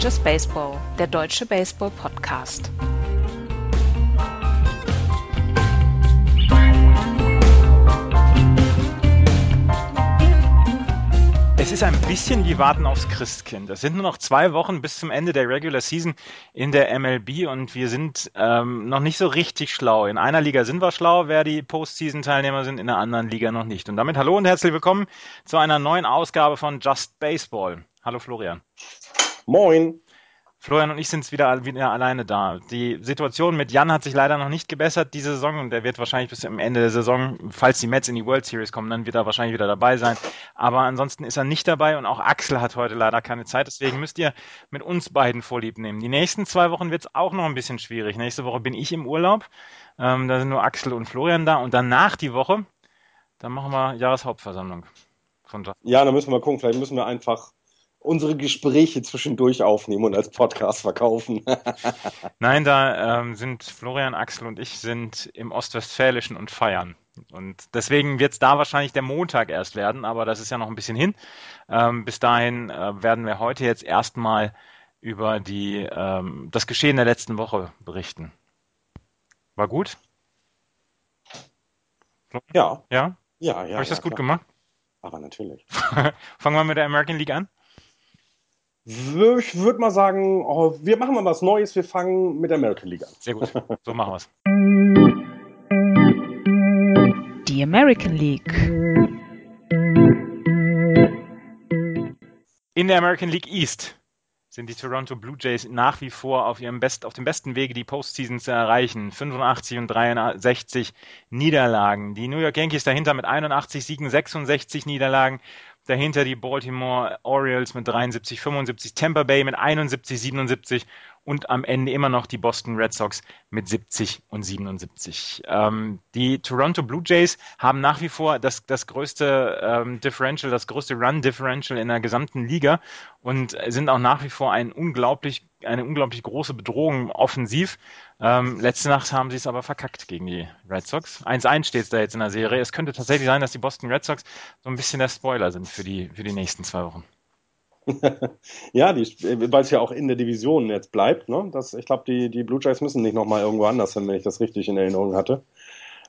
Just Baseball, der deutsche Baseball-Podcast. Es ist ein bisschen wie Warten aufs Christkind. Es sind nur noch zwei Wochen bis zum Ende der Regular Season in der MLB und wir sind ähm, noch nicht so richtig schlau. In einer Liga sind wir schlau, wer die Postseason-Teilnehmer sind, in der anderen Liga noch nicht. Und damit hallo und herzlich willkommen zu einer neuen Ausgabe von Just Baseball. Hallo Florian. Moin. Florian und ich sind wieder, wieder alleine da. Die Situation mit Jan hat sich leider noch nicht gebessert diese Saison und er wird wahrscheinlich bis zum Ende der Saison, falls die Mets in die World Series kommen, dann wird er wahrscheinlich wieder dabei sein. Aber ansonsten ist er nicht dabei und auch Axel hat heute leider keine Zeit. Deswegen müsst ihr mit uns beiden Vorlieb nehmen. Die nächsten zwei Wochen wird es auch noch ein bisschen schwierig. Nächste Woche bin ich im Urlaub. Ähm, da sind nur Axel und Florian da und danach die Woche, dann machen wir Jahreshauptversammlung. Ja, dann müssen wir gucken. Vielleicht müssen wir einfach unsere Gespräche zwischendurch aufnehmen und als Podcast verkaufen. Nein, da ähm, sind Florian, Axel und ich sind im Ostwestfälischen und feiern. Und deswegen wird es da wahrscheinlich der Montag erst werden, aber das ist ja noch ein bisschen hin. Ähm, bis dahin äh, werden wir heute jetzt erstmal über die, ähm, das Geschehen der letzten Woche berichten. War gut? Ja. Ja? Ja, ja. Habe ich das ja, gut klar. gemacht? Aber natürlich. Fangen wir mit der American League an? Ich würde mal sagen, oh, wir machen mal was Neues. Wir fangen mit der American League an. Sehr gut, so machen wir es. Die American League. In der American League East sind die Toronto Blue Jays nach wie vor auf ihrem Best, auf dem besten Wege, die Postseason zu erreichen. 85 und 63 Niederlagen. Die New York Yankees dahinter mit 81 Siegen, 66 Niederlagen. Dahinter die Baltimore Orioles mit 73, 75, Tampa Bay mit 71, 77 und am Ende immer noch die Boston Red Sox mit 70 und 77. Ähm, die Toronto Blue Jays haben nach wie vor das, das größte ähm, Differential, das größte Run-Differential in der gesamten Liga und sind auch nach wie vor ein unglaublich, eine unglaublich große Bedrohung offensiv. Ähm, letzte Nacht haben sie es aber verkackt gegen die Red Sox. 1-1 steht es da jetzt in der Serie. Es könnte tatsächlich sein, dass die Boston Red Sox so ein bisschen der Spoiler sind für die, für die nächsten zwei Wochen. ja, weil es ja auch in der Division jetzt bleibt. Ne? Das, ich glaube, die, die Blue Jays müssen nicht nochmal irgendwo anders hin, wenn ich das richtig in Erinnerung hatte.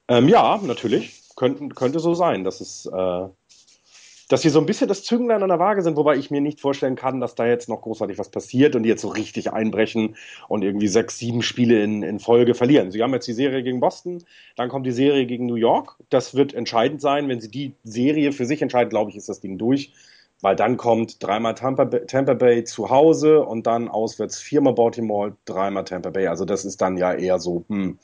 Ähm, ja, natürlich. Könnte, könnte so sein, dass es äh, dass sie so ein bisschen das Zünglein an der Waage sind, wobei ich mir nicht vorstellen kann, dass da jetzt noch großartig was passiert und die jetzt so richtig einbrechen und irgendwie sechs, sieben Spiele in, in Folge verlieren. Sie haben jetzt die Serie gegen Boston, dann kommt die Serie gegen New York. Das wird entscheidend sein. Wenn sie die Serie für sich entscheiden, glaube ich, ist das Ding durch. Weil dann kommt dreimal Tampa Bay, Tampa Bay zu Hause und dann auswärts viermal Baltimore, dreimal Tampa Bay. Also das ist dann ja eher so, hm,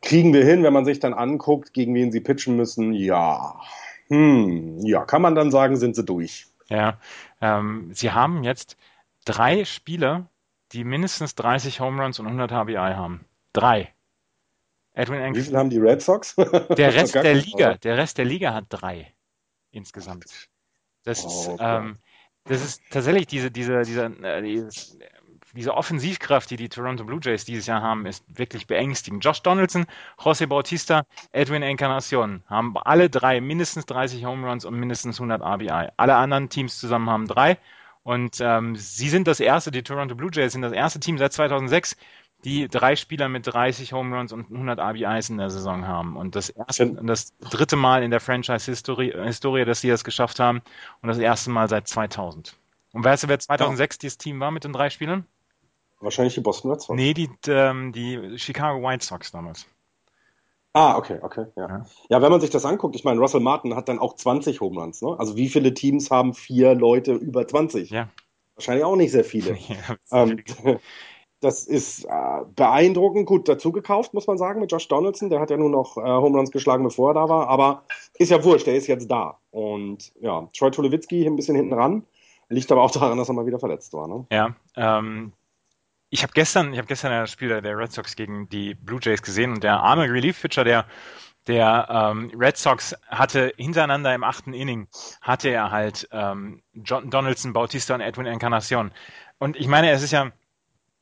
kriegen wir hin, wenn man sich dann anguckt, gegen wen sie pitchen müssen? Ja, hm, ja, kann man dann sagen, sind sie durch. Ja, ähm, sie haben jetzt drei Spieler, die mindestens 30 Home Runs und 100 HBI haben. Drei. Edwin Wie viel haben die Red Sox? Der Rest der Liga, der Rest der Liga hat drei insgesamt. Das, oh, okay. ähm, das ist tatsächlich diese, diese, diese, äh, dieses, diese Offensivkraft, die die Toronto Blue Jays dieses Jahr haben, ist wirklich beängstigend. Josh Donaldson, José Bautista, Edwin Encarnacion haben alle drei mindestens 30 Home Runs und mindestens 100 RBI. Alle anderen Teams zusammen haben drei. Und ähm, sie sind das erste, die Toronto Blue Jays sind das erste Team seit 2006, die drei Spieler mit 30 Home Runs und 100 RBIs in der Saison haben. Und das erste, das dritte Mal in der Franchise-Historie, Historie, dass sie das geschafft haben. Und das erste Mal seit 2000. Und weißt du, wer 2006 ja. dieses Team war mit den drei Spielern? Wahrscheinlich die Boston Red Sox. Nee, die, ähm, die Chicago White Sox damals. Ah, okay, okay, ja. ja. ja. wenn man sich das anguckt, ich meine, Russell Martin hat dann auch 20 Home Runs, ne? Also wie viele Teams haben vier Leute über 20? Ja. Wahrscheinlich auch nicht sehr viele. Ja, ähm, das ist äh, beeindruckend gut dazugekauft, muss man sagen, mit Josh Donaldson. Der hat ja nur noch äh, Home Runs geschlagen, bevor er da war. Aber ist ja wurscht, der ist jetzt da. Und ja, Troy Tulowitzki ein bisschen hinten ran. Liegt aber auch daran, dass er mal wieder verletzt war. Ne? Ja, ähm, ich habe gestern, ich habe gestern das Spiel der Red Sox gegen die Blue Jays gesehen und der arme Relief Pitcher der der ähm, Red Sox hatte hintereinander im achten Inning hatte er halt ähm, John Donaldson, Bautista und Edwin Encarnacion. Und ich meine, es ist ja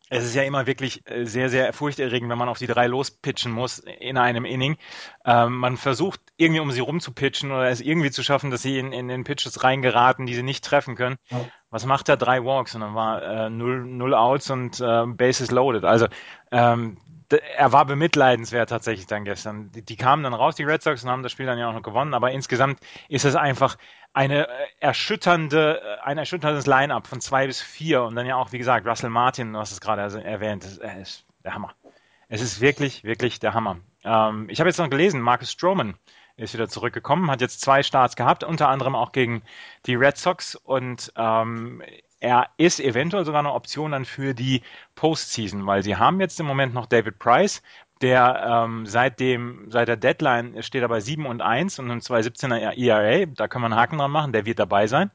Es ist ja immer wirklich äh, sehr, sehr furchterregend, wenn man auf die drei lospitchen muss in einem Inning. Ähm, man versucht irgendwie um sie rumzupitchen oder es irgendwie zu schaffen, dass sie in, in den Pitches reingeraten, die sie nicht treffen können. Ja. Was macht er? Drei Walks und dann war äh, null, null Outs und äh, Bases loaded. Also ähm, er war bemitleidenswert tatsächlich dann gestern. Die, die, kamen dann raus, die Red Sox, und haben das Spiel dann ja auch noch gewonnen. Aber insgesamt ist es einfach eine äh, erschütternde, äh, ein erschütterndes Line-up von zwei bis vier. Und dann ja auch, wie gesagt, Russell Martin, du hast es gerade also erwähnt, das ist der Hammer. Es ist wirklich, wirklich der Hammer. Ähm, ich habe jetzt noch gelesen, Marcus Stroman ist wieder zurückgekommen, hat jetzt zwei Starts gehabt, unter anderem auch gegen die Red Sox. Und ähm, er ist eventuell sogar eine Option dann für die Postseason, weil sie haben jetzt im Moment noch David Price, der ähm, seit, dem, seit der Deadline steht er bei 7 und 1 und einem 2,17er ERA, da kann man einen Haken dran machen, der wird dabei sein.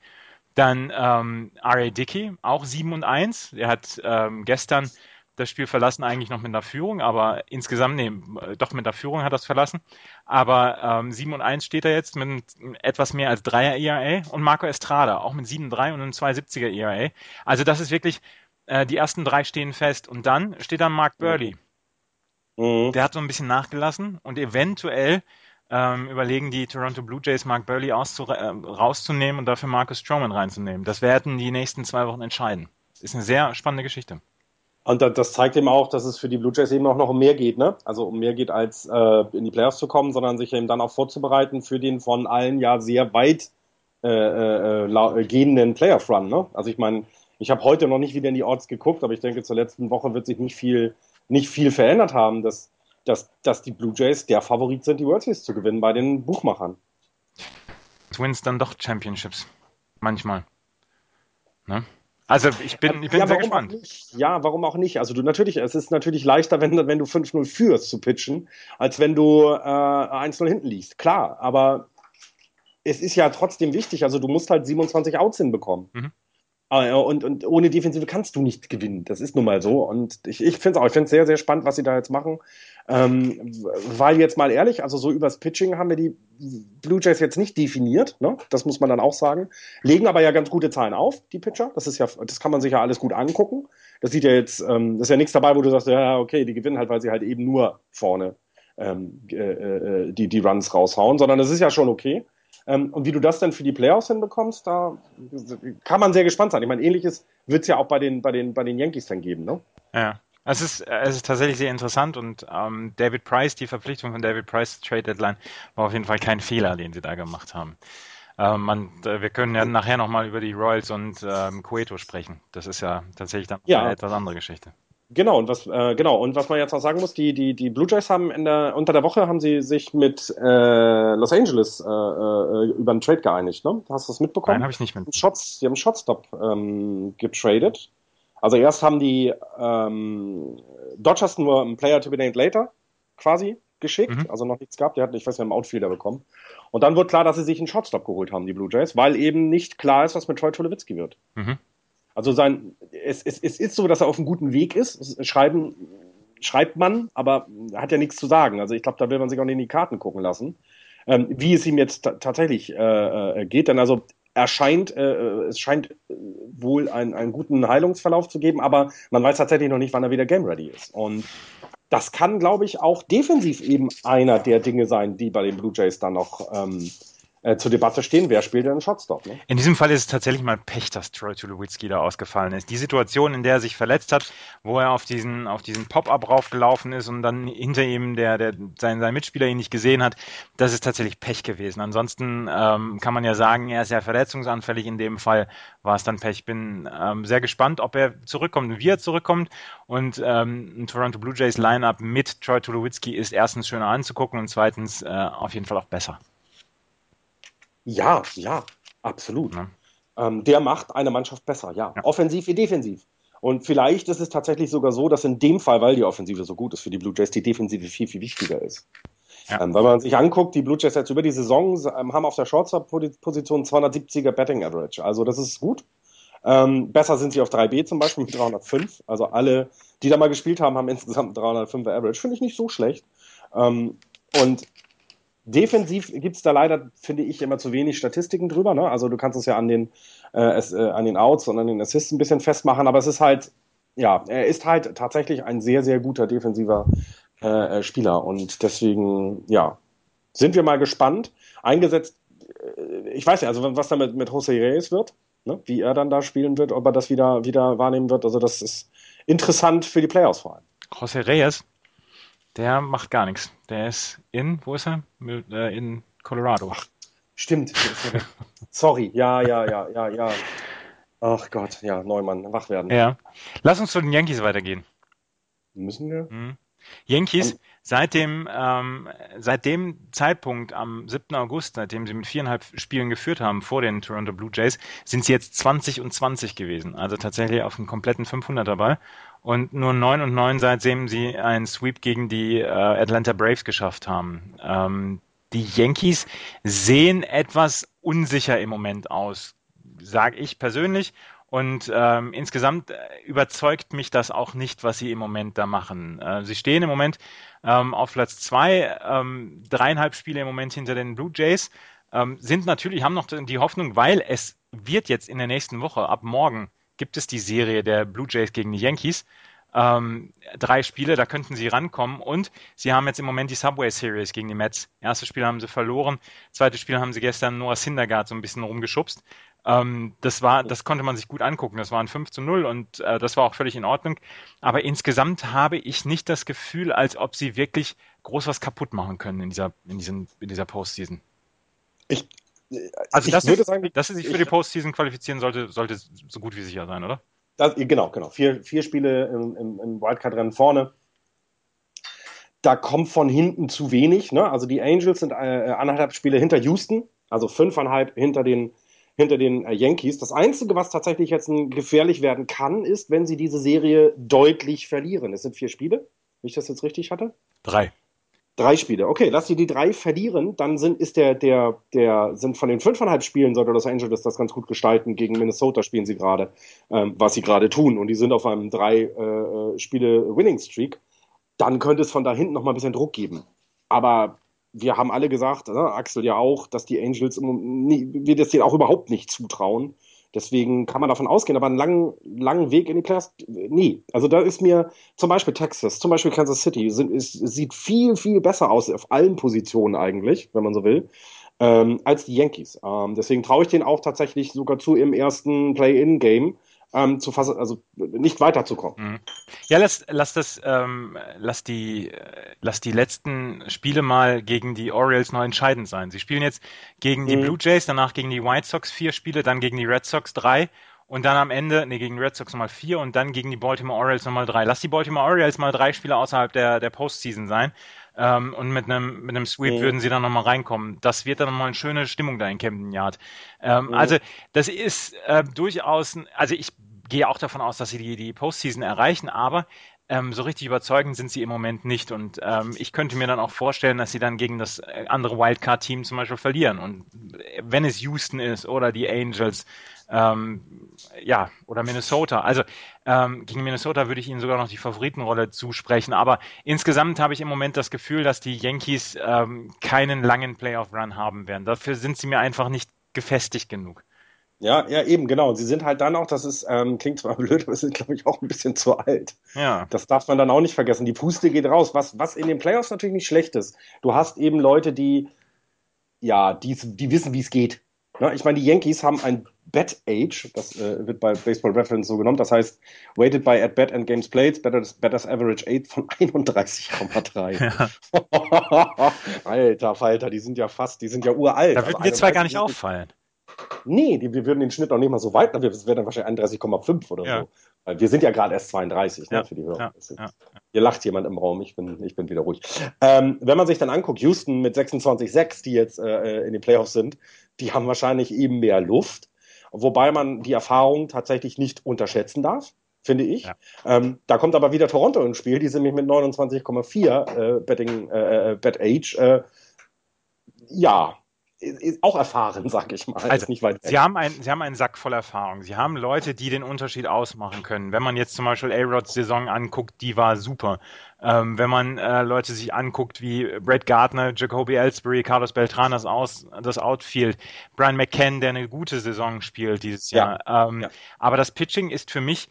Dann ähm, R.A. Dickey, auch 7 und 1, der hat ähm, gestern das Spiel verlassen, eigentlich noch mit einer Führung, aber insgesamt, nee, doch mit der Führung hat er es verlassen. Aber ähm, 7 und 1 steht er jetzt mit etwas mehr als 3er ERA und Marco Estrada auch mit 7,3 und einem 2,70er ERA. Also das ist wirklich, äh, die ersten drei stehen fest. Und dann steht da Mark Burley. Mhm. Der hat so ein bisschen nachgelassen und eventuell ähm, überlegen die Toronto Blue Jays Mark Burley äh, rauszunehmen und dafür Marcus Stroman reinzunehmen. Das werden die nächsten zwei Wochen entscheiden. Ist eine sehr spannende Geschichte. Und das zeigt eben auch, dass es für die Blue Jays eben auch noch um mehr geht, ne? Also um mehr geht, als äh, in die Playoffs zu kommen, sondern sich eben dann auch vorzubereiten für den von allen ja sehr weit äh, äh gehenden Playoff-Run, ne? Also ich meine, ich habe heute noch nicht wieder in die Orts geguckt, aber ich denke, zur letzten Woche wird sich nicht viel, nicht viel verändert haben, dass, dass, dass die Blue Jays der Favorit sind, die World Series zu gewinnen bei den Buchmachern. Twins dann doch Championships. Manchmal. Ne? Also ich bin, ich bin ja, sehr gespannt. Ja, warum auch nicht? Also du natürlich, es ist natürlich leichter, wenn, wenn du 5-0 führst zu pitchen, als wenn du äh, 1-0 hinten liegst. Klar, aber es ist ja trotzdem wichtig. Also du musst halt 27 Outs hinbekommen. Mhm. Äh, und, und ohne Defensive kannst du nicht gewinnen. Das ist nun mal so. Und ich, ich finde es auch, ich finde sehr, sehr spannend, was sie da jetzt machen. Ähm, weil jetzt mal ehrlich, also so übers Pitching haben wir die Blue Jays jetzt nicht definiert, ne? Das muss man dann auch sagen. Legen aber ja ganz gute Zahlen auf, die Pitcher. Das ist ja, das kann man sich ja alles gut angucken. Das sieht ja jetzt, ähm, das ist ja nichts dabei, wo du sagst, ja, okay, die gewinnen halt, weil sie halt eben nur vorne ähm, äh, äh, die, die Runs raushauen, sondern das ist ja schon okay. Ähm, und wie du das dann für die Playoffs hinbekommst, da kann man sehr gespannt sein. Ich meine, ähnliches wird es ja auch bei den, bei, den, bei den Yankees dann geben, ne? Ja. Es ist, es ist tatsächlich sehr interessant und ähm, David Price, die Verpflichtung von David Price Trade Deadline war auf jeden Fall kein Fehler, den sie da gemacht haben. Ähm, man, wir können ja nachher nochmal über die Royals und ähm, Cueto sprechen. Das ist ja tatsächlich dann ja. eine etwas andere Geschichte. Genau, und was, äh, genau, und was man jetzt auch sagen muss, die, die, die Blue Jays haben in der, unter der Woche haben sie sich mit äh, Los Angeles äh, äh, über einen Trade geeinigt, ne? Hast du das mitbekommen? Nein, habe ich nicht mitbekommen. Shots, die haben Shotstop ähm, getradet. Also erst haben die ähm, Dodgers nur einen Player to be named later quasi geschickt, mhm. also noch nichts gehabt, der hat, ich weiß nicht, einen Outfielder bekommen. Und dann wurde klar, dass sie sich einen Shotstop geholt haben, die Blue Jays, weil eben nicht klar ist, was mit Troy Tulowitzki wird. Mhm. Also sein, es, es, es ist so, dass er auf einem guten Weg ist. Schreiben schreibt man, aber hat ja nichts zu sagen. Also ich glaube, da will man sich auch nicht in die Karten gucken lassen, ähm, wie es ihm jetzt tatsächlich äh, äh, geht. Denn also er scheint, äh, es scheint wohl einen, einen guten Heilungsverlauf zu geben, aber man weiß tatsächlich noch nicht, wann er wieder game ready ist. Und das kann, glaube ich, auch defensiv eben einer der Dinge sein, die bei den Blue Jays dann noch ähm, äh, zur Debatte stehen, wer spielt denn Shotstop. Ne? In diesem Fall ist es tatsächlich mal Pech, dass Troy Tulowitzki da ausgefallen ist. Die Situation, in der er sich verletzt hat, wo er auf diesen, auf diesen Pop-Up raufgelaufen ist und dann hinter ihm der, der, sein, sein Mitspieler ihn nicht gesehen hat, das ist tatsächlich Pech gewesen. Ansonsten ähm, kann man ja sagen, er ist ja verletzungsanfällig. In dem Fall war es dann Pech. Bin ähm, sehr gespannt, ob er zurückkommt und wie er zurückkommt. Und ähm, ein Toronto Blue Jays Lineup mit Troy Tulowitzki ist erstens schöner anzugucken und zweitens äh, auf jeden Fall auch besser. Ja, ja, absolut. Ja. Ähm, der macht eine Mannschaft besser, ja. ja. Offensiv wie defensiv. Und vielleicht ist es tatsächlich sogar so, dass in dem Fall, weil die Offensive so gut ist für die Blue Jays, die Defensive viel, viel wichtiger ist. Ja. Ähm, wenn man sich anguckt, die Blue Jays jetzt über die Saison ähm, haben auf der Shortstop-Position 270er Betting Average. Also das ist gut. Ähm, besser sind sie auf 3B zum Beispiel mit 305. Also alle, die da mal gespielt haben, haben insgesamt 305er Average. Finde ich nicht so schlecht. Ähm, und Defensiv gibt es da leider, finde ich, immer zu wenig Statistiken drüber. Ne? Also du kannst es ja an den, äh, es, äh, an den Outs und an den Assists ein bisschen festmachen, aber es ist halt ja, er ist halt tatsächlich ein sehr, sehr guter defensiver äh, äh Spieler und deswegen, ja, sind wir mal gespannt. Eingesetzt, äh, ich weiß ja, also was damit mit Jose Reyes wird, ne? wie er dann da spielen wird, ob er das wieder, wieder wahrnehmen wird, also das ist interessant für die Playoffs vor allem. Jose Reyes, der macht gar nichts. Der ist in, wo ist er? Äh, in Colorado. Ach, stimmt. Sorry, ja, ja, ja, ja, ja. Ach Gott, ja, Neumann, wach werden. Ja. Lass uns zu den Yankees weitergehen. Müssen wir? Mhm. Yankees, seit dem, ähm, seit dem Zeitpunkt am 7. August, seitdem sie mit viereinhalb Spielen geführt haben vor den Toronto Blue Jays, sind sie jetzt 20 und 20 gewesen. Also tatsächlich auf einem kompletten 500er Ball. Und nur 9 und 9, seitdem sie einen Sweep gegen die äh, Atlanta Braves geschafft haben. Ähm, die Yankees sehen etwas unsicher im Moment aus sage ich persönlich. Und ähm, insgesamt äh, überzeugt mich das auch nicht, was sie im Moment da machen. Äh, sie stehen im Moment ähm, auf Platz zwei, ähm, dreieinhalb Spiele im Moment hinter den Blue Jays, ähm, sind natürlich, haben noch die Hoffnung, weil es wird jetzt in der nächsten Woche, ab morgen, gibt es die Serie der Blue Jays gegen die Yankees. Ähm, drei Spiele, da könnten sie rankommen. Und sie haben jetzt im Moment die Subway Series gegen die Mets. Erstes Spiel haben sie verloren, zweites Spiel haben sie gestern Noah Syndergaard so ein bisschen rumgeschubst. Ähm, das war, das konnte man sich gut angucken. Das war ein 5 zu 0 und äh, das war auch völlig in Ordnung. Aber insgesamt habe ich nicht das Gefühl, als ob sie wirklich groß was kaputt machen können in dieser, in diesen, in dieser Postseason. Ich, also, ich dass, würde sie, sagen, dass sie sich für die Postseason qualifizieren sollte, sollte so gut wie sicher sein, oder? Das, genau, genau. Vier, vier Spiele im, im, im Wildcard-Rennen vorne. Da kommt von hinten zu wenig. Ne? Also die Angels sind äh, anderthalb Spiele hinter Houston, also fünfeinhalb hinter den hinter den äh, Yankees. Das Einzige, was tatsächlich jetzt gefährlich werden kann, ist, wenn sie diese Serie deutlich verlieren. Es sind vier Spiele, wenn ich das jetzt richtig hatte? Drei. Drei Spiele. Okay, lass sie die drei verlieren, dann sind, ist der, der, der, sind von den fünfeinhalb Spielen, sollte Los Angeles das ganz gut gestalten. Gegen Minnesota spielen sie gerade, ähm, was sie gerade tun. Und die sind auf einem drei äh, Spiele Winning Streak. Dann könnte es von da hinten noch mal ein bisschen Druck geben. Aber wir haben alle gesagt, ne, Axel ja auch, dass die Angels, wir das denen auch überhaupt nicht zutrauen. Deswegen kann man davon ausgehen, aber einen langen, langen Weg in die Playoffs, nie. Also da ist mir zum Beispiel Texas, zum Beispiel Kansas City, sind, ist, sieht viel, viel besser aus auf allen Positionen eigentlich, wenn man so will, ähm, als die Yankees. Ähm, deswegen traue ich denen auch tatsächlich sogar zu im ersten Play-In-Game ähm, zu fassen, also nicht weiterzukommen. Mhm. Ja, lass, lass das, ähm, lass die, lass die letzten Spiele mal gegen die Orioles noch entscheidend sein. Sie spielen jetzt gegen die mhm. Blue Jays, danach gegen die White Sox vier Spiele, dann gegen die Red Sox drei und dann am Ende, nee, gegen die Red Sox nochmal vier und dann gegen die Baltimore Orioles nochmal drei. Lass die Baltimore Orioles mal drei Spiele außerhalb der, der Postseason sein. Ähm, und mit einem, mit einem Sweep mhm. würden sie dann nochmal reinkommen. Das wird dann nochmal eine schöne Stimmung da in Camden Yard. Ähm, mhm. Also, das ist äh, durchaus, also ich gehe auch davon aus, dass sie die, die Postseason erreichen, aber ähm, so richtig überzeugend sind sie im Moment nicht. Und ähm, ich könnte mir dann auch vorstellen, dass sie dann gegen das äh, andere Wildcard-Team zum Beispiel verlieren. Und wenn es Houston ist oder die Angels, ähm, ja, oder Minnesota. Also ähm, gegen Minnesota würde ich ihnen sogar noch die Favoritenrolle zusprechen. Aber insgesamt habe ich im Moment das Gefühl, dass die Yankees ähm, keinen langen Playoff-Run haben werden. Dafür sind sie mir einfach nicht gefestigt genug. Ja, ja, eben, genau. Sie sind halt dann auch, das ist, ähm, klingt zwar blöd, aber sie sind, glaube ich, auch ein bisschen zu alt. Ja. Das darf man dann auch nicht vergessen. Die Puste geht raus, was, was in den Playoffs natürlich nicht schlecht ist. Du hast eben Leute, die, ja, die, die wissen, wie es geht. Ne? Ich meine, die Yankees haben ein Bet Age, das äh, wird bei Baseball Reference so genommen, das heißt Weighted by at Bet and Games Played, Better's, Better's Average 8 von 31,3. Ja. Alter Falter, die sind ja fast, die sind ja uralt. Da würden wir zwei gar nicht auffallen. Nee, die, wir würden den Schnitt noch nicht mal so weit, wir wären dann wahrscheinlich 31,5 oder ja. so. Weil wir sind ja gerade erst 32, ne, ja. für die Hörer. Ja. Hier lacht jemand im Raum, ich bin, ich bin wieder ruhig. Ähm, wenn man sich dann anguckt, Houston mit 26,6, die jetzt äh, in den Playoffs sind, die haben wahrscheinlich eben mehr Luft, wobei man die Erfahrung tatsächlich nicht unterschätzen darf finde ich. Ja. Ähm, da kommt aber wieder Toronto ins Spiel, die sind nämlich mit 29,4 äh, Betting äh, äh, Bet Age. Äh, ja, auch erfahren, sag ich mal. Also, Sie, haben ein, Sie haben einen Sack voll Erfahrung. Sie haben Leute, die den Unterschied ausmachen können. Wenn man jetzt zum Beispiel A-Rods Saison anguckt, die war super. Ähm, wenn man äh, Leute sich anguckt wie Brett Gardner, Jacoby Ellsbury, Carlos Beltran, das, Aus, das Outfield, Brian McCann, der eine gute Saison spielt dieses Jahr. Ja, ähm, ja. Aber das Pitching ist für mich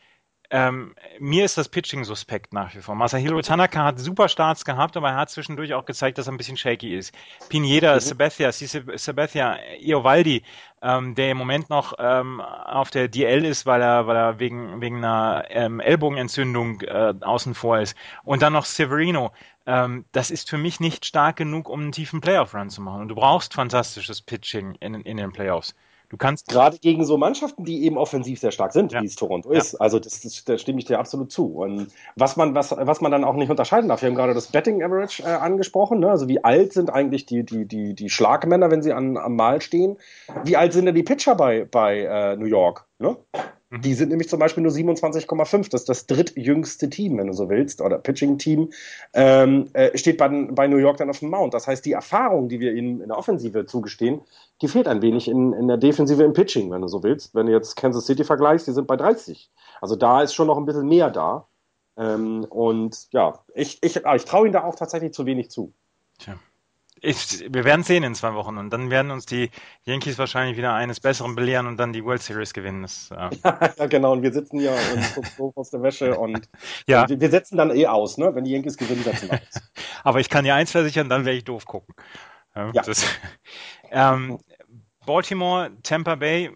ähm, mir ist das Pitching suspekt nach wie vor. Masahiro Tanaka hat super Starts gehabt, aber er hat zwischendurch auch gezeigt, dass er ein bisschen shaky ist. Pineda, mhm. Sabathia, Sabathia, Iovaldi, ähm, der im Moment noch ähm, auf der DL ist, weil er, weil er wegen, wegen einer ähm, Ellbogenentzündung äh, außen vor ist. Und dann noch Severino. Ähm, das ist für mich nicht stark genug, um einen tiefen Playoff-Run zu machen. Und du brauchst fantastisches Pitching in, in den Playoffs. Du kannst gerade gegen so Mannschaften, die eben offensiv sehr stark sind, ja. wie es Toronto ist. Also das, das, da stimme ich dir absolut zu. Und was man was was man dann auch nicht unterscheiden darf. Wir haben gerade das Betting Average äh, angesprochen. Ne? Also wie alt sind eigentlich die die die die Schlagmänner, wenn sie an, am Mal stehen? Wie alt sind denn die Pitcher bei bei äh, New York? Ne? Mhm. Die sind nämlich zum Beispiel nur 27,5. Das ist das drittjüngste Team, wenn du so willst, oder Pitching-Team, ähm, äh, steht bei, bei, New York dann auf dem Mount. Das heißt, die Erfahrung, die wir ihnen in der Offensive zugestehen, die fehlt ein wenig in, in der Defensive im Pitching, wenn du so willst. Wenn du jetzt Kansas City vergleichst, die sind bei 30. Also da ist schon noch ein bisschen mehr da. Ähm, und ja, ich, ich, ich traue ihnen da auch tatsächlich zu wenig zu. Tja. Ich, wir werden sehen in zwei Wochen und dann werden uns die Yankees wahrscheinlich wieder eines Besseren belehren und dann die World Series gewinnen. Das, äh ja, genau. Und wir sitzen hier und gucken so aus der Wäsche und ja. wir, wir, setzen dann eh aus, ne? Wenn die Yankees gewinnen, setzen wir aus. Aber ich kann dir eins versichern, dann werde ich doof gucken. Ja. Das, ähm, Baltimore, Tampa Bay,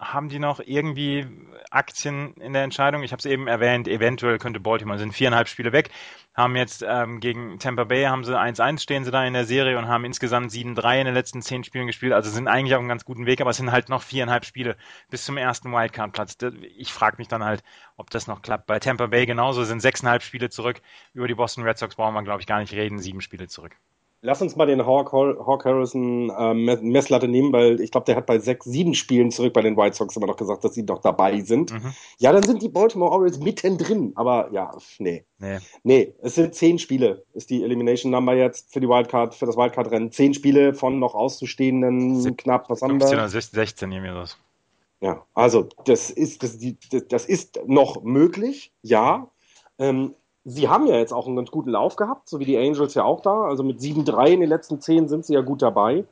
haben die noch irgendwie Aktien in der Entscheidung? Ich habe es eben erwähnt, eventuell könnte Baltimore, sind viereinhalb Spiele weg, haben jetzt ähm, gegen Tampa Bay, haben sie 1-1, stehen sie da in der Serie und haben insgesamt 7-3 in den letzten zehn Spielen gespielt, also sind eigentlich auf einem ganz guten Weg, aber es sind halt noch viereinhalb Spiele bis zum ersten Wildcard-Platz. Ich frage mich dann halt, ob das noch klappt. Bei Tampa Bay genauso sind sechseinhalb Spiele zurück. Über die Boston Red Sox brauchen wir, glaube ich, gar nicht reden, sieben Spiele zurück. Lass uns mal den Hawk, Hawk Harrison äh, Messlatte nehmen, weil ich glaube, der hat bei sechs, sieben Spielen zurück bei den White Sox immer noch gesagt, dass sie doch dabei sind. Mhm. Ja, dann sind die Baltimore Orioles mittendrin, aber ja, nee. Nee. Nee, es sind zehn Spiele, ist die Elimination Number jetzt für die Wildcard, für das Wildcard-Rennen. Zehn Spiele von noch auszustehenden Sie knapp, was haben wir? 15 oder 16, irgendwie das. Ja, also das ist, das, das ist noch möglich, ja. Ähm, sie haben ja jetzt auch einen ganz guten Lauf gehabt, so wie die Angels ja auch da. Also mit 7-3 in den letzten 10 sind sie ja gut dabei.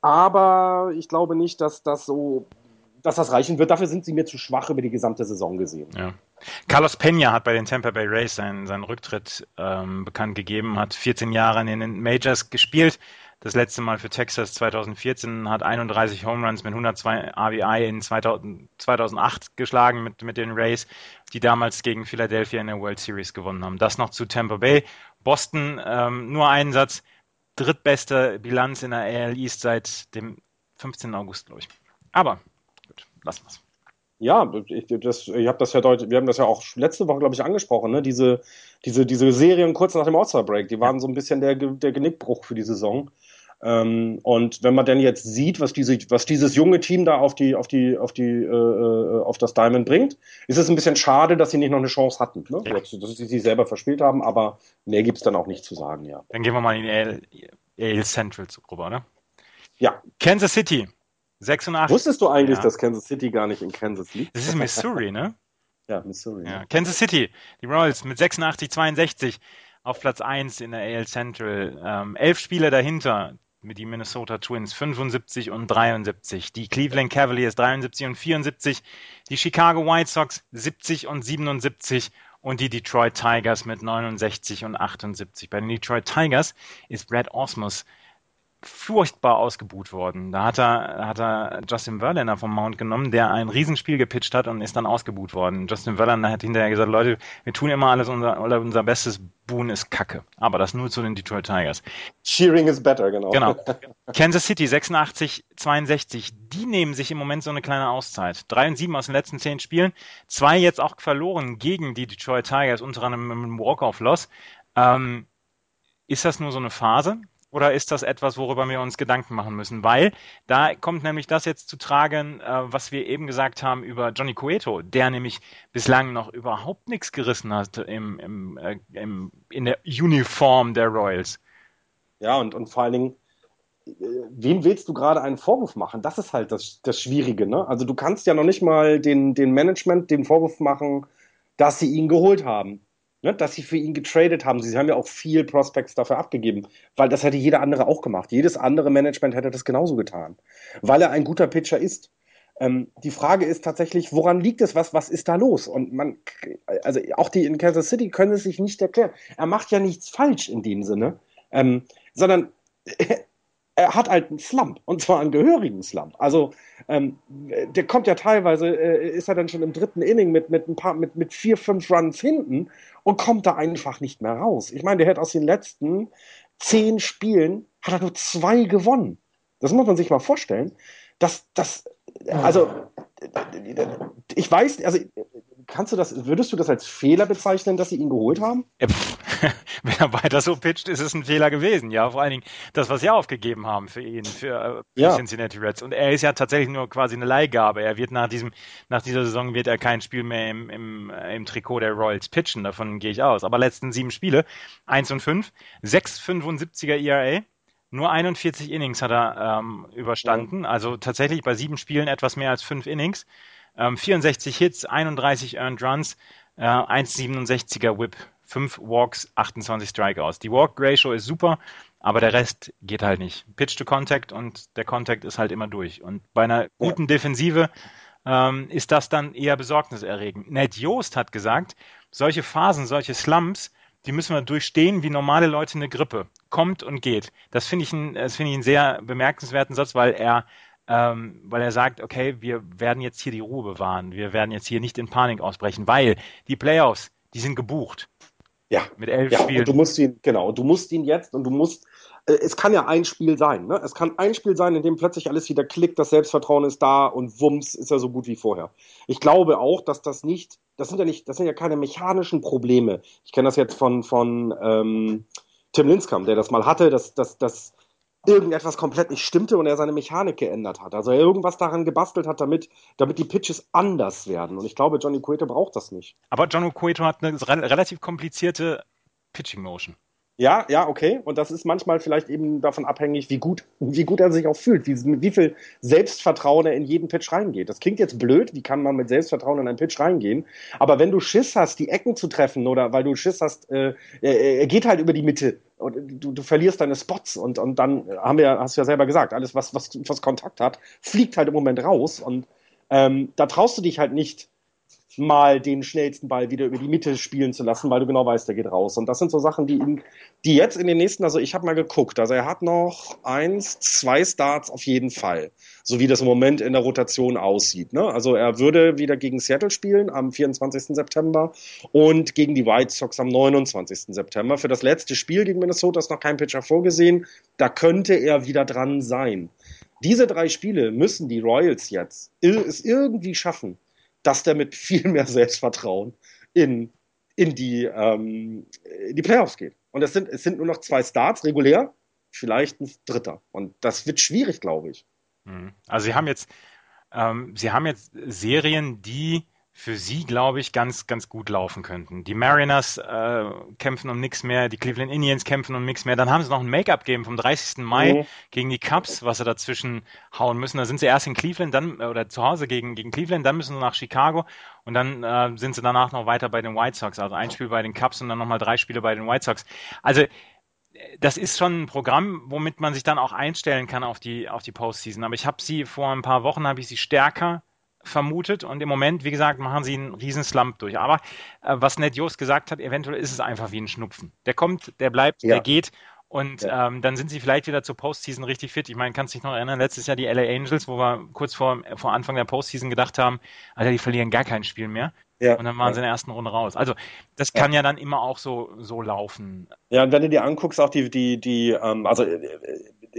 Aber ich glaube nicht, dass das so, dass das reichen wird. Dafür sind sie mir zu schwach über die gesamte Saison gesehen. Ja. Carlos Peña hat bei den Tampa Bay Rays seinen, seinen Rücktritt ähm, bekannt gegeben, hat 14 Jahre in den Majors gespielt, das letzte Mal für Texas 2014, hat 31 Home Runs mit 102 RBI in 2000, 2008 geschlagen mit, mit den Rays, die damals gegen Philadelphia in der World Series gewonnen haben. Das noch zu Tampa Bay. Boston, ähm, nur einen Satz, drittbeste Bilanz in der AL East seit dem 15. August, glaube ich. Aber gut, lassen wir es. Ja, ich, das, ich habe das ja deutlich, wir haben das ja auch letzte Woche, glaube ich, angesprochen, ne? Diese, diese, diese Serien kurz nach dem All-Star-Break, die waren so ein bisschen der, der Genickbruch für die Saison. Ähm, und wenn man denn jetzt sieht, was, diese, was dieses junge Team da auf die, auf die, auf die, äh, äh, auf das Diamond bringt, ist es ein bisschen schade, dass sie nicht noch eine Chance hatten, ne? Ja. dass sie sich selber verspielt haben, aber mehr gibt's dann auch nicht zu sagen, ja. Dann gehen wir mal in die AL, Central rüber, ne? Ja. Kansas City, 86. Wusstest du eigentlich, ja. dass Kansas City gar nicht in Kansas liegt? Das ist Missouri, ne? ja, Missouri. Ja. Kansas City, die Royals mit 86, 62 auf Platz 1 in der AL Central. Ähm, elf Spieler dahinter die Minnesota Twins 75 und 73, die Cleveland Cavaliers 73 und 74, die Chicago White Sox 70 und 77 und die Detroit Tigers mit 69 und 78. Bei den Detroit Tigers ist Brad Osmus furchtbar ausgebuht worden. Da hat er, hat er Justin Verlander vom Mount genommen, der ein Riesenspiel gepitcht hat und ist dann ausgebuht worden. Justin Verlander hat hinterher gesagt, Leute, wir tun immer alles, unser, unser bestes, Boon ist Kacke. Aber das nur zu den Detroit Tigers. Cheering is better, genau. Genau. Kansas City 86, 62, die nehmen sich im Moment so eine kleine Auszeit. Drei und sieben aus den letzten zehn Spielen, zwei jetzt auch verloren gegen die Detroit Tigers, unter anderem einem Walk-Off-Loss. Ähm, ist das nur so eine Phase? Oder ist das etwas, worüber wir uns Gedanken machen müssen? Weil da kommt nämlich das jetzt zu tragen, äh, was wir eben gesagt haben über Johnny Cueto, der nämlich bislang noch überhaupt nichts gerissen hat im, im, äh, im, in der Uniform der Royals. Ja, und, und vor allen Dingen, äh, wem willst du gerade einen Vorwurf machen? Das ist halt das, das Schwierige. Ne? Also du kannst ja noch nicht mal den, den Management den Vorwurf machen, dass sie ihn geholt haben ne, dass sie für ihn getradet haben. Sie haben ja auch viel Prospects dafür abgegeben, weil das hätte jeder andere auch gemacht. Jedes andere Management hätte das genauso getan, weil er ein guter Pitcher ist. Ähm, die Frage ist tatsächlich, woran liegt es? Was, was ist da los? Und man, also auch die in Kansas City können es sich nicht erklären. Er macht ja nichts falsch in dem Sinne, ähm, sondern er hat halt einen Slump und zwar einen gehörigen Slump. Also ähm, der kommt ja teilweise, äh, ist er dann schon im dritten Inning mit, mit ein paar, mit, mit vier, fünf Runs hinten und kommt da einfach nicht mehr raus. Ich meine, der hätte aus den letzten zehn Spielen hat er nur zwei gewonnen. Das muss man sich mal vorstellen. Das, das, also ich weiß, also kannst du das, würdest du das als Fehler bezeichnen, dass sie ihn geholt haben? Wenn er weiter so pitcht, ist es ein Fehler gewesen. Ja, vor allen Dingen das, was sie aufgegeben haben für ihn, für, für ja. Cincinnati Reds. Und er ist ja tatsächlich nur quasi eine Leihgabe. Er wird nach diesem, nach dieser Saison wird er kein Spiel mehr im, im, im Trikot der Royals pitchen. Davon gehe ich aus. Aber letzten sieben Spiele, 1 und 5, 6,75er ERA. Nur 41 Innings hat er ähm, überstanden, ja. also tatsächlich bei sieben Spielen etwas mehr als fünf Innings. Ähm, 64 Hits, 31 Earned Runs, äh, 1,67er Whip, 5 Walks, 28 Strikeouts. Die Walk-Ratio ist super, aber der Rest geht halt nicht. Pitch to Contact und der Contact ist halt immer durch. Und bei einer guten. Defensive ähm, ist das dann eher besorgniserregend. Ned Joost hat gesagt, solche Phasen, solche Slumps, die müssen wir durchstehen wie normale Leute eine Grippe. Kommt und geht. Das finde ich, ein, das finde ich einen sehr bemerkenswerten Satz, weil er ähm, weil er sagt, okay, wir werden jetzt hier die Ruhe bewahren, wir werden jetzt hier nicht in Panik ausbrechen, weil die Playoffs, die sind gebucht. Ja, mit elf ja, Spielen. Und du musst ihn, genau, du musst ihn jetzt und du musst, äh, es kann ja ein Spiel sein, ne? Es kann ein Spiel sein, in dem plötzlich alles wieder klickt, das Selbstvertrauen ist da und wumms ist er so gut wie vorher. Ich glaube auch, dass das nicht, das sind ja nicht, das sind ja keine mechanischen Probleme. Ich kenne das jetzt von, von ähm, Tim Linskamp, der das mal hatte, dass, dass, dass irgendetwas komplett nicht stimmte und er seine Mechanik geändert hat. Also er irgendwas daran gebastelt hat, damit, damit die Pitches anders werden. Und ich glaube, Johnny Cueto braucht das nicht. Aber Johnny Cueto hat eine relativ komplizierte Pitching Motion. Ja, ja, okay. Und das ist manchmal vielleicht eben davon abhängig, wie gut, wie gut er sich auch fühlt, wie, wie viel Selbstvertrauen er in jeden Pitch reingeht. Das klingt jetzt blöd, wie kann man mit Selbstvertrauen in einen Pitch reingehen? Aber wenn du Schiss hast, die Ecken zu treffen oder weil du Schiss hast, äh, er, geht halt über die Mitte und du, du verlierst deine Spots und, und dann haben wir, hast du ja selber gesagt, alles, was, was, was Kontakt hat, fliegt halt im Moment raus und ähm, da traust du dich halt nicht mal den schnellsten Ball wieder über die Mitte spielen zu lassen, weil du genau weißt, der geht raus. Und das sind so Sachen, die ihn, die jetzt in den nächsten, also ich habe mal geguckt, also er hat noch eins, zwei Starts auf jeden Fall, so wie das im Moment in der Rotation aussieht. Ne? Also er würde wieder gegen Seattle spielen am 24. September und gegen die White Sox am 29. September. Für das letzte Spiel gegen Minnesota ist noch kein Pitcher vorgesehen. Da könnte er wieder dran sein. Diese drei Spiele müssen die Royals jetzt es irgendwie schaffen, dass der mit viel mehr Selbstvertrauen in, in, die, ähm, in die Playoffs geht. Und es sind, es sind nur noch zwei Starts regulär, vielleicht ein dritter. Und das wird schwierig, glaube ich. Mhm. Also sie haben jetzt, ähm, sie haben jetzt Serien, die für sie, glaube ich, ganz, ganz gut laufen könnten. Die Mariners äh, kämpfen um nichts mehr, die Cleveland Indians kämpfen um nichts mehr. Dann haben sie noch ein Make-up-Game vom 30. Mai mhm. gegen die Cubs, was sie dazwischen hauen müssen. Da sind sie erst in Cleveland, dann oder zu Hause gegen, gegen Cleveland, dann müssen sie nach Chicago und dann äh, sind sie danach noch weiter bei den White Sox. Also ein Spiel bei den Cubs und dann nochmal drei Spiele bei den White Sox. Also das ist schon ein Programm, womit man sich dann auch einstellen kann auf die, auf die Postseason. Aber ich habe sie vor ein paar Wochen, habe ich sie stärker vermutet und im Moment, wie gesagt, machen sie einen riesen Slump durch. Aber äh, was Ned Jost gesagt hat, eventuell ist es einfach wie ein Schnupfen. Der kommt, der bleibt, ja. der geht und ja. ähm, dann sind sie vielleicht wieder zur Postseason richtig fit. Ich meine, kannst dich noch erinnern, letztes Jahr die LA Angels, wo wir kurz vor, vor Anfang der Postseason gedacht haben, Alter, die verlieren gar kein Spiel mehr. Ja. Und dann waren sie in der ersten Runde raus. Also das kann ja, dann immer auch so, so laufen. Ja, und wenn du dir anguckst, auch die, die, die, ähm, also äh,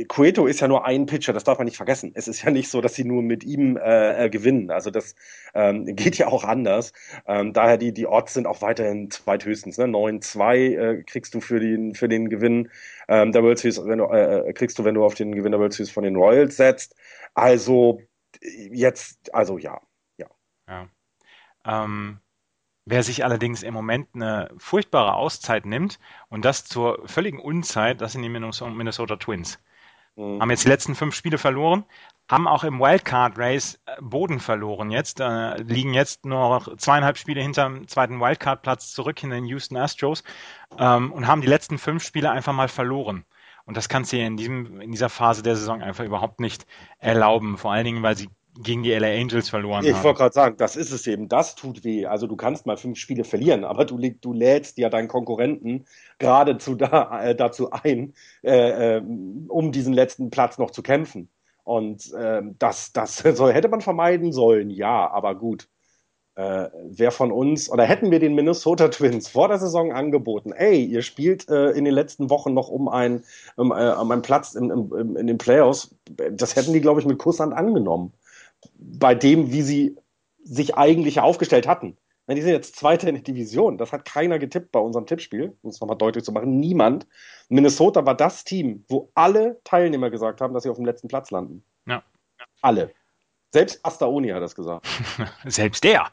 Cueto ist ja nur ein Pitcher, das darf man nicht vergessen. Es ist ja nicht so, dass sie nur mit ihm äh, äh, gewinnen. Also das ähm, geht ja auch anders. Ähm, daher die, die Odds sind auch weiterhin zweithöchstens. Ne? 9-2 äh, kriegst du für den, für den Gewinn ähm, der World Series, wenn du, äh, kriegst du, wenn du auf den Gewinn der World Series von den Royals setzt. Also jetzt, also ja, ja. Ja. Ähm, Wer sich allerdings im Moment eine furchtbare Auszeit nimmt und das zur völligen Unzeit, das sind die Minnesota Twins. Mhm. Haben jetzt die letzten fünf Spiele verloren, haben auch im Wildcard-Race äh, Boden verloren jetzt, äh, liegen jetzt noch zweieinhalb Spiele hinterm zweiten Wildcard-Platz zurück in den Houston Astros ähm, und haben die letzten fünf Spiele einfach mal verloren. Und das kannst du in, diesem, in dieser Phase der Saison einfach überhaupt nicht erlauben. Vor allen Dingen, weil sie gegen die LA Angels verloren ich haben. Ich wollte gerade sagen, das ist es eben. Das tut weh. Also du kannst mal fünf Spiele verlieren, aber du, du lädst ja deinen Konkurrenten geradezu da, äh, dazu ein, äh, äh, um diesen letzten Platz noch zu kämpfen. Und äh, das, das so hätte man vermeiden sollen, ja, aber gut. Äh, wer von uns, oder hätten wir den Minnesota Twins vor der Saison angeboten, ey, ihr spielt äh, in den letzten Wochen noch um, ein, um, äh, um einen Platz in, in, in den Playoffs, das hätten die, glaube ich, mit Kusshand angenommen bei dem, wie sie sich eigentlich aufgestellt hatten. Die sind jetzt Zweiter in der Division. Das hat keiner getippt bei unserem Tippspiel, um es nochmal deutlich zu machen. Niemand. Minnesota war das Team, wo alle Teilnehmer gesagt haben, dass sie auf dem letzten Platz landen. Ja. Alle. Selbst Astaoni hat das gesagt. Selbst der.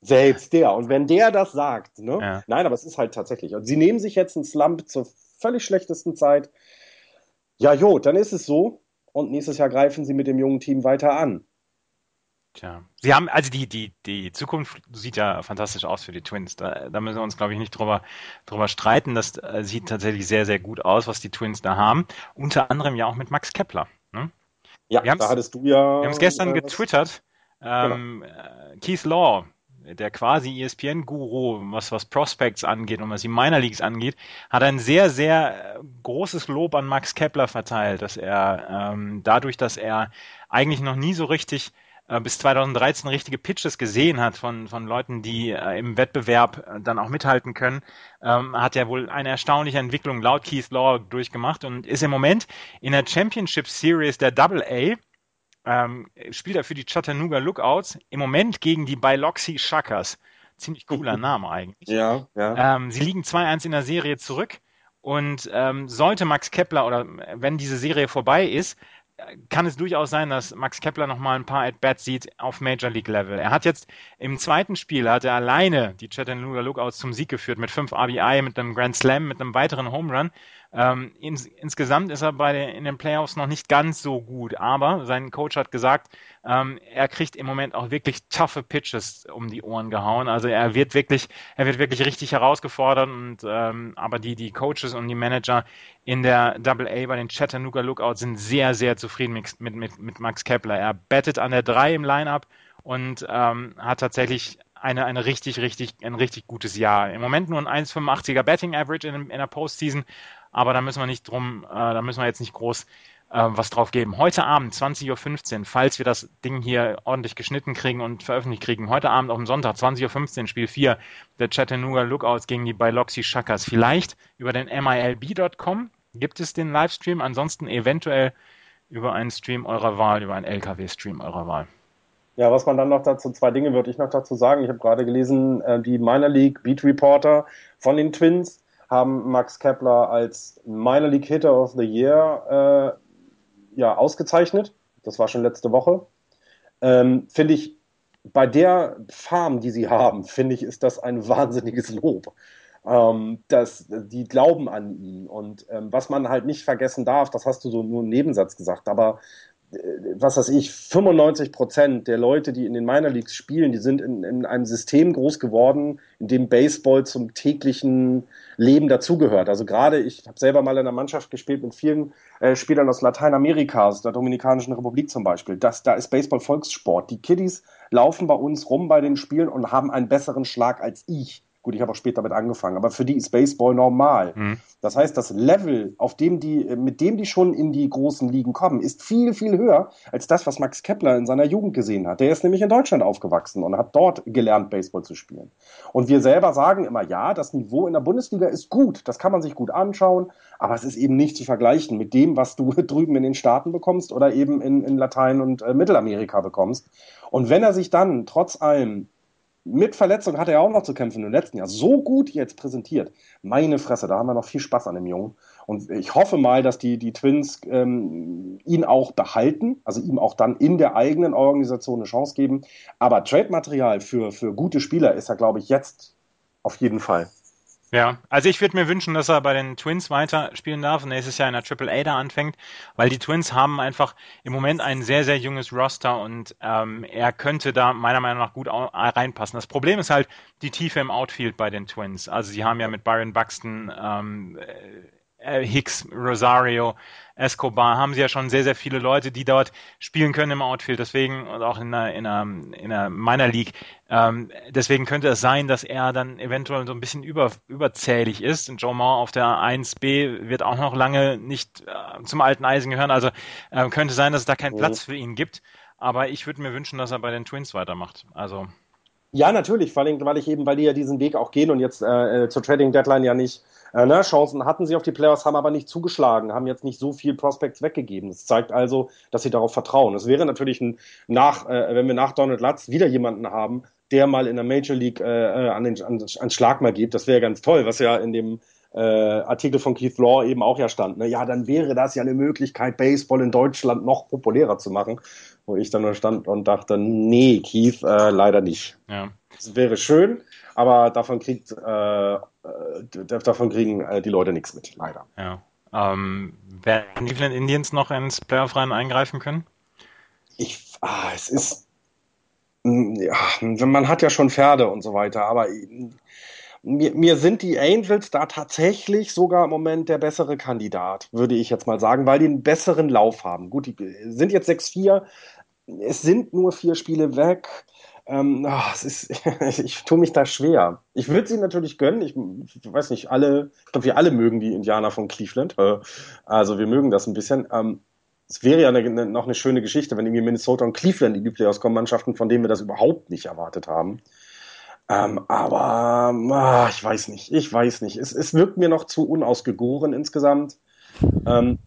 Selbst der. Und wenn der das sagt, ne? Ja. Nein, aber es ist halt tatsächlich. Und sie nehmen sich jetzt einen Slump zur völlig schlechtesten Zeit. Ja, jo, dann ist es so. Und nächstes Jahr greifen sie mit dem jungen Team weiter an. Tja. Sie haben, also die, die, die Zukunft sieht ja fantastisch aus für die Twins. Da, da müssen wir uns, glaube ich, nicht drüber, drüber streiten. Das äh, sieht tatsächlich sehr, sehr gut aus, was die Twins da haben. Unter anderem ja auch mit Max Kepler. Ne? Ja, Wir da hattest du ja. Wir haben es gestern äh, getwittert. Ähm, äh, Keith Law, der quasi ESPN-Guru, was, was Prospects angeht und was die Minor Leagues angeht, hat ein sehr, sehr äh, großes Lob an Max Kepler verteilt, dass er ähm, dadurch, dass er eigentlich noch nie so richtig äh, bis 2013 richtige Pitches gesehen hat von, von Leuten, die äh, im Wettbewerb äh, dann auch mithalten können, ähm, hat er wohl eine erstaunliche Entwicklung laut Keith Law durchgemacht und ist im Moment in der Championship Series der Double A ähm, spielt er für die Chattanooga Lookouts im Moment gegen die Biloxi Shuckers. Ziemlich cooler Name eigentlich. Ja, ja. Ähm, sie liegen 2-1 in der Serie zurück und ähm, sollte Max Kepler oder wenn diese Serie vorbei ist, kann es durchaus sein, dass Max Kepler noch mal ein paar At-Bats sieht auf Major League Level. Er hat jetzt im zweiten Spiel hat er alleine die Chattanooga Lookouts zum Sieg geführt mit fünf RBI, mit einem Grand Slam, mit einem weiteren Home Run. Ähm, ins, insgesamt ist er bei den, in den Playoffs noch nicht ganz so gut, aber sein Coach hat gesagt, ähm, er kriegt im Moment auch wirklich toughe Pitches um die Ohren gehauen. Also er wird wirklich, er wird wirklich richtig herausgefordert und ähm, aber die, die Coaches und die Manager in der Double A bei den Chattanooga Lookouts sind sehr, sehr zufrieden mit, mit, mit, mit Max Kepler. Er bettet an der 3 im Lineup und ähm, hat tatsächlich eine, eine richtig, richtig, ein richtig gutes Jahr. Im Moment nur ein 1,85er Betting Average in, in der Postseason, aber da müssen wir nicht drum, äh, da müssen wir jetzt nicht groß äh, was drauf geben. Heute Abend, 20.15 Uhr, falls wir das Ding hier ordentlich geschnitten kriegen und veröffentlicht kriegen, heute Abend auf dem Sonntag, 20.15 Uhr, Spiel 4 der Chattanooga Lookouts gegen die Biloxi Shuckers. Vielleicht über den MILB.com gibt es den Livestream, ansonsten eventuell über einen Stream eurer Wahl, über einen LKW-Stream eurer Wahl. Ja, was man dann noch dazu, zwei Dinge würde ich noch dazu sagen. Ich habe gerade gelesen, äh, die Minor League Beat Reporter von den Twins haben Max Kepler als Minor League Hitter of the Year äh, ja, ausgezeichnet. Das war schon letzte Woche. Ähm, finde ich, bei der Farm, die sie haben, finde ich, ist das ein wahnsinniges Lob. Ähm, das, die glauben an ihn. Und ähm, was man halt nicht vergessen darf, das hast du so nur im Nebensatz gesagt, aber was weiß ich, 95 Prozent der Leute, die in den Minor Leagues spielen, die sind in, in einem System groß geworden, in dem Baseball zum täglichen Leben dazugehört. Also gerade, ich habe selber mal in einer Mannschaft gespielt mit vielen äh, Spielern aus Lateinamerika, aus der Dominikanischen Republik zum Beispiel. Das, da ist Baseball Volkssport. Die Kiddies laufen bei uns rum bei den Spielen und haben einen besseren Schlag als ich. Gut, ich habe auch später damit angefangen, aber für die ist Baseball normal. Mhm. Das heißt, das Level, auf dem die, mit dem die schon in die großen Ligen kommen, ist viel, viel höher als das, was Max Kepler in seiner Jugend gesehen hat. Der ist nämlich in Deutschland aufgewachsen und hat dort gelernt, Baseball zu spielen. Und wir selber sagen immer, ja, das Niveau in der Bundesliga ist gut, das kann man sich gut anschauen, aber es ist eben nicht zu vergleichen mit dem, was du drüben in den Staaten bekommst oder eben in, in Latein- und äh, Mittelamerika bekommst. Und wenn er sich dann trotz allem mit Verletzung hat er auch noch zu kämpfen im letzten Jahr. So gut jetzt präsentiert. Meine Fresse, da haben wir noch viel Spaß an dem Jungen. Und ich hoffe mal, dass die, die Twins ähm, ihn auch behalten, also ihm auch dann in der eigenen Organisation eine Chance geben. Aber Trade-Material für, für gute Spieler ist er, glaube ich, jetzt auf jeden Fall. Ja, also ich würde mir wünschen, dass er bei den Twins weiter spielen darf und nächstes Jahr in der Triple A da anfängt, weil die Twins haben einfach im Moment ein sehr, sehr junges Roster und ähm, er könnte da meiner Meinung nach gut reinpassen. Das Problem ist halt die Tiefe im Outfield bei den Twins. Also sie haben ja mit Byron Buxton ähm, äh, Hicks, Rosario, Escobar, haben sie ja schon sehr, sehr viele Leute, die dort spielen können im Outfield, deswegen, und auch in einer, in einer, in einer Minor League. Ähm, deswegen könnte es sein, dass er dann eventuell so ein bisschen über, überzählig ist. Und Joe Moore auf der 1B wird auch noch lange nicht äh, zum alten Eisen gehören. Also äh, könnte sein, dass es da keinen Platz für ihn gibt. Aber ich würde mir wünschen, dass er bei den Twins weitermacht. Also. Ja, natürlich, vor allem, weil ich eben, weil die ja diesen Weg auch gehen und jetzt äh, zur Trading Deadline ja nicht äh, ne, Chancen hatten sie auf die Playoffs, haben aber nicht zugeschlagen, haben jetzt nicht so viel Prospects weggegeben. Das zeigt also, dass sie darauf vertrauen. Es wäre natürlich ein nach, äh, wenn wir nach Donald Lutz wieder jemanden haben, der mal in der Major League äh, äh an den an, an Schlag mal gibt, das wäre ganz toll, was ja in dem äh, Artikel von Keith Law eben auch ja stand. Ne? Ja, dann wäre das ja eine Möglichkeit, Baseball in Deutschland noch populärer zu machen. Wo ich dann nur stand und dachte, nee, Keith, äh, leider nicht. Ja. Das wäre schön, aber davon kriegt äh, äh davon kriegen äh, die Leute nichts mit, leider. Ja. Ähm, werden die Cleveland Indians noch ins Playoff-Rennen eingreifen können? Ich, ah, es ist, ja, man hat ja schon Pferde und so weiter, aber mir, mir sind die Angels da tatsächlich sogar im Moment der bessere Kandidat, würde ich jetzt mal sagen, weil die einen besseren Lauf haben. Gut, die sind jetzt 6-4, es sind nur vier Spiele weg. Ähm, oh, es ist, ich tue mich da schwer. Ich würde sie natürlich gönnen. Ich, ich weiß nicht, alle, ich glaube, wir alle mögen die Indianer von Cleveland. Äh, also wir mögen das ein bisschen. Ähm, es wäre ja eine, eine, noch eine schöne Geschichte, wenn irgendwie Minnesota und Cleveland in die Playoffs kommen, Mannschaften, von denen wir das überhaupt nicht erwartet haben. Ähm, aber ah, ich weiß nicht, ich weiß nicht. Es, es wirkt mir noch zu unausgegoren insgesamt. Ähm,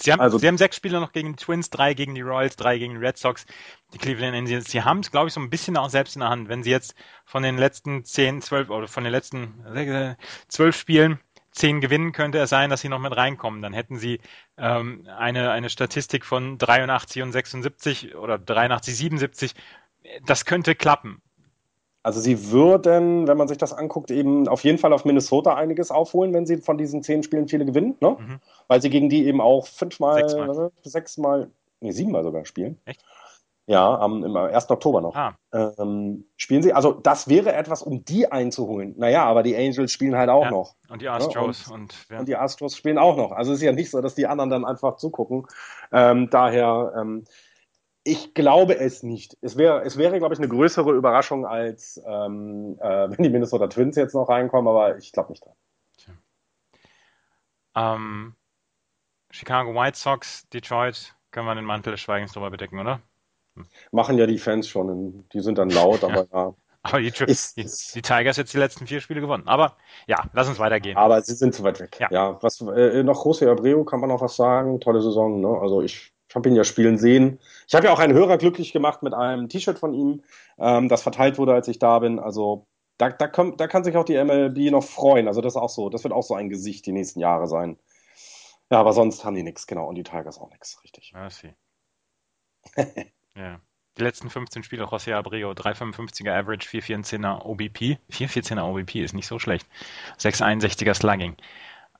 Sie haben, also, Sie haben sechs Spiele noch gegen die Twins, drei gegen die Royals, drei gegen die Red Sox, die Cleveland Indians. Sie haben es, glaube ich, so ein bisschen auch selbst in der Hand. Wenn Sie jetzt von den letzten zehn, zwölf oder von den letzten äh, zwölf Spielen zehn gewinnen, könnte es sein, dass Sie noch mit reinkommen. Dann hätten Sie ähm, eine, eine Statistik von 83 und 76 oder 83, 77. Das könnte klappen. Also sie würden, wenn man sich das anguckt, eben auf jeden Fall auf Minnesota einiges aufholen, wenn sie von diesen zehn Spielen viele gewinnen, ne? Mhm. Weil sie gegen die eben auch fünfmal, sechsmal, sechsmal nee, siebenmal sogar spielen. Echt? Ja, am, im 1. Oktober noch. Ah. Ähm, spielen sie, also das wäre etwas, um die einzuholen. Naja, aber die Angels spielen halt auch ja. noch. Und die ne? Astros. Ne? Und, und, ja. und, die Astros spielen auch noch. Also es ist ja nicht so, dass die anderen dann einfach zugucken. Ähm, daher, ähm, ich glaube es nicht. Es wäre, es wäre, glaube ich, eine größere Überraschung, als ähm, äh, wenn die Minnesota Twins jetzt noch reinkommen, aber ich glaube nicht dran. Ähm, Chicago White Sox, Detroit, können wir den Mantel des Schweigens drüber bedecken, oder? Hm. Machen ja die Fans schon, die sind dann laut, aber ja. Aber die, ist, die, die, Tigers jetzt die letzten vier Spiele gewonnen. Aber ja, lass uns weitergehen. Aber sie sind zu weit weg. Ja, ja was äh, noch José Abreu kann man noch was sagen. Tolle Saison, ne? Also ich habe ihn ja spielen sehen. Ich habe ja auch einen Hörer glücklich gemacht mit einem T-Shirt von ihm, ähm, das verteilt wurde, als ich da bin. Also da, da, kommt, da kann sich auch die MLB noch freuen. Also das ist auch so, das wird auch so ein Gesicht die nächsten Jahre sein. Ja, aber sonst haben die nichts, genau. Und die Tigers auch nichts, richtig. Merci. ja. Die letzten 15 Spiele, José Abreu, 3,55er Average, 4,14er OBP. 4,14er OBP ist nicht so schlecht. 6,61er Slugging.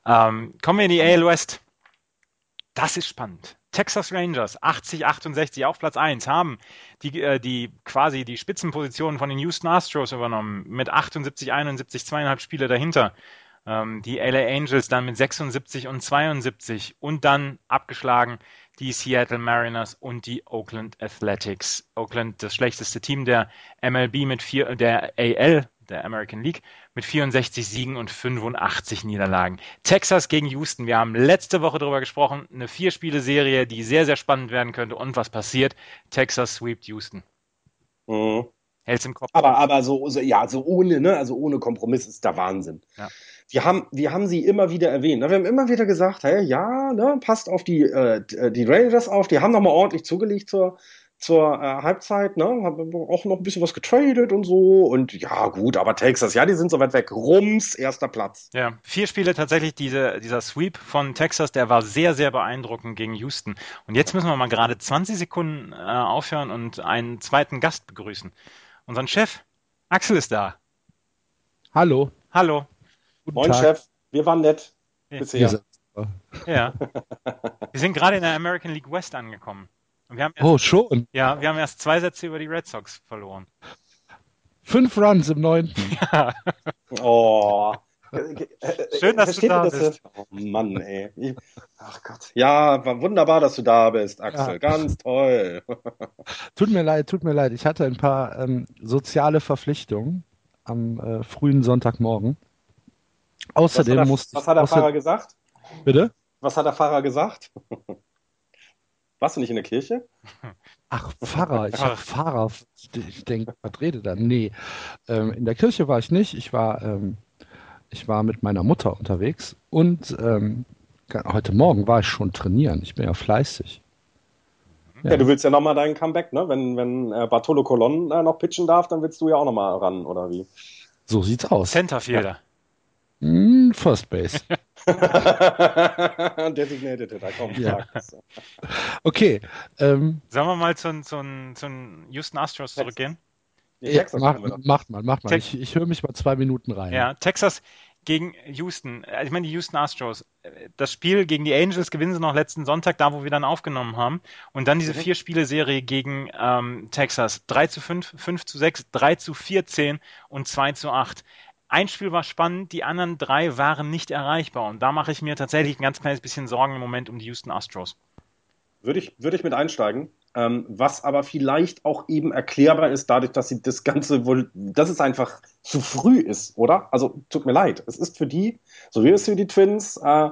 Ähm, kommen wir in die AL West. Das ist spannend. Texas Rangers 80-68 auf Platz 1 haben die, äh, die quasi die Spitzenpositionen von den Houston Astros übernommen mit 78-71, zweieinhalb Spiele dahinter. Ähm, die LA Angels dann mit 76 und 72 und dann abgeschlagen die Seattle Mariners und die Oakland Athletics. Oakland das schlechteste Team der MLB mit vier, der AL der American League mit 64 Siegen und 85 Niederlagen. Texas gegen Houston. Wir haben letzte Woche darüber gesprochen. Eine Vier-Spiele-Serie, die sehr, sehr spannend werden könnte. Und was passiert? Texas sweept Houston. Mhm. Hält's im Kopf. Aber, aber so, so, ja, so ohne, ne, also ohne Kompromiss ist der Wahnsinn. Ja. Wir haben, wir haben sie immer wieder erwähnt. Wir haben immer wieder gesagt, hey, ja, ne, passt auf die, äh, die Rangers auf. Die haben nochmal ordentlich zugelegt zur, zur äh, Halbzeit, ne? Haben auch noch ein bisschen was getradet und so. Und ja, gut, aber Texas, ja, die sind so weit weg. Rums, erster Platz. Ja, vier Spiele tatsächlich, diese, dieser Sweep von Texas, der war sehr, sehr beeindruckend gegen Houston. Und jetzt müssen wir mal gerade 20 Sekunden äh, aufhören und einen zweiten Gast begrüßen. Unseren Chef, Axel ist da. Hallo. Hallo. Guten Moin, Tag. Chef. Wir waren nett. Bisher. Ja. Wir sind gerade in der American League West angekommen. Erst, oh, schon? Ja, wir haben erst zwei Sätze über die Red Sox verloren. Fünf Runs im neunten. Ja. Oh. Schön, dass Versteht du da bist. Oh Mann, ey. Ich, ach Gott. Ja, war wunderbar, dass du da bist, Axel. Ja. Ganz toll. tut mir leid, tut mir leid. Ich hatte ein paar ähm, soziale Verpflichtungen am äh, frühen Sonntagmorgen. Außerdem was musste Was hat der Pfarrer gesagt? Bitte? Was hat der Pfarrer gesagt? Warst du nicht in der Kirche? Ach, Pfarrer. Ich habe Pfarrer. Ich denke, was redet er? Nee. Ähm, in der Kirche war ich nicht. Ich war, ähm, ich war mit meiner Mutter unterwegs und ähm, heute Morgen war ich schon trainieren. Ich bin ja fleißig. Ja, ja du willst ja nochmal deinen Comeback, ne? Wenn, wenn äh, Bartolo Colon äh, noch pitchen darf, dann willst du ja auch nochmal ran, oder wie? So sieht's aus. Centerfielder. Ja. Hm, First Base. Designated Hitter, komm, ja. Okay. Ähm, Sollen wir mal zu, zu, zu Houston Astros zurückgehen? Ja, mach, macht mal, macht mal. Ich, ich höre mich mal zwei Minuten rein. Ja, Texas gegen Houston. Also ich meine, die Houston Astros. Das Spiel gegen die Angels gewinnen sie noch letzten Sonntag, da wo wir dann aufgenommen haben. Und dann diese mhm. Vier-Spiele-Serie gegen ähm, Texas. 3 zu 5, 5 zu 6, 3 zu 14 und 2 zu 8. Ein Spiel war spannend, die anderen drei waren nicht erreichbar. Und da mache ich mir tatsächlich ein ganz kleines bisschen Sorgen im Moment um die Houston Astros. Würde ich, würde ich mit einsteigen. Ähm, was aber vielleicht auch eben erklärbar ist, dadurch, dass sie das Ganze wohl, dass es einfach zu früh ist, oder? Also tut mir leid. Es ist für die, so wie es für die Twins äh,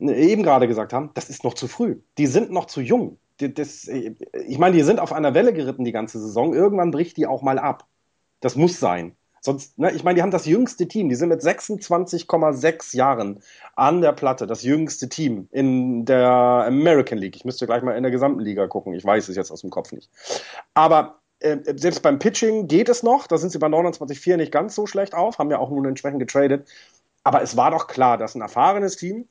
eben gerade gesagt haben, das ist noch zu früh. Die sind noch zu jung. Die, das, ich meine, die sind auf einer Welle geritten die ganze Saison. Irgendwann bricht die auch mal ab. Das muss sein. Sonst, ne, ich meine, die haben das jüngste Team. Die sind mit 26,6 Jahren an der Platte. Das jüngste Team in der American League. Ich müsste gleich mal in der gesamten Liga gucken. Ich weiß es jetzt aus dem Kopf nicht. Aber äh, selbst beim Pitching geht es noch. Da sind sie bei 29,4 nicht ganz so schlecht auf. Haben ja auch nun entsprechend getradet. Aber es war doch klar, dass ein erfahrenes Team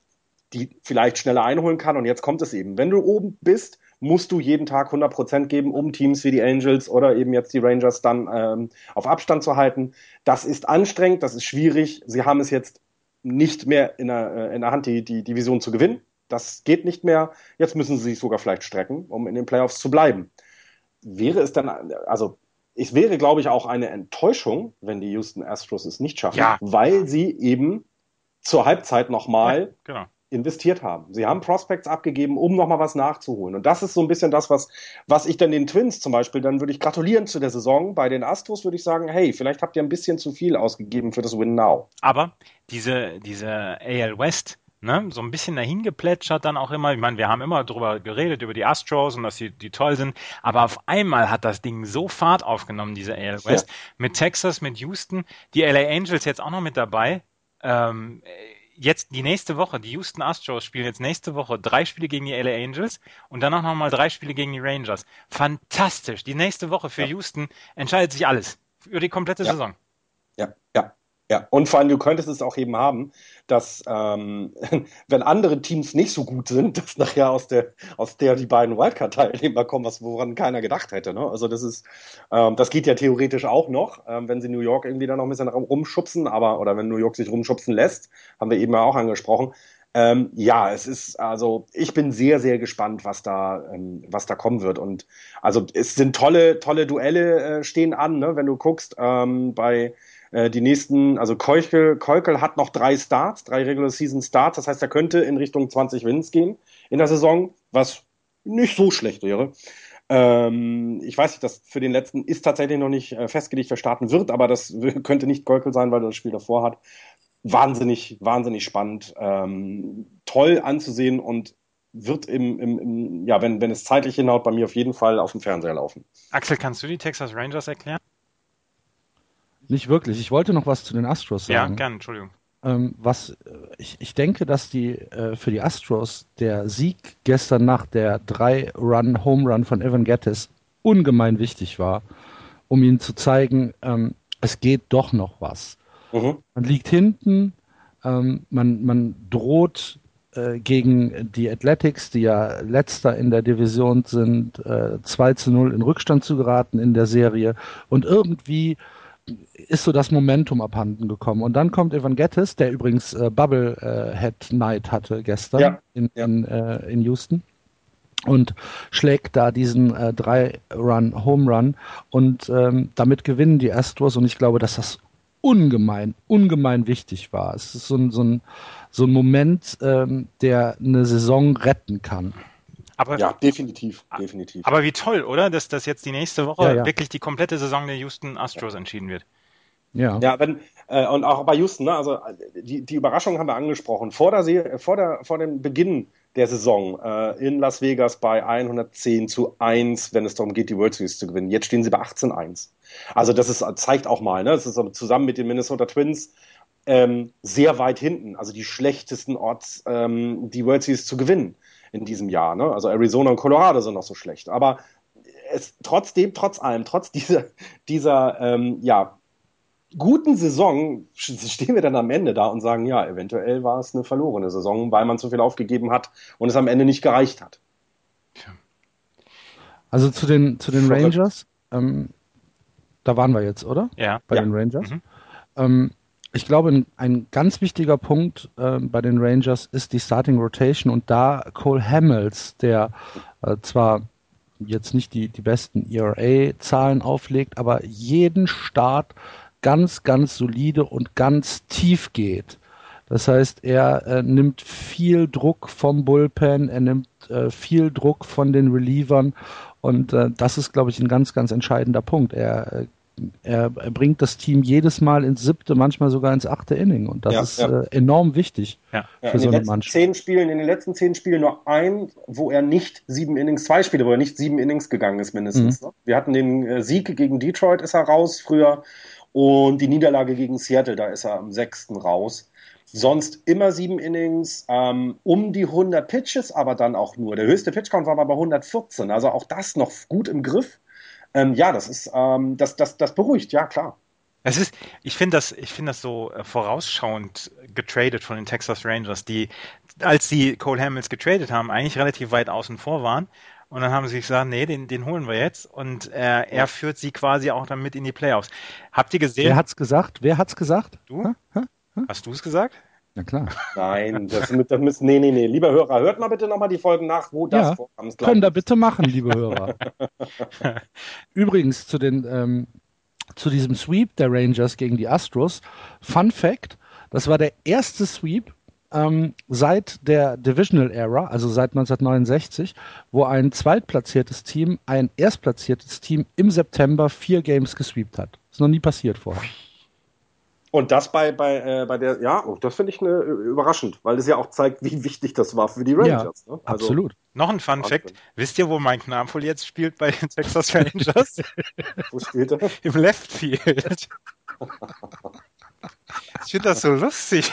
die vielleicht schneller einholen kann. Und jetzt kommt es eben. Wenn du oben bist, musst du jeden Tag 100% geben, um Teams wie die Angels oder eben jetzt die Rangers dann ähm, auf Abstand zu halten. Das ist anstrengend, das ist schwierig. Sie haben es jetzt nicht mehr in der, äh, in der Hand, die, die Division zu gewinnen. Das geht nicht mehr. Jetzt müssen sie sich sogar vielleicht strecken, um in den Playoffs zu bleiben. Wäre es dann, also es wäre, glaube ich, auch eine Enttäuschung, wenn die Houston Astros es nicht schaffen, ja. weil sie eben zur Halbzeit nochmal ja, genau investiert haben. Sie haben Prospects abgegeben, um nochmal was nachzuholen. Und das ist so ein bisschen das, was, was ich dann den Twins zum Beispiel, dann würde ich gratulieren zu der Saison. Bei den Astros würde ich sagen, hey, vielleicht habt ihr ein bisschen zu viel ausgegeben für das Win Now. Aber diese, diese AL West, ne, so ein bisschen dahin geplätschert dann auch immer. Ich meine, wir haben immer darüber geredet, über die Astros und dass sie die toll sind. Aber auf einmal hat das Ding so Fahrt aufgenommen, diese AL West. Ja. Mit Texas, mit Houston, die LA Angels jetzt auch noch mit dabei. Ähm, jetzt die nächste Woche, die Houston Astros spielen jetzt nächste Woche drei Spiele gegen die LA Angels und dann auch nochmal drei Spiele gegen die Rangers. Fantastisch. Die nächste Woche für ja. Houston entscheidet sich alles. Über die komplette ja. Saison. Ja, ja. Ja, und vor allem, du könntest es auch eben haben, dass ähm, wenn andere Teams nicht so gut sind, dass nachher aus der, aus der die beiden Wildcard-Teilnehmer kommen, was woran keiner gedacht hätte. Ne? Also das ist, ähm, das geht ja theoretisch auch noch, ähm, wenn sie New York irgendwie da noch ein bisschen rumschubsen, aber oder wenn New York sich rumschubsen lässt, haben wir eben ja auch angesprochen. Ähm, ja, es ist also, ich bin sehr, sehr gespannt, was da, ähm, was da kommen wird. Und also es sind tolle, tolle Duelle äh, stehen an, ne? wenn du guckst ähm, bei die nächsten, also Keuchel, Keukel hat noch drei Starts, drei Regular Season Starts. Das heißt, er könnte in Richtung 20 Wins gehen in der Saison, was nicht so schlecht wäre. Ähm, ich weiß nicht, das für den letzten ist tatsächlich noch nicht äh, festgelegt, wer starten wird, aber das könnte nicht Keukel sein, weil er das Spiel davor hat. Wahnsinnig, wahnsinnig spannend, ähm, toll anzusehen und wird im, im, im, ja, wenn, wenn es zeitlich hinhaut, bei mir auf jeden Fall auf dem Fernseher laufen. Axel, kannst du die Texas Rangers erklären? Nicht wirklich. Ich wollte noch was zu den Astros sagen. Ja, gern, Entschuldigung. Ähm, was äh, ich, ich denke, dass die äh, für die Astros der Sieg gestern nach der drei Run Home Run von Evan Gettis ungemein wichtig war, um ihnen zu zeigen, ähm, es geht doch noch was. Mhm. Man liegt hinten, ähm, man, man droht äh, gegen die Athletics, die ja letzter in der Division sind, äh, 2 zu 0 in Rückstand zu geraten in der Serie und irgendwie ist so das Momentum abhanden gekommen. Und dann kommt Evan Gettis, der übrigens äh, Bubble äh, Head Night hatte gestern ja, in. In, äh, in Houston und schlägt da diesen äh, drei Run Home Run und ähm, damit gewinnen die Astros und ich glaube, dass das ungemein, ungemein wichtig war. Es ist so ein, so ein, so ein Moment, ähm, der eine Saison retten kann. Aber, ja, definitiv, definitiv. Aber wie toll, oder? Dass, dass jetzt die nächste Woche ja, ja. wirklich die komplette Saison der Houston Astros entschieden wird. Ja. Ja, wenn, äh, und auch bei Houston, ne, also die, die Überraschung haben wir angesprochen. Vor, der, vor, der, vor dem Beginn der Saison äh, in Las Vegas bei 110 zu 1, wenn es darum geht, die World Series zu gewinnen. Jetzt stehen sie bei 18-1. Also das ist, zeigt auch mal, ne? Das ist zusammen mit den Minnesota Twins ähm, sehr weit hinten, also die schlechtesten Orts, ähm, die World Series zu gewinnen in diesem Jahr. Ne? Also Arizona und Colorado sind noch so schlecht. Aber es trotzdem, trotz allem, trotz dieser, dieser ähm, ja, guten Saison stehen wir dann am Ende da und sagen, ja, eventuell war es eine verlorene Saison, weil man zu viel aufgegeben hat und es am Ende nicht gereicht hat. Also zu den, zu den Rangers, ähm, da waren wir jetzt, oder? Ja. Bei ja. den Rangers. Mhm. Ähm, ich glaube, ein, ganz wichtiger Punkt äh, bei den Rangers ist die Starting Rotation und da Cole Hamels, der äh, zwar jetzt nicht die, die besten ERA-Zahlen auflegt, aber jeden Start ganz, ganz solide und ganz tief geht. Das heißt, er äh, nimmt viel Druck vom Bullpen, er nimmt äh, viel Druck von den Relievern und äh, das ist, glaube ich, ein ganz, ganz entscheidender Punkt. Er, äh, er, er, bringt das Team jedes Mal ins siebte, manchmal sogar ins achte Inning und das ja, ist ja. Äh, enorm wichtig ja. für so eine Mannschaft. Zehn Spielen, in den letzten zehn Spielen nur ein, wo er nicht sieben Innings, zwei Spiele, wo er nicht sieben Innings gegangen ist mindestens. Mhm. Ne? Wir hatten den äh, Sieg gegen Detroit, ist er raus früher und die Niederlage gegen Seattle, da ist er am sechsten raus. Sonst immer sieben Innings, ähm, um die 100 Pitches, aber dann auch nur. Der höchste Pitchcount war aber bei 114, also auch das noch gut im Griff. Ähm, ja, das ist, ähm, das, das, das beruhigt, ja klar. Es ist, ich finde das, ich finde das so äh, vorausschauend getradet von den Texas Rangers, die, als sie Cole Hamels getradet haben, eigentlich relativ weit außen vor waren und dann haben sie gesagt, nee, den, den holen wir jetzt. Und äh, er führt sie quasi auch dann mit in die Playoffs. Habt ihr gesehen? Wer hat's gesagt? Wer hat's gesagt? Du? Ha? Ha? Ha? Hast du es gesagt? Na klar. Nein, das, das müssen, nee, nee, nee. Lieber Hörer, hört mal bitte nochmal die Folgen nach, wo das ja, vorkam. Können da bitte machen, liebe Hörer. Übrigens zu den, ähm, zu diesem Sweep der Rangers gegen die Astros. Fun Fact, das war der erste Sweep ähm, seit der Divisional Era, also seit 1969, wo ein zweitplatziertes Team ein erstplatziertes Team im September vier Games gesweept hat. Ist noch nie passiert vorher. Und das bei, bei, äh, bei der, ja, oh, das finde ich ne, überraschend, weil es ja auch zeigt, wie wichtig das war für die Rangers. Ja, ne? also, absolut. Noch ein Fun Fact. Wisst ihr, wo Mike Napoli jetzt spielt bei den Texas Rangers? wo spielt er? Im Left Field. ich finde das so lustig.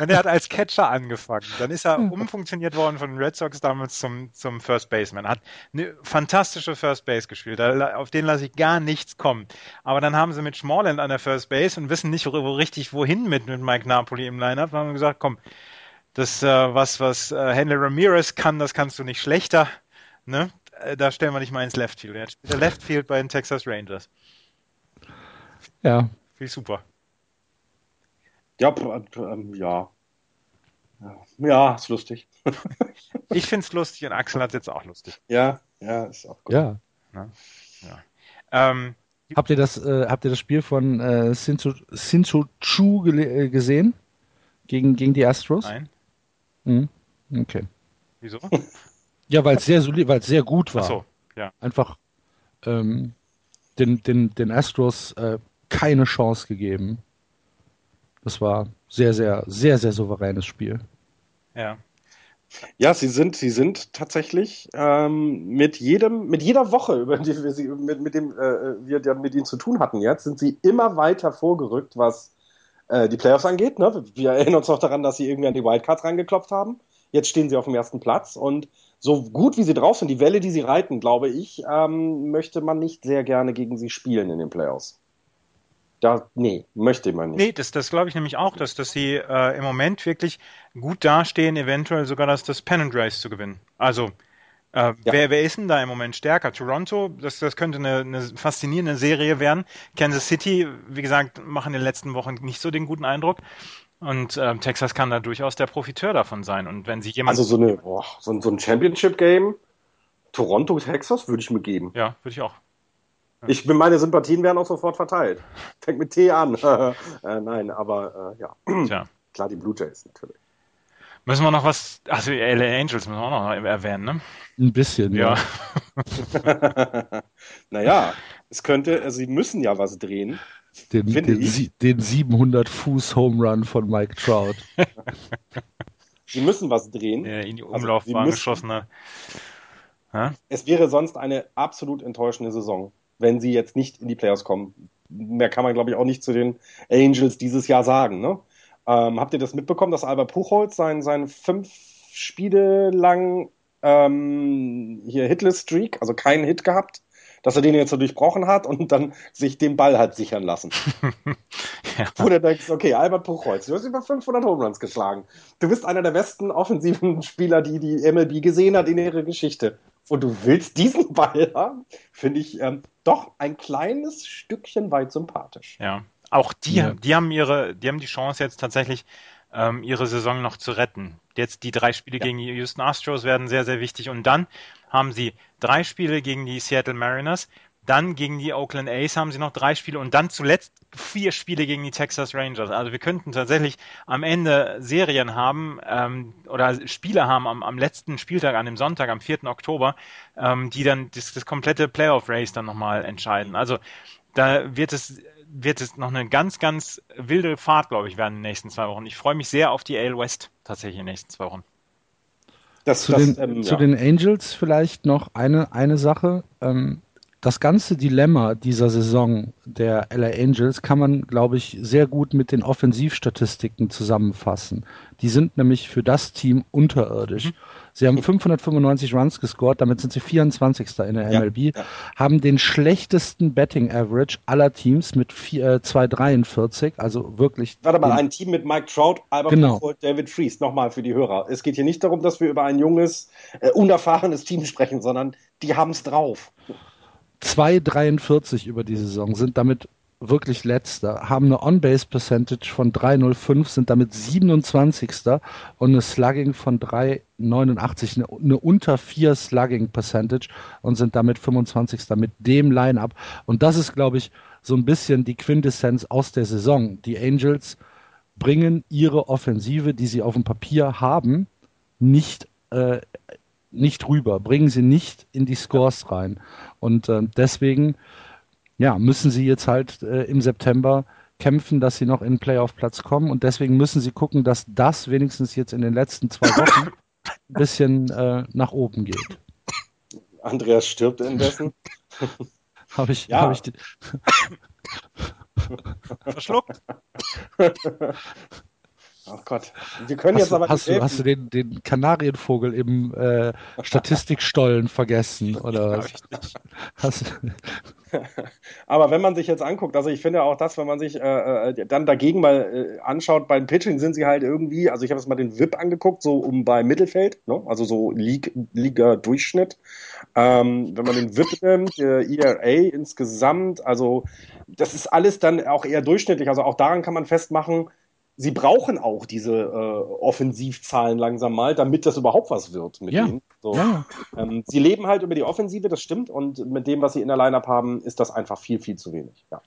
Und er hat als Catcher angefangen. Dann ist er umfunktioniert worden von den Red Sox damals zum, zum First Baseman. Hat eine fantastische First Base gespielt. Auf den lasse ich gar nichts kommen. Aber dann haben sie mit Smallland an der First Base und wissen nicht wo richtig wohin mit, mit Mike Napoli im Lineup. Haben gesagt, komm, das, äh, was, was äh, Henry Ramirez kann, das kannst du nicht schlechter. Ne? Äh, da stellen wir dich mal ins Left Field. Jetzt spielt der Left Field bei den Texas Rangers. Ja. Viel super. Ja, ähm, ja. Ja, ist lustig. ich finde es lustig und Axel hat es jetzt auch lustig. Ja, ja, ist auch gut. Ja. ja. ja. Ähm, habt, ihr das, äh, habt ihr das Spiel von äh, Sincho, Chu äh, gesehen? Gegen, gegen die Astros? Nein. Mhm. Okay. Wieso? Ja, weil es sehr, sehr gut war. Ach so, ja. Einfach ähm, den, den, den Astros äh, keine Chance gegeben. Das war sehr, sehr, sehr, sehr souveränes Spiel. Ja. Ja, sie sind, sie sind tatsächlich ähm, mit jedem, mit jeder Woche, über die wir sie, mit, mit dem äh, wir mit ihnen zu tun hatten jetzt, sind sie immer weiter vorgerückt, was äh, die Playoffs angeht. Ne? Wir erinnern uns noch daran, dass sie irgendwie an die Wildcards reingeklopft haben. Jetzt stehen sie auf dem ersten Platz und so gut wie sie drauf sind, die Welle, die sie reiten, glaube ich, ähm, möchte man nicht sehr gerne gegen sie spielen in den Playoffs. Da, nee, möchte man nicht. Nee, das, das glaube ich nämlich auch, dass, dass sie äh, im Moment wirklich gut dastehen, eventuell sogar das, das Pennant Race zu gewinnen. Also, äh, ja. wer, wer ist denn da im Moment stärker? Toronto, das, das könnte eine, eine faszinierende Serie werden. Kansas City, wie gesagt, machen in den letzten Wochen nicht so den guten Eindruck. Und äh, Texas kann da durchaus der Profiteur davon sein. Und wenn sie jemand. Also so, eine, boah, so, so ein Championship-Game, Toronto, Texas, würde ich mir geben. Ja, würde ich auch. Ich bin, meine Sympathien werden auch sofort verteilt. Fängt mit T an. äh, nein, aber äh, ja. Tja. Klar, die Blue Jays natürlich. Müssen wir noch was, also LA Angels müssen wir auch noch erwähnen, ne? Ein bisschen, Ja. ja. naja, es könnte, also sie müssen ja was drehen. Den, Finde den, den 700 Fuß Home Run von Mike Trout. Sie müssen was drehen. Der in die Also, Umlaufbahn müssen- geschossen hat. Ja? Es wäre sonst eine absolut enttäuschende Saison, wenn sie jetzt nicht in die Playoffs kommen. Mehr kann man, glaube ich, auch nicht zu den Angels dieses Jahr sagen. Ne? Ähm, habt ihr das mitbekommen, dass Albert Puchholz sein, sein fünf Spiele lang ähm, hier Hitless Streak, also keinen Hit gehabt, dass er den jetzt so durchbrochen hat und dann sich den Ball hat sichern lassen. Ja. Wo du denkst, okay, Albert Puchholz, du hast über 500 Home Runs geschlagen. Du bist einer der besten offensiven Spieler, die die MLB gesehen hat in ihrer Geschichte. Und du willst diesen Ball haben, finde ich ähm, doch ein kleines Stückchen weit sympathisch. Ja. Auch die, Ja. die haben ihre, die haben die Chance jetzt tatsächlich, ähm, ihre Saison noch zu retten. Jetzt die drei Spiele Ja. gegen die Houston Astros werden sehr, sehr wichtig. Und dann haben sie drei Spiele gegen die Seattle Mariners, dann gegen die Oakland A's haben sie noch drei Spiele und dann zuletzt vier Spiele gegen die Texas Rangers. Also wir könnten tatsächlich am Ende Serien haben ähm, oder Spiele haben am, am letzten Spieltag, an dem Sonntag, am 4. Oktober, ähm, die dann das, das komplette Playoff-Race dann nochmal entscheiden. Also da wird es, wird es noch eine ganz, ganz wilde Fahrt, glaube ich, werden in den nächsten zwei Wochen. Ich freue mich sehr auf die AL West tatsächlich in den nächsten zwei Wochen. Das, Zu, das, den, ähm, zu ja. den Angels vielleicht noch eine, eine Sache. Ähm, das ganze Dilemma dieser Saison der LA Angels kann man, glaube ich, sehr gut mit den Offensivstatistiken zusammenfassen. Die sind nämlich für das Team unterirdisch. Sie haben 595 Runs gescored, damit sind sie 24. in der Ja, MLB, ja. haben den schlechtesten Betting Average aller Teams mit vier- äh, 2,43, also wirklich. Warte mal, ein Team mit Mike Trout, Albert Genau. Puchholz, David Fries. Nochmal für die Hörer. Es geht hier nicht darum, dass wir über ein junges, äh, unerfahrenes Team sprechen, sondern die haben es drauf. 2,43 über die Saison, sind damit wirklich letzter, haben eine On-Base-Percentage von 3,05, sind damit 27. und eine Slugging von 3,89, eine, eine unter 4 Slugging-Percentage und sind damit 25. mit dem Line-Up. Und das ist, glaube ich, so ein bisschen die Quintessenz aus der Saison. Die Angels bringen ihre Offensive, die sie auf dem Papier haben, nicht äh, nicht rüber, bringen sie nicht in die Scores rein. Und äh, deswegen ja, müssen sie jetzt halt äh, im September kämpfen, dass sie noch in den Playoff-Platz kommen. Und deswegen müssen sie gucken, dass das wenigstens jetzt in den letzten zwei Wochen ein bisschen äh, nach oben geht. Andreas stirbt indessen. Habe ich, Ja. hab ich, die- Verschluckt. Oh Gott. Wir können hast, jetzt du, aber hast, du, hast du den, den Kanarienvogel im äh, Statistikstollen vergessen? Oder? Hast, Aber wenn man sich jetzt anguckt, also ich finde auch das, wenn man sich äh, äh, dann dagegen mal äh, anschaut, beim Pitching sind sie halt irgendwie, also ich habe jetzt mal den VIP angeguckt, so um bei Mittelfeld, ne? also so Liga-Durchschnitt. Ähm, wenn man den VIP nimmt, der ERA insgesamt, also das ist alles dann auch eher durchschnittlich. Also auch daran kann man festmachen, sie brauchen auch diese äh, Offensivzahlen langsam mal, damit das überhaupt was wird mit Ja. denen. So. ja, Ähm, sie leben halt über die Offensive, das stimmt. Und mit dem, was sie in der Lineup haben, ist das einfach viel, viel zu wenig. Ja.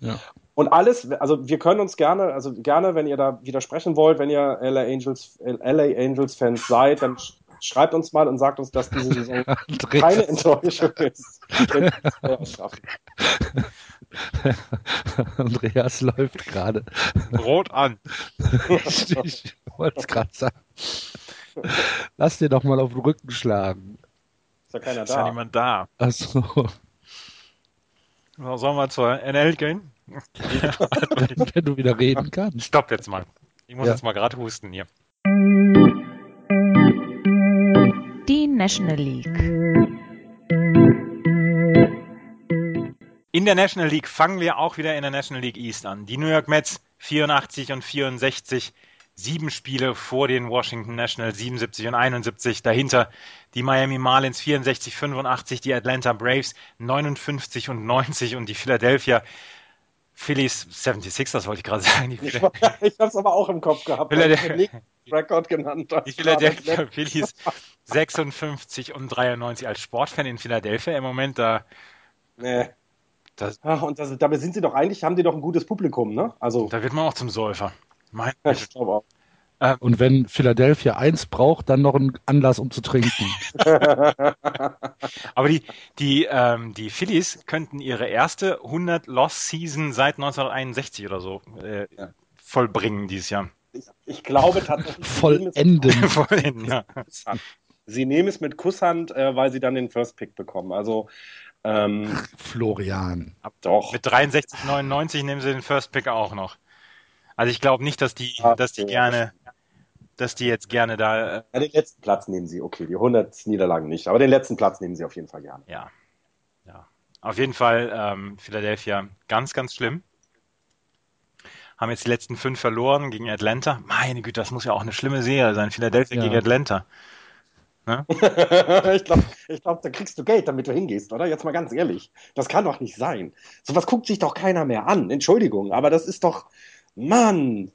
Ja. Und alles, also wir können uns gerne, also gerne, wenn ihr da widersprechen wollt, wenn ihr LA Angels, LA Angels Fans seid, dann sch- schreibt uns mal und sagt uns, dass diese Saison keine Enttäuschung ist. Andreas läuft gerade. Rot an. ich ich wollte es gerade sagen. Lass dir doch mal auf den Rücken schlagen. Ist ja keiner Ist ja da. niemand da. Also, So, Sollen wir zur NL gehen? wenn, wenn du wieder reden kannst. Stopp jetzt mal. Ich muss Ja. jetzt mal gerade husten hier. Die National League. In der National League fangen wir auch wieder in der National League East an. Die New York Mets 84 und 64, sieben Spiele vor den Washington Nationals 77 und 71. Dahinter die Miami Marlins 64, 85, die Atlanta Braves 59 und 90 und die Philadelphia Phillies 76, das wollte ich gerade sagen. Die, Ich, ich habe es aber auch im Kopf gehabt. Philadelphia- Rekord genannt die Philadelphia Phillies 56 und 93 als Sportfan in Philadelphia im Moment da Nee. Das, Ach, und das, dabei sind sie doch eigentlich, haben die doch ein gutes Publikum, ne? Also. Da wird man auch zum Säufer. Mein ich glaube auch. Ähm, und wenn Philadelphia eins braucht, dann noch einen Anlass, um zu trinken. Aber die, die, ähm, die Phillies könnten ihre erste 100-Loss-Season seit 1961 oder so äh, ja. vollbringen dieses Jahr. Ich, ich glaube tatsächlich. Vollenden. Vollenden, ja. Sie nehmen es mit Kusshand, äh, weil sie dann den First Pick bekommen. Also ähm, Florian. Doch. Mit 63,99 nehmen sie den First Pick auch noch. Also ich glaube nicht, dass die, Ach, dass die gerne, dass die jetzt gerne da. Ja, den letzten Platz nehmen sie, okay, die 100 Niederlagen nicht, aber den letzten Platz nehmen sie auf jeden Fall gerne. Ja, ja. Auf jeden Fall ähm, Philadelphia ganz, ganz schlimm. Haben jetzt die letzten fünf verloren gegen Atlanta. Meine Güte, das muss ja auch eine schlimme Serie sein. Philadelphia ja. gegen Atlanta. Ne? ich glaube, ich glaub, da kriegst du Geld, damit du hingehst, oder? Jetzt mal ganz ehrlich. Das kann doch nicht sein. Sowas guckt sich doch keiner mehr an. Entschuldigung, aber das ist doch. Mann!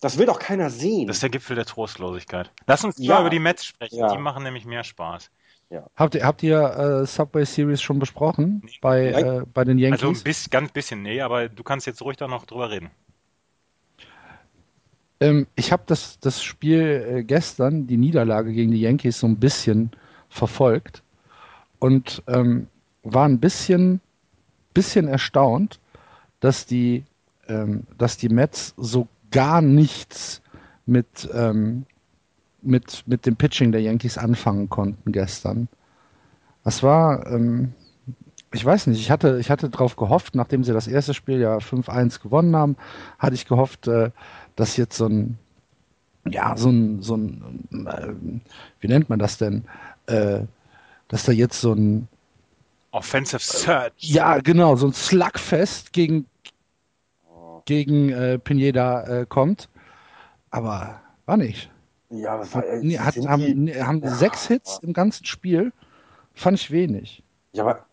Das will doch keiner sehen. Das ist der Gipfel der Trostlosigkeit. Lass uns ja. über die Mets sprechen. Ja. Die machen nämlich mehr Spaß. Ja. Habt ihr, habt ihr äh, Subway Series schon besprochen nee. bei, äh, bei den Yankees? Also ein bisschen, ganz bisschen, nee, aber du kannst jetzt ruhig da noch drüber reden. Ähm, ich habe das, das Spiel äh, gestern, die Niederlage gegen die Yankees, so ein bisschen verfolgt und ähm, war ein bisschen, bisschen erstaunt, dass die, ähm, dass die Mets so gar nichts mit, ähm, mit, mit dem Pitching der Yankees anfangen konnten gestern. Das war, ähm, ich weiß nicht, ich hatte, ich hatte darauf gehofft, nachdem sie das erste Spiel ja 5-1 gewonnen haben, hatte ich gehofft, äh, dass jetzt so ein, ja, so ein, so ein, äh, wie nennt man das denn, äh, dass da jetzt so ein Offensive Search. Ja, genau, so ein Slugfest gegen, gegen äh, Pineda äh, kommt. Aber war nicht. Ja, was war, nee, hat, haben, die, haben ja, sechs Hits im ganzen Spiel. Fand ich wenig. Ja, aber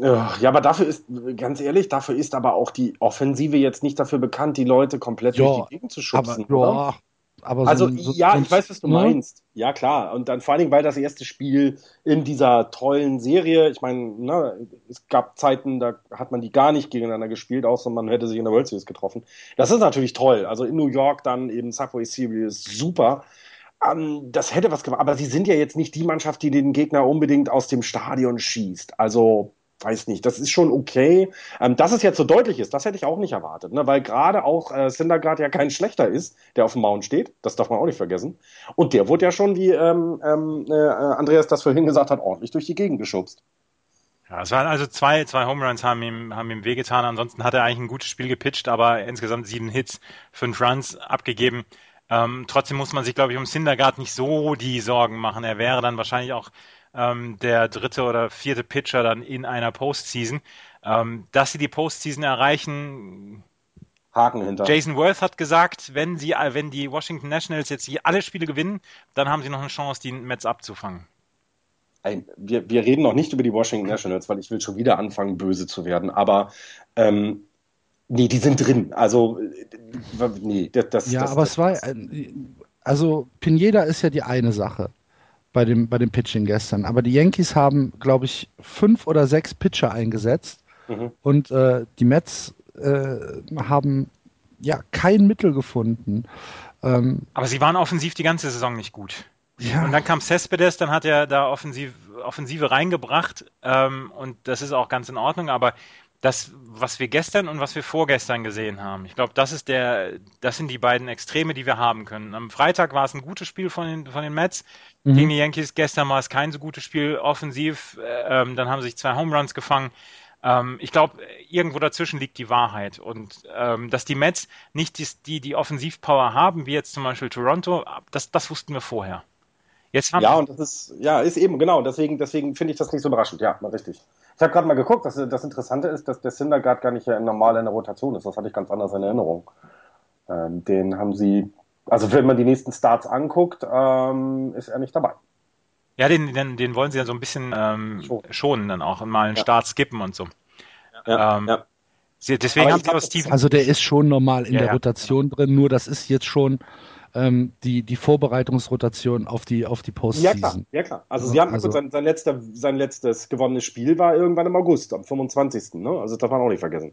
ja, aber dafür ist, ganz ehrlich, dafür ist aber auch die Offensive jetzt nicht dafür bekannt, die Leute komplett ja, durch die Gegend zu schubsen. Aber, oder? aber so, also, so, ja, ich weiß, was du ne? meinst. Ja, klar. Und dann vor allen Dingen, weil das erste Spiel in dieser tollen Serie, ich meine, ne, es gab Zeiten, da hat man die gar nicht gegeneinander gespielt, außer man hätte sich in der World Series getroffen. Das ist natürlich toll. Also in New York dann eben Subway Series, super. Ähm, das hätte was gemacht. Aber sie sind ja jetzt nicht die Mannschaft, die den Gegner unbedingt aus dem Stadion schießt. Also, weiß nicht, das ist schon okay. Ähm, dass es jetzt so deutlich ist, das hätte ich auch nicht erwartet, ne? weil gerade auch äh, Syndergaard ja kein schlechter ist, der auf dem Mount steht. Das darf man auch nicht vergessen. Und der wurde ja schon, wie ähm, ähm, äh, Andreas das vorhin gesagt hat, ordentlich durch die Gegend geschubst. Ja, es waren also zwei, zwei Home Runs haben ihm, haben ihm wehgetan. Ansonsten hat er eigentlich ein gutes Spiel gepitcht, aber insgesamt sieben Hits, fünf Runs abgegeben. Ähm, trotzdem muss man sich, glaube ich, um Syndergaard nicht so die Sorgen machen. Er wäre dann wahrscheinlich auch ähm, der dritte oder vierte Pitcher dann in einer Postseason. Ähm, dass sie die Postseason erreichen, Haken hinter. Jason Worth hat gesagt, wenn sie, wenn die Washington Nationals jetzt alle Spiele gewinnen, dann haben sie noch eine Chance, die Mets abzufangen. Wir, wir reden noch nicht über die Washington Nationals, weil ich will schon wieder anfangen, böse zu werden. Aber ähm, Nee, die sind drin. Also, nee, das. das ja, das, aber das, es war. Also, Pineda ist ja die eine Sache bei dem, bei dem Pitching gestern. Aber die Yankees haben, glaube ich, fünf oder sechs Pitcher eingesetzt. Mhm. Und äh, die Mets äh, haben ja kein Mittel gefunden. Ähm, aber sie waren offensiv die ganze Saison nicht gut. Ja. Und dann kam Cespedes, dann hat er da offensiv, Offensive reingebracht ähm, und das ist auch ganz in Ordnung, aber das, was wir gestern und was wir vorgestern gesehen haben. Ich glaube, das ist der, das sind die beiden Extreme, die wir haben können. Am Freitag war es ein gutes Spiel von den, von den Mets mhm. gegen die Yankees. Gestern war es kein so gutes Spiel offensiv. Ähm, dann haben sich zwei Home Runs gefangen. Ähm, ich glaube, irgendwo dazwischen liegt die Wahrheit. Und ähm, dass die Mets nicht die, die, die Offensivpower haben, wie jetzt zum Beispiel Toronto, das, das wussten wir vorher. Jetzt haben ja, und das ist, ja, ist eben, genau, deswegen, deswegen finde ich das nicht so überraschend, ja, richtig. Ich habe gerade mal geguckt, dass das Interessante ist, dass der Syndergaard gar nicht normal in der Rotation ist. Das hatte ich ganz anders in Erinnerung. Ähm, den haben sie, also wenn man die nächsten Starts anguckt, ähm, ist er nicht dabei. Ja, den, den, den wollen sie ja so ein bisschen ähm, schonen dann auch und mal einen ja. Start skippen und so. Ja, ähm, ja. Sie, deswegen haben sie aber Steven. Also der ist schon normal in ja, der Rotation drin, nur das ist jetzt schon ähm, die, die Vorbereitungsrotation auf die, auf die Postseason. Ja, klar. Ja, klar. Also, sie haben also, sein, sein, letzter, sein letztes gewonnenes Spiel war irgendwann im August, am 25. Ne? Also, das darf man auch nicht vergessen.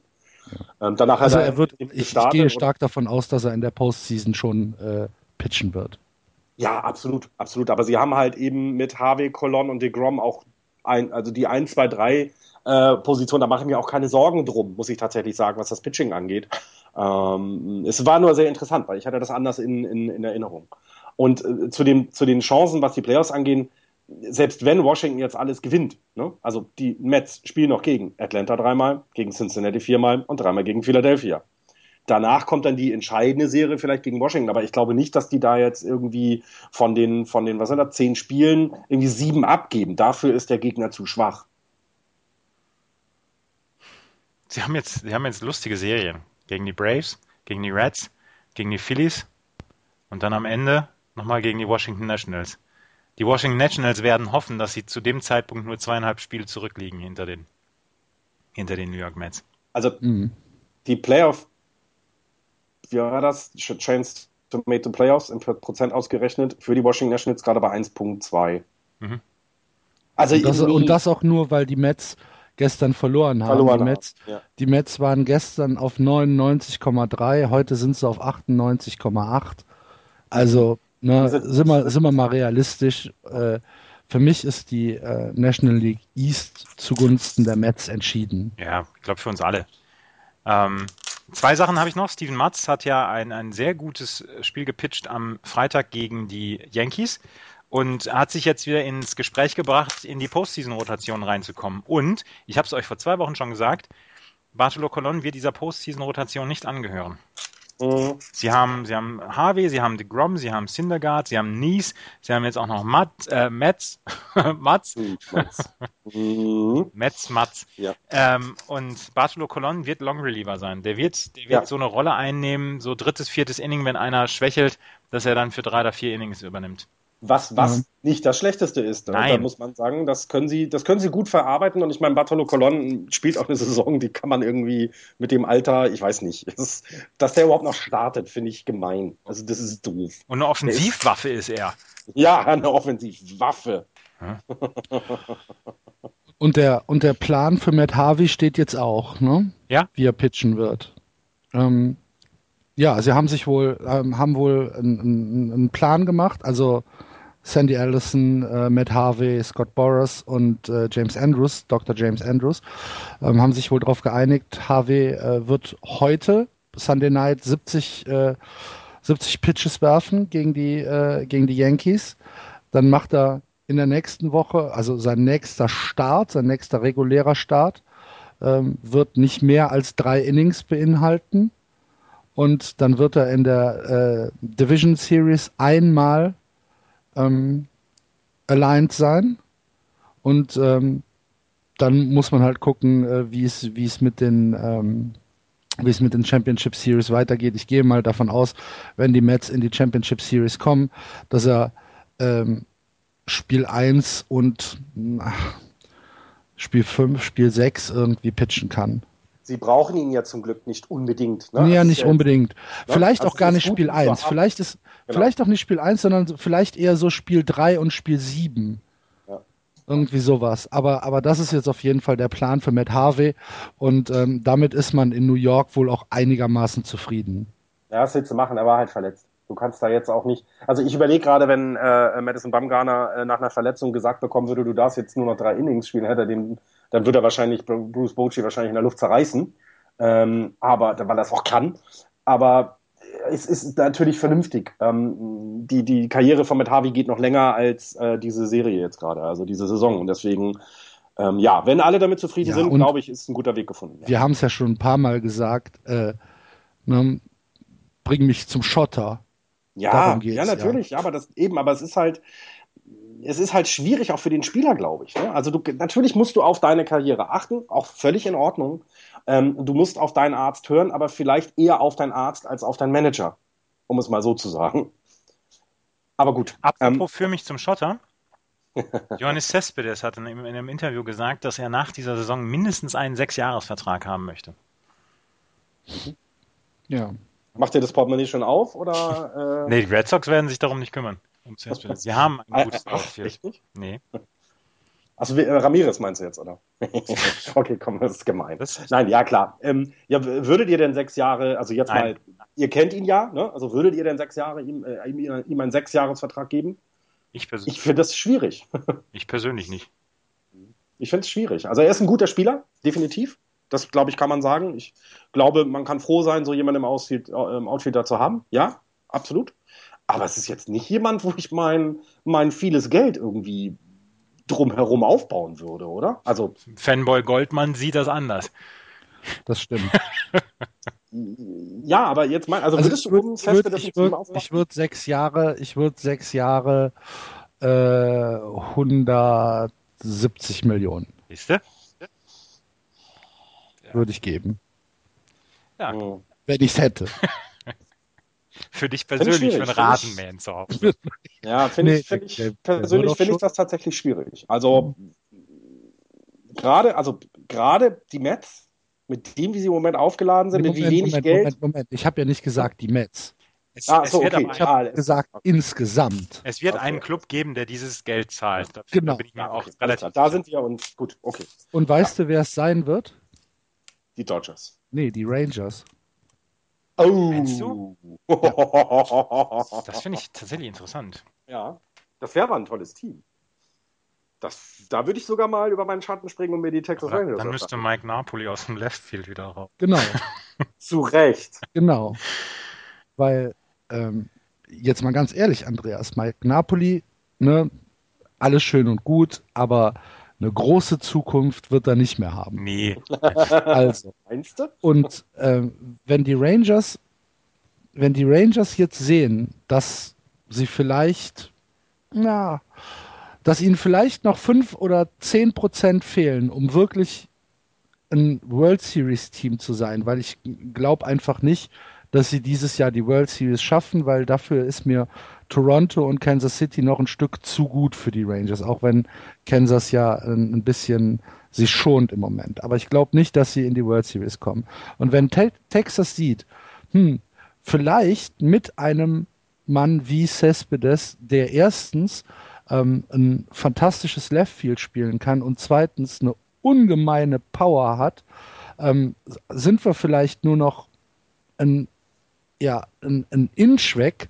Ja. Ähm, danach also, er, er wird, ich, ich, gehe stark davon aus, dass er in der Postseason schon äh, pitchen wird. Ja, absolut, absolut. Aber sie haben halt eben mit Harvey, Colon und DeGrom auch ein, also die 1, 2, 3 äh, Position, da mache ich mir auch keine Sorgen drum, muss ich tatsächlich sagen, was das Pitching angeht. Ähm, es war nur sehr interessant, weil ich hatte das anders in, in, in Erinnerung. Und äh, zu, dem, zu den Chancen, was die Playoffs angehen, selbst wenn Washington jetzt alles gewinnt, ne? also die Mets spielen noch gegen Atlanta dreimal, gegen Cincinnati viermal und dreimal gegen Philadelphia. Danach kommt dann die entscheidende Serie vielleicht gegen Washington, aber ich glaube nicht, dass die da jetzt irgendwie von den, von den, was sind das, zehn Spielen irgendwie sieben abgeben. Dafür ist der Gegner zu schwach. Sie haben jetzt, sie haben jetzt lustige Serien gegen die Braves, gegen die Reds, gegen die Phillies und dann am Ende nochmal gegen die Washington Nationals. Die Washington Nationals werden hoffen, dass sie zu dem Zeitpunkt nur zweieinhalb Spiele zurückliegen hinter den, hinter den New York Mets. Also mhm. die Playoff wie war das? Chance to make the playoffs in Prozent ausgerechnet für die Washington Nationals gerade bei 1,2. Mhm. Also und das, und das, auch nur, weil die Mets gestern verloren haben. Verloren die, Mets, haben, ja. die Mets waren gestern auf 99,3, heute sind sie auf 98,8. Also ne, sind, wir, sind wir mal realistisch. Äh, für mich ist die äh, National League East zugunsten der Mets entschieden. Ja, ich glaube für uns alle. Ähm, Zwei Sachen habe ich noch. Steven Matz hat ja ein, ein sehr gutes Spiel gepitcht am Freitag gegen die Yankees und hat sich jetzt wieder ins Gespräch gebracht, in die Postseason-Rotation reinzukommen. Und, ich habe es euch vor zwei Wochen schon gesagt, Bartolo Colon wird dieser Postseason-Rotation nicht angehören. Mhm. Sie haben, sie haben Harvey, sie haben DeGrom, sie haben Syndergaard, sie haben Nies, sie haben jetzt auch noch Matt, äh, Metz, Matz, mhm. Metz, Matz. Ja. Ähm, und Bartolo Colon wird Long Reliever sein. Der wird, der wird ja. so eine Rolle einnehmen, so drittes, viertes Inning, wenn einer schwächelt, dass er dann für drei oder vier Innings übernimmt. Was, was mhm. nicht das Schlechteste ist. Nein. Da muss man sagen, das können sie, das können sie gut verarbeiten. Und ich meine, Bartolo Colon spielt auch eine Saison, die kann man irgendwie mit dem Alter, ich weiß nicht, ist, dass der überhaupt noch startet, finde ich gemein. Also das ist doof. Und eine Offensivwaffe ist, ist, er. Ja, eine Offensivwaffe. Hm? und der, und der Plan für Matt Harvey steht jetzt auch, ne? Ja. Wie er pitchen wird. Ähm, ja, sie haben sich wohl, ähm, haben wohl einen, einen Plan gemacht. Also Sandy Allison, äh, Matt Harvey, Scott Boras und äh, James Andrews, Dr. James Andrews, ähm, haben sich wohl darauf geeinigt, Harvey äh, wird heute, Sunday Night, 70, 70 äh, Pitches werfen gegen die, äh, gegen die Yankees. Dann macht er in der nächsten Woche, also sein nächster Start, sein nächster regulärer Start, ähm, wird nicht mehr als drei Innings beinhalten. Und dann wird er in der äh, Division Series einmal ähm, aligned sein. Und ähm, dann muss man halt gucken, äh, wie es mit den ähm, wie es mit den Championship Series weitergeht. Ich gehe mal davon aus, wenn die Mets in die Championship Series kommen, dass er ähm, Spiel 1 und ach, Spiel 5, Spiel 6 irgendwie pitchen kann. Sie brauchen ihn ja zum Glück nicht unbedingt. Ne? Ja, nicht ja unbedingt. Jetzt, ne? Vielleicht also auch gar nicht Spiel 1. Vielleicht ist genau. vielleicht auch nicht Spiel 1, sondern vielleicht eher so Spiel 3 und Spiel 7. Ja. Irgendwie sowas. Aber, aber das ist jetzt auf jeden Fall der Plan für Matt Harvey. Und ähm, damit ist man in New York wohl auch einigermaßen zufrieden. Ja, was willst du machen? Er war halt verletzt. Du kannst da jetzt auch nicht. Also ich überlege gerade, wenn äh, Madison Bumgarner äh, nach einer Verletzung gesagt bekommen würde, du darfst jetzt nur noch drei Innings spielen, hätte er den dann wird er wahrscheinlich Bruce Bochy wahrscheinlich in der Luft zerreißen. Ähm, aber weil er es auch kann. Aber es ist natürlich vernünftig. Ähm, die, die Karriere von Matt Harvey geht noch länger als äh, diese Serie jetzt gerade, also diese Saison. Und deswegen, ähm, ja, wenn alle damit zufrieden ja, sind, glaube ich, ist ein guter Weg gefunden. Ja. Wir haben es ja schon ein paar Mal gesagt, äh, ne, bring mich zum Schotter. Ja, ja, natürlich, ja. ja, aber das eben, aber es ist halt, es ist halt schwierig auch für den Spieler, glaube ich. Ne? Also du, natürlich musst du auf deine Karriere achten, auch völlig in Ordnung. Ähm, du musst auf deinen Arzt hören, aber vielleicht eher auf deinen Arzt als auf deinen Manager, um es mal so zu sagen. Aber gut. Apropos ähm, für mich zum Schotter. Johannes Cespedes hat in, in einem Interview gesagt, dass er nach dieser Saison mindestens einen Sechsjahresvertrag haben möchte. Ja. Macht ihr das Portemonnaie schon auf? Oder, äh... Nee, die Red Sox werden sich darum nicht kümmern. Um Sie haben ein gutes. Echt nicht? Nee. Äh, Ramirez meinst du jetzt, oder? okay, komm, das ist gemein. Das Nein, ja, klar. Ähm, ja, würdet ihr denn sechs Jahre, also jetzt Nein. mal, ihr kennt ihn ja, ne? Also würdet ihr denn sechs Jahre ihm, äh, ihm, ihm einen Sechsjahresvertrag geben? Ich persönlich. Ich finde das schwierig. ich persönlich nicht. Ich finde es schwierig. Also er ist ein guter Spieler, definitiv. Das, glaube ich, kann man sagen. Ich glaube, man kann froh sein, so jemanden im, Outfield, äh, im Outfielder zu haben. Ja, absolut. Aber es ist jetzt nicht jemand, wo ich mein, mein vieles Geld irgendwie drumherum aufbauen würde, oder? Also Fanboy Goldmann sieht das anders. Das stimmt. ja, aber jetzt mal, also, also würdest du würd, ich würde ich würd, ich würd sechs Jahre, ich würde sechs Jahre äh, 170 Millionen. Siehst du? Würde ich geben. Ja. Oh. Wenn ich es hätte. Für dich persönlich, für einen Rasenmähen zu Hause. Ja, finde nee, ich, find ich persönlich finde ich das tatsächlich schwierig. Also gerade, also gerade die Mets, mit dem, wie sie im Moment aufgeladen sind, Moment, mit wie wenig Moment, Geld. Moment, Moment, ich habe ja nicht gesagt die Mets. Es, ah, so, okay. ich habe gesagt okay. insgesamt. Es wird okay. einen Club geben, der dieses Geld zahlt. Dafür genau. bin ich mir auch relativ da sind wir und gut, okay. Und weißt ja. du, wer es sein wird? Die Dodgers. Nee, die Rangers. Oh. Meinst du? Ja. Das finde ich tatsächlich interessant. Ja, das wäre aber ein tolles Team. Das, da würde ich sogar mal über meinen Schatten springen und mir die Texas aber Rangers Dann müsste Mike Napoli aus dem Left Field wieder raus. Genau. Zu Recht. Genau. Weil, ähm, jetzt mal ganz ehrlich, Andreas, Mike Napoli, ne, alles schön und gut, aber eine große Zukunft wird er nicht mehr haben. Nee. Also. Meinst du? Und äh, wenn die Rangers, wenn die Rangers jetzt sehen, dass sie vielleicht, na, dass ihnen vielleicht noch fünf oder zehn Prozent fehlen, um wirklich ein World Series Team zu sein, weil ich glaube einfach nicht, dass sie dieses Jahr die World Series schaffen, weil dafür ist mir Toronto und Kansas City noch ein Stück zu gut für die Rangers, auch wenn Kansas ja ein, ein bisschen sich schont im Moment. Aber ich glaube nicht, dass sie in die World Series kommen. Und wenn Te Texas sieht, hm, vielleicht mit einem Mann wie Cespedes, der erstens ähm, ein fantastisches Left Field spielen kann und zweitens eine ungemeine Power hat, ähm, sind wir vielleicht nur noch ein, ja, ein, ein Inch weg,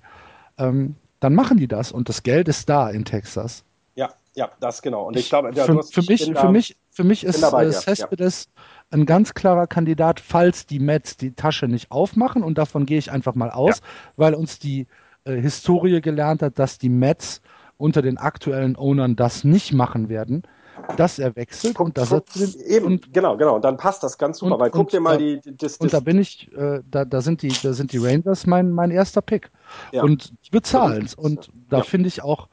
ähm, dann machen die das und das Geld ist da in Texas. Ja, ja, das genau. Und ich, glaube, ja, für, für, mich, für, mich, für mich ist äh, Cespedes ja. ein ganz klarer Kandidat, falls die Mets die Tasche nicht aufmachen und davon gehe ich einfach mal aus, ja. weil uns die äh, Historie gelernt hat, dass die Mets unter den aktuellen Ownern das nicht machen werden dass er wechselt guck, und dass guck, er eben und, genau genau dann passt das ganz super und, weil guck dir mal die, die das, und da bin ich äh, da, da sind die da sind die Rangers mein mein erster Pick. Ja. und die bezahlen es. Und da ja. finde ich auch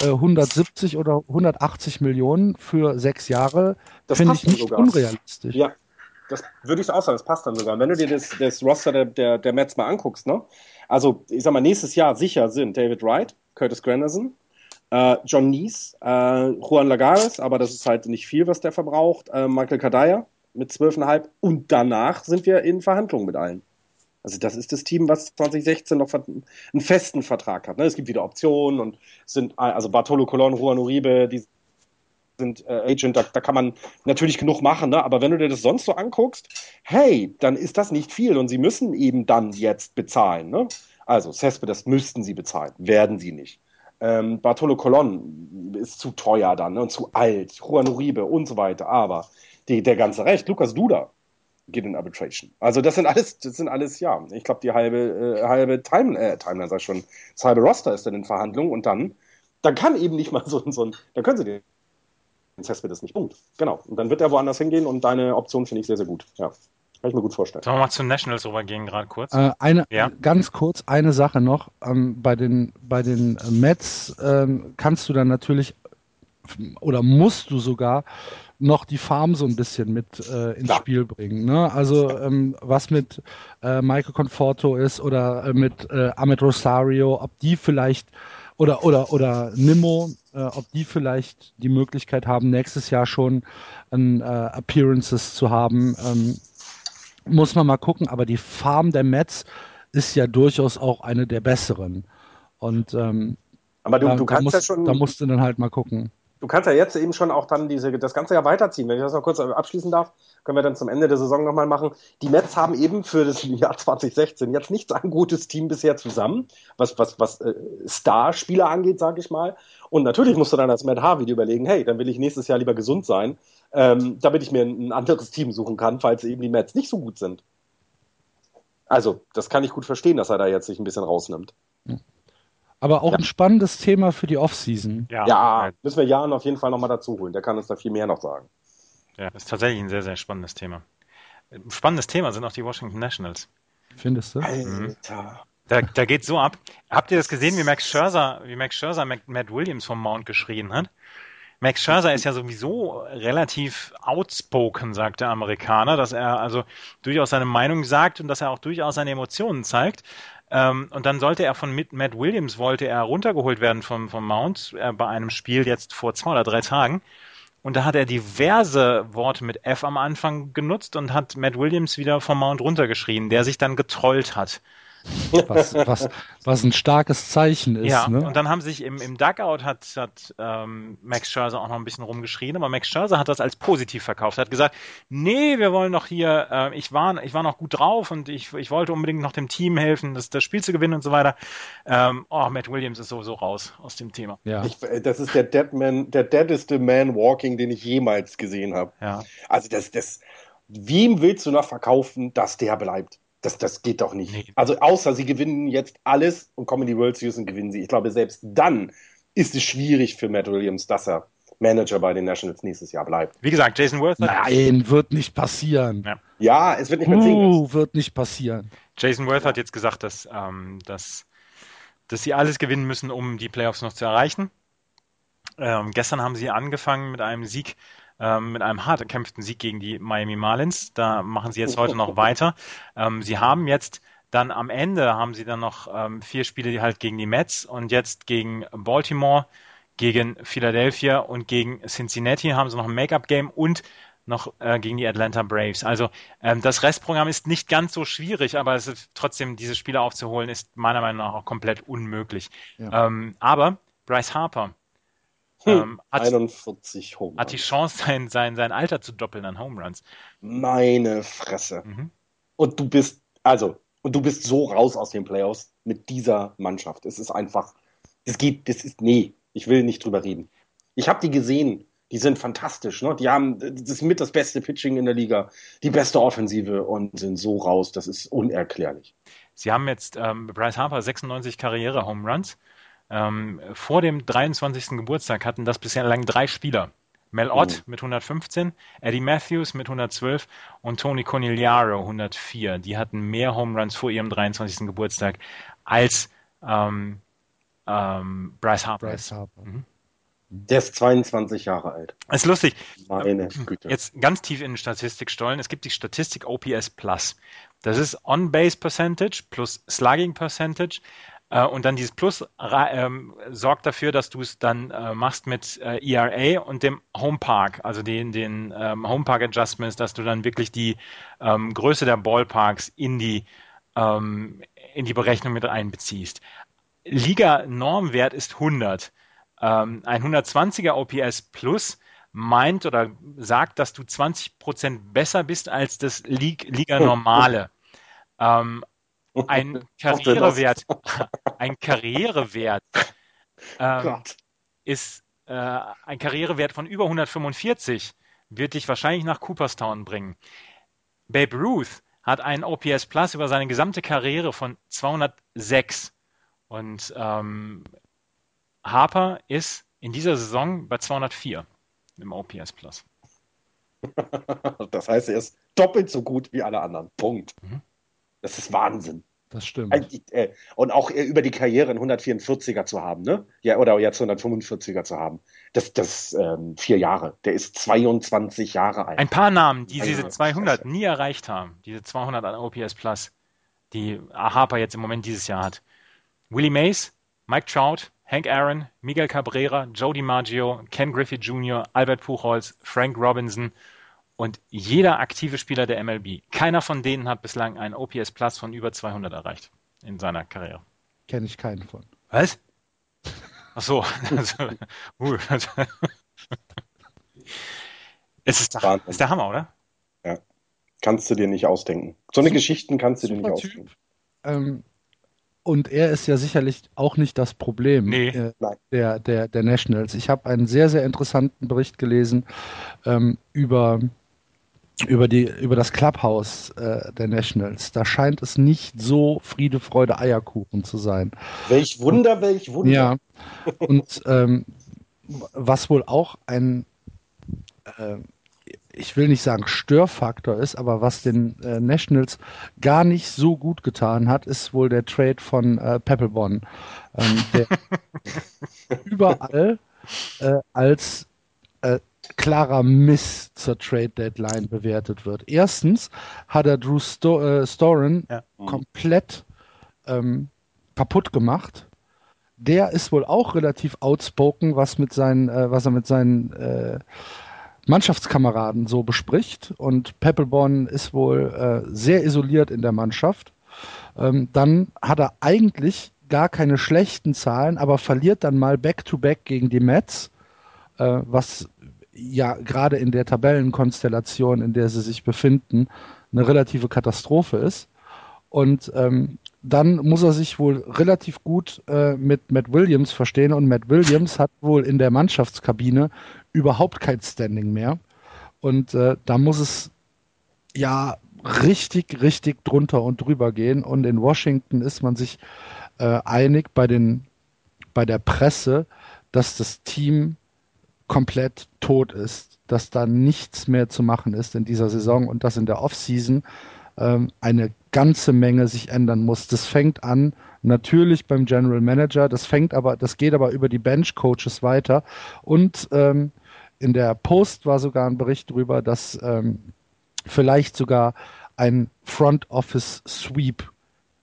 äh, 170 oder 180 Millionen für sechs Jahre finde ich nicht sogar. unrealistisch. Ja. Das würde ich auch sagen das passt dann sogar. Wenn du dir das, das Roster der, der der Mets mal anguckst ne? Also ich sag mal nächstes Jahr sicher sind David Wright Curtis Granderson äh, John Nies, äh, Juan Lagares, aber das ist halt nicht viel, was der verbraucht. Äh, Michael Kadaya mit 12,5 und danach sind wir in Verhandlungen mit allen. Also das ist das Team, was 2016 noch einen festen Vertrag hat. Ne? Es gibt wieder Optionen und sind also Bartolo Colon, Juan Uribe, die sind äh, Agent, da, da, kann man natürlich genug machen, ne? aber wenn du dir das sonst so anguckst, hey, dann ist das nicht viel und sie müssen eben dann jetzt bezahlen. Ne? Also Cespedes müssten sie bezahlen, werden sie nicht. Ähm, Bartolo Colon ist zu teuer dann ne, und zu alt, Juan Uribe und so weiter. Aber die, der ganze Recht, Lukas Duda geht in Arbitration. Also das sind alles, das sind alles, ja, ich glaube die halbe, äh, halbe Time, äh, Timeline, sag ich schon, das halbe Roster ist dann in Verhandlungen und dann, dann kann eben nicht mal so, so ein, dann können sie den Cespedes nicht, Punkt. Genau. Und dann wird er woanders hingehen und deine Option finde ich sehr, sehr gut, ja. Kann ich mir gut vorstellen. Sollen wir mal zu Nationals rübergehen, gerade kurz? Äh, eine, ja? Ganz kurz, eine Sache noch. Ähm, bei den, bei den Mets ähm, kannst du dann natürlich oder musst du sogar noch die Farm so ein bisschen mit äh, ins ja. Spiel bringen. Ne? Also ähm, was mit äh, Michael Conforto ist oder äh, mit äh, Ahmed Rosario, ob die vielleicht oder oder oder Nimmo, äh, ob die vielleicht die Möglichkeit haben, nächstes Jahr schon ein, äh, Appearances zu haben. Ähm, muss man mal gucken, aber die Farm der Mets ist ja durchaus auch eine der besseren. Und ähm, Aber du, da, du da, kannst musst, ja schon. da musst du dann halt mal gucken. du kannst ja jetzt eben schon auch dann diese, das ganze Jahr weiterziehen. Wenn ich das noch kurz abschließen darf, können wir dann zum Ende der Saison nochmal machen. Die Mets haben eben für das Jahr 2016 jetzt nicht so ein gutes Team bisher zusammen, was, was, was äh, Starspieler angeht, sage ich mal. Und natürlich musst du dann als Matt Harvey überlegen, hey, dann will ich nächstes Jahr lieber gesund sein, ähm, damit ich mir ein anderes Team suchen kann, falls eben die Mets nicht so gut sind. Also, das kann ich gut verstehen, dass er da jetzt sich ein bisschen rausnimmt. Aber auch Ja. ein spannendes Thema für die Offseason. Ja, Ja, müssen wir Jan auf jeden Fall nochmal dazu holen. Der kann uns da viel mehr noch sagen. ja, ist tatsächlich ein sehr, sehr spannendes Thema. Ein spannendes Thema sind auch die Washington Nationals. Findest du? Alter. Da, da geht so ab. Habt ihr das gesehen, wie Max Scherzer, wie Max Scherzer Mac- Matt Williams vom Mount geschrien hat? Max Scherzer ist ja sowieso relativ outspoken, sagt der Amerikaner, dass er also durchaus seine Meinung sagt und dass er auch durchaus seine Emotionen zeigt. Ähm, und dann sollte er von Matt Williams wollte er runtergeholt werden vom, vom Mount äh, bei einem Spiel jetzt vor zwei oder drei Tagen. Und da hat er diverse Worte mit F am Anfang genutzt und hat Matt Williams wieder vom Mount runtergeschrien, der sich dann getrollt hat. Was, was, was ein starkes Zeichen ist. Ja, ne? und dann haben sich im, im Dugout hat, hat ähm, Max Scherzer auch noch ein bisschen rumgeschrien, aber Max Scherzer hat das als positiv verkauft. Er hat gesagt, nee, wir wollen noch hier, äh, ich war, ich war noch gut drauf und ich, ich wollte unbedingt noch dem Team helfen, das, das Spiel zu gewinnen und so weiter. Ähm, oh, Matt Williams ist sowieso raus aus dem Thema. ja. Ich, äh, das ist der Dead Man, der deadeste Man Walking, den ich jemals gesehen habe. Ja. Also das, das, wem willst du noch verkaufen, dass der bleibt? Das, das geht doch nicht. Nee. Also außer sie gewinnen jetzt alles und kommen in die World Series und gewinnen sie. Ich glaube, selbst dann ist es schwierig für Matt Williams, dass er Manager bei den Nationals nächstes Jahr bleibt. Wie gesagt, Jason Worth Nein, wird nicht passieren. Ja. Ja, es wird nicht mehr singen. Uh, wird nicht passieren. Jason Worth hat jetzt gesagt, dass, ähm, dass, dass sie alles gewinnen müssen, um die Playoffs noch zu erreichen. Ähm, gestern haben sie angefangen mit einem Sieg, ähm, mit einem hart erkämpften Sieg gegen die Miami Marlins. Da machen sie jetzt heute noch weiter. Ähm, sie haben jetzt dann am Ende haben sie dann noch ähm, vier Spiele die halt gegen die Mets und jetzt gegen Baltimore, gegen Philadelphia und gegen Cincinnati haben sie noch ein Make-up-Game und noch äh, gegen die Atlanta Braves. Also ähm, das Restprogramm ist nicht ganz so schwierig, aber es ist trotzdem, diese Spiele aufzuholen, ist meiner Meinung nach auch komplett unmöglich. Ja. Ähm, aber Bryce Harper Hm, ähm, hat, 41 Home hat die Runs. Chance, sein, sein, sein Alter zu doppeln an Home Runs. Meine Fresse. Mhm. Und du bist, also, und du bist so raus aus den Playoffs mit dieser Mannschaft. Es ist einfach, es geht, das ist, nee, ich will nicht drüber reden. Ich habe die gesehen, die sind fantastisch, ne? Die haben, das ist mit das beste Pitching in der Liga, die beste Offensive und sind so raus, das ist unerklärlich. Sie haben jetzt ähm, Bryce Harper 96 Karriere-Home Runs. Ähm, vor dem 23. Geburtstag hatten das bisher lang drei Spieler. Mel Ott mit 115, Eddie Matthews mit 112 und Tony Conigliaro 104. Die hatten mehr Home Runs vor ihrem 23. Geburtstag als ähm, ähm, Bryce Harper. Bryce Harper. Der ist 22 Jahre alt. ist lustig. Meine Güte. Jetzt ganz tief in die Statistik stollen. Es gibt die Statistik OPS Plus. Das ist On-Base Percentage plus Slugging Percentage. Äh, und dann dieses Plus ähm, sorgt dafür, dass du es dann äh, machst mit äh, ERA und dem Home Park, also den, den ähm, Home Park Adjustments, dass du dann wirklich die ähm, Größe der Ballparks in die, ähm, in die Berechnung mit einbeziehst. Liga-Normwert ist 100. Ähm, ein 120er OPS Plus meint oder sagt, dass du 20% besser bist als das Lig Liga Normale. Ähm, ein Karrierewert, ein Karrierewert ähm, ist äh, ein Karrierewert von über 145 wird dich wahrscheinlich nach Cooperstown bringen. Babe Ruth hat einen OPS Plus über seine gesamte Karriere von 206 und ähm, Harper ist in dieser Saison bei 204 im OPS Plus. Das heißt, er ist doppelt so gut wie alle anderen. Punkt. Mhm. Das ist Wahnsinn. Das stimmt. Ein- äh, Und auch äh, über die Karriere einen 144er zu haben, ne? Ja, oder jetzt 145er zu haben. Das, das ähm, vier Jahre. Der ist 22 Jahre alt. Ein paar Namen, die diese 200 Fresse. nie erreicht haben, diese 200 an OPS Plus, die Harper jetzt im Moment dieses Jahr hat. Willie Mays, Mike Trout, Hank Aaron, Miguel Cabrera, Joe DiMaggio, Ken Griffey Jr., Albert Puchholz, Frank Robinson Und jeder aktive Spieler der MLB, keiner von denen hat bislang einen OPS Plus von über 200 erreicht in seiner Karriere. Kenne ich keinen von. Was? Ach so. Also, uh, es ist der, ist der Hammer, oder? Ja. Kannst du dir nicht ausdenken. So eine Geschichten kannst du dir nicht ausdenken. Ähm, und er ist ja sicherlich auch nicht das Problem Nee. äh, Nein. der, der, der Nationals. Ich habe einen sehr, sehr interessanten Bericht gelesen ähm, über, über, die, über das Clubhouse äh, der Nationals. Da scheint es nicht so Friede, Freude, Eierkuchen zu sein. Welch Wunder, welch Wunder. Ja, und ähm, was wohl auch ein, äh, ich will nicht sagen Störfaktor ist, aber was den äh, Nationals gar nicht so gut getan hat, ist wohl der Trade von äh, Peppelborn, ähm, der überall äh, als äh, klarer Miss zur Trade Deadline bewertet wird. Erstens hat er Drew Sto äh, Storen Ja. komplett ähm, kaputt gemacht. Der ist wohl auch relativ outspoken, was mit seinen, äh, was er mit seinen äh, Mannschaftskameraden so bespricht. Und Peppelborn ist wohl äh, sehr isoliert in der Mannschaft. Ähm, dann hat er eigentlich gar keine schlechten Zahlen, aber verliert dann mal Back-to-Back gegen die Mets, äh, was ja gerade in der Tabellenkonstellation, in der sie sich befinden, eine relative Katastrophe ist. Und ähm, dann muss er sich wohl relativ gut äh, mit Matt Williams verstehen und Matt Williams hat wohl in der Mannschaftskabine überhaupt kein Standing mehr. Und äh, da muss es ja richtig, richtig drunter und drüber gehen. Und in Washington ist man sich äh, einig bei, den, bei der Presse, dass das Team komplett tot ist, dass da nichts mehr zu machen ist in dieser Saison und dass in der Offseason ähm, eine ganze Menge sich ändern muss. Das fängt an natürlich beim General Manager, das fängt aber, das geht aber über die Bench Coaches weiter und ähm, in der Post war sogar ein Bericht darüber, dass ähm, vielleicht sogar ein Front Office Sweep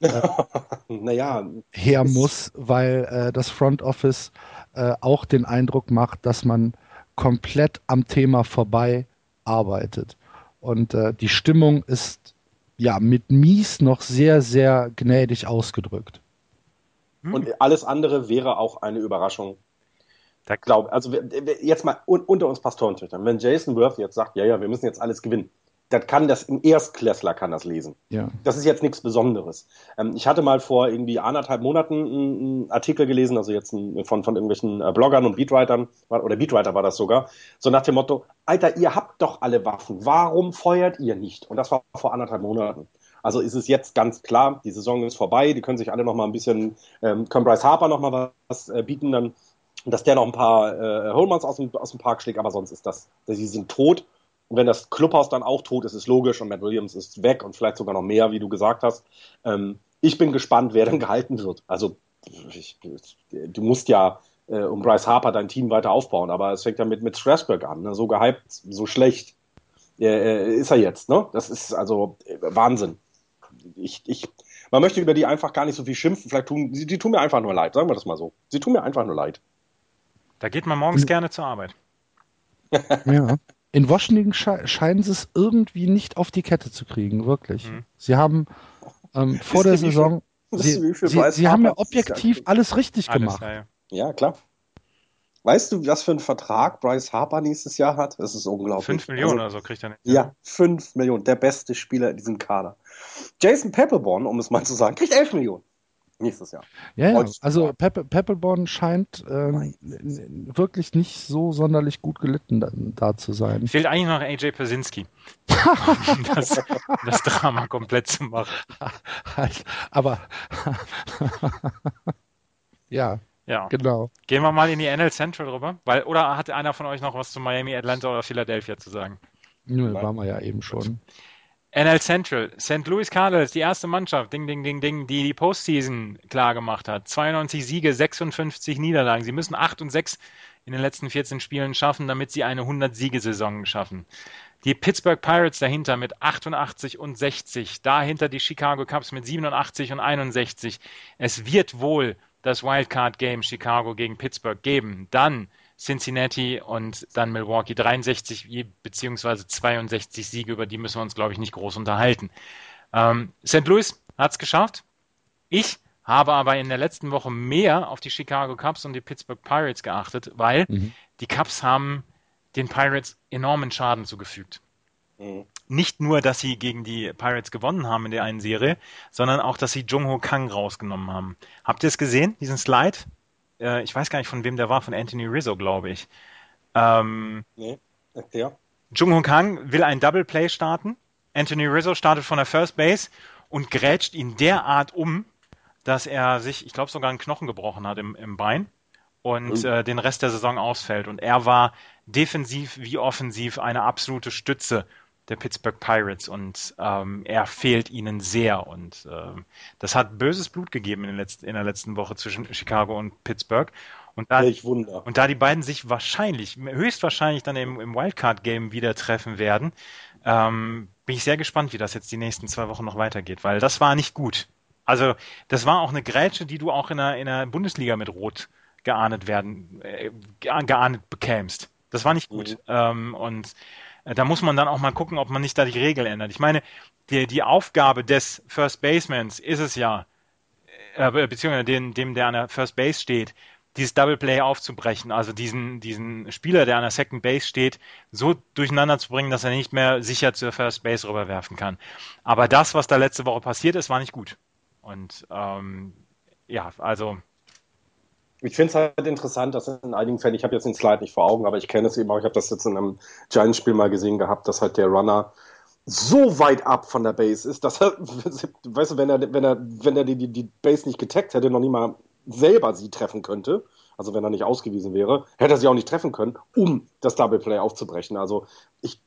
naja, her muss, weil äh, das Front Office äh, auch den Eindruck macht, dass man komplett am Thema vorbei arbeitet. Und äh, die Stimmung ist ja mit mies noch sehr, sehr gnädig ausgedrückt. und alles andere wäre auch eine Überraschung. Da Glaub, also jetzt mal un unter uns Pastorentöchtern. Wenn Jason Worth jetzt sagt, ja, ja, wir müssen jetzt alles gewinnen, das kann das, ein Erstklässler kann das lesen. Ja. Das ist jetzt nichts Besonderes. Ähm, ich hatte mal vor irgendwie anderthalb Monaten einen, Artikel gelesen, also jetzt ein, von, von irgendwelchen äh, Bloggern und Beatwritern, oder Beatwriter war das sogar, so nach dem Motto, Alter, ihr habt doch alle Waffen, warum feuert ihr nicht? Und das war vor anderthalb Monaten. Also ist es jetzt ganz klar, die Saison ist vorbei, die können sich alle noch mal ein bisschen, ähm, können Bryce Harper noch mal was äh, bieten, dann, dass der noch ein paar äh, Holeruns aus dem, aus dem Park schlägt, aber sonst ist das, sie sind tot. Und wenn das Clubhaus dann auch tot ist, ist logisch und Matt Williams ist weg und vielleicht sogar noch mehr, wie du gesagt hast. Ähm, ich bin gespannt, wer dann gehalten wird. Also ich, du musst ja äh, um Bryce Harper dein Team weiter aufbauen, aber es fängt ja mit, mit Strasburg an. Ne? So gehypt, so schlecht äh, ist er jetzt. Ne? Das ist also äh, Wahnsinn. Ich, ich, man möchte über die einfach gar nicht so viel schimpfen. Vielleicht tun sie die tun mir einfach nur leid, sagen wir das mal so. Sie tun mir einfach nur leid. Da geht man morgens gerne zur Arbeit. ja. In Washington sche scheinen sie es irgendwie nicht auf die Kette zu kriegen, wirklich. Mhm. Sie haben ähm, vor der Saison, sie, sie, sie haben ja objektiv alles richtig Alles, gemacht. ja, ja. Ja, klar. Weißt du, was für einen Vertrag Bryce Harper nächstes Jahr hat? Das ist unglaublich. Fünf Millionen Also, oder so kriegt er nicht. ja, fünf Millionen. Der beste Spieler in diesem Kader. Jason Peppelborn, um es mal zu sagen, kriegt elf Millionen nächstes Jahr. Ja, ja. Also Peppe, Peppelborn scheint ähm, wirklich nicht so sonderlich gut gelitten da, da zu sein. Fehlt eigentlich noch AJ Persinski, um das, das Drama komplett zu machen. Halt, aber ja, Ja. genau. Gehen wir mal in die NL Central rüber. Weil, oder hat einer von euch noch was zu Miami, Atlanta oder Philadelphia zu sagen? Nö, waren wir ja eben schon. NL Central, St. Louis Cardinals, die erste Mannschaft, ding, ding, ding, ding, die die Postseason klar gemacht hat. 92 Siege, 56 Niederlagen. Sie müssen 8 und 6 in den letzten 14 Spielen schaffen, damit sie eine 100-Siegesaison schaffen. Die Pittsburgh Pirates dahinter mit 88 und 60. Dahinter die Chicago Cubs mit 87 und 61. Es wird wohl das Wildcard Game Chicago gegen Pittsburgh geben. Dann Cincinnati und dann Milwaukee 63 beziehungsweise 62 Siege, über die müssen wir uns, glaube ich, nicht groß unterhalten. Ähm, St. Louis hat es geschafft. Ich habe aber in der letzten Woche mehr auf die Chicago Cubs und die Pittsburgh Pirates geachtet, weil mhm. die Cubs haben den Pirates enormen Schaden zugefügt. Mhm. Nicht nur, dass sie gegen die Pirates gewonnen haben in der einen Serie, sondern auch, dass sie Jung Ho Kang rausgenommen haben. Habt ihr es gesehen, diesen Slide? Äh, ich weiß gar nicht, von wem der war, von Anthony Rizzo, glaube ich. Ähm, nee, ja. Jung Ho Kang will ein Double Play starten. Anthony Rizzo startet von der First Base und grätscht ihn derart um, dass er sich, ich glaube, sogar einen Knochen gebrochen hat im, im Bein und mhm. äh, den Rest der Saison ausfällt. Und er war defensiv wie offensiv eine absolute Stütze der Pittsburgh Pirates und ähm, er fehlt ihnen sehr und ähm, das hat böses Blut gegeben in, letzten, in, der letzten Woche zwischen Chicago und Pittsburgh. Und da, und da die beiden sich wahrscheinlich, höchstwahrscheinlich dann im, im Wildcard-Game wieder treffen werden, ähm, bin ich sehr gespannt, wie das jetzt die nächsten zwei Wochen noch weitergeht, weil das war nicht gut. Also das war auch eine Grätsche, die du auch in der, in der Bundesliga mit Rot geahndet werden, äh, geahndet bekämst. Das war nicht gut. Mhm. Ähm, und da muss man dann auch mal gucken, ob man nicht da die Regel ändert. Ich meine, die, die Aufgabe des First Basemans ist es ja, äh, beziehungsweise dem, dem, der an der First Base steht, dieses Double Play aufzubrechen, also diesen, diesen Spieler, der an der Second Base steht, so durcheinander zu bringen, dass er nicht mehr sicher zur First Base rüberwerfen kann. Aber das, was da letzte Woche passiert ist, war nicht gut. Und ähm, ja, also ich finde es halt interessant, dass in einigen Fällen, ich habe jetzt den Slide nicht vor Augen, aber ich kenne es eben auch, ich habe das jetzt in einem Giants-Spiel mal gesehen gehabt, dass halt der Runner so weit ab von der Base ist, dass er, weißt du, wenn er, wenn er, wenn er die, die, die Base nicht getaggt hätte, noch nie mal selber sie treffen könnte, also wenn er nicht ausgewiesen wäre, hätte er sie auch nicht treffen können, um das Double Play aufzubrechen. Also ich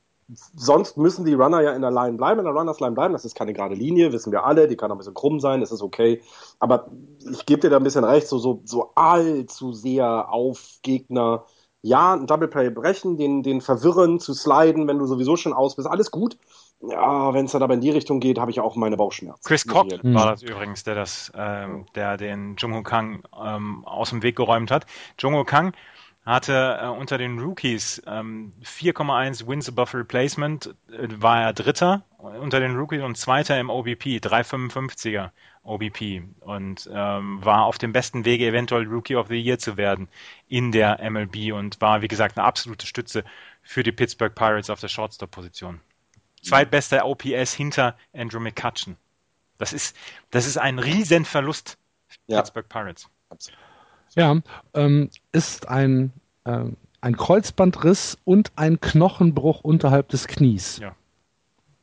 sonst müssen die Runner ja in der Line bleiben, in der Runners Line bleiben. Das ist keine gerade Linie, wissen wir alle. Die kann auch ein bisschen krumm sein, das ist okay. Aber ich gebe dir da ein bisschen recht, so, so, so allzu sehr auf Gegner. Ja, ein Double Play brechen, den, den verwirren, zu sliden, wenn du sowieso schon aus bist, alles gut. Ja, wenn es dann aber in die Richtung geht, habe ich auch meine Bauchschmerzen. Chris Cock war das übrigens, der das, ähm, der den Jung Kang ähm, aus dem Weg geräumt hat. Jung Kang hatte äh, unter den Rookies ähm, 4,1 Wins above Replacement, äh, war er Dritter unter den Rookies und Zweiter im OBP, 3,55er OBP und ähm, war auf dem besten Wege, eventuell Rookie of the Year zu werden in der MLB und war, wie gesagt, eine absolute Stütze für die Pittsburgh Pirates auf der Shortstop-Position. Zweitbester OPS hinter Andrew McCutcheon. Das ist, das ist ein Riesenverlust für ja. Pittsburgh Pirates. Absolut. Ja, ähm, ist ein, ähm, ein Kreuzbandriss und ein Knochenbruch unterhalb des Knies. Ja.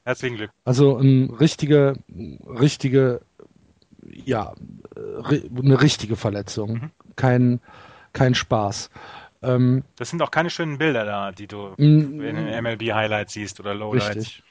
Herzlichen Glück. Also ein richtige, richtige, ja, eine richtige Verletzung. Mhm. Kein, kein Spaß. Ähm, das sind auch keine schönen Bilder da, die du in den MLB-Highlights siehst oder Lowlights. Richtig.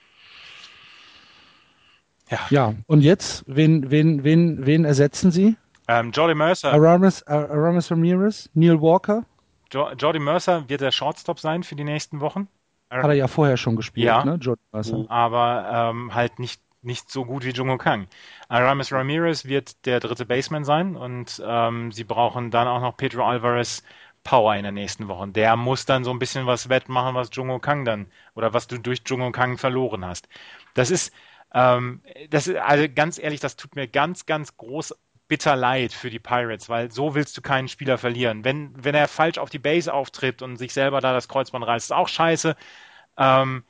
Ja. ja, und jetzt, wen, wen, wen, wen ersetzen Sie? Ähm, Jordi Mercer. Aramis, Aramis Ramirez, Neil Walker. Jo Jordi Mercer wird der Shortstop sein für die nächsten Wochen. Hat er ja vorher schon gespielt, ja, ne? Jordi Mercer. Aber ähm, halt nicht, nicht so gut wie Jungo Kang. Aramis Ramirez wird der dritte Baseman sein und ähm, sie brauchen dann auch noch Pedro Alvarez Power in der nächsten Woche. Der muss dann so ein bisschen was wettmachen, was Jungo Kang dann oder was du durch Jungo Kang verloren hast. Das ist, ähm, das ist, also ganz ehrlich, das tut mir ganz, ganz groß bitter leid für die Pirates, weil so willst du keinen Spieler verlieren. Wenn, wenn er falsch auf die Base auftritt und sich selber da das Kreuzband reißt, ist auch scheiße. Ähm,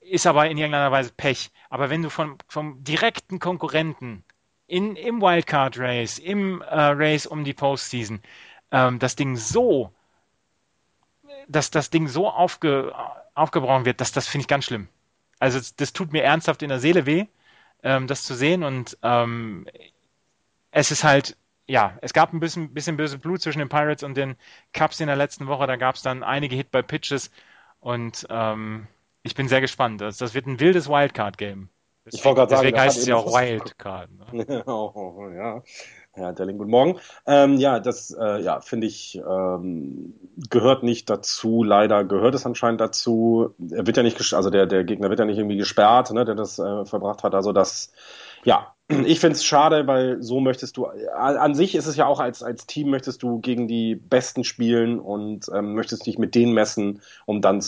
ist aber in irgendeiner Weise Pech. Aber wenn du vom, vom direkten Konkurrenten in, im Wildcard Race, im äh, Race um die Postseason, ähm, das Ding so, dass das Ding so aufge, aufgebrochen wird, dass das finde ich ganz schlimm. Also das tut mir ernsthaft in der Seele weh, ähm, das zu sehen und ähm, es ist halt, ja, es gab ein bisschen, bisschen böse Blut zwischen den Pirates und den Cubs in der letzten Woche. Da gab es dann einige Hit by Pitches und ähm, ich bin sehr gespannt. Das, das wird ein wildes Wildcard-Game. Ich wollte gerade sagen, deswegen heißt es ja auch Wildcard. Ne? oh, ja. Herr Delling, guten Morgen. Ähm, ja, das äh, ja, finde ich ähm, gehört nicht dazu. Leider gehört es anscheinend dazu. Er wird ja nicht, also der, der Gegner wird ja nicht irgendwie gesperrt, ne, der das äh, verbracht hat. Also das ja, Ich finde es schade, weil so möchtest du, an sich ist es ja auch als, als Team möchtest du gegen die Besten spielen und ähm, möchtest dich mit denen messen, um dann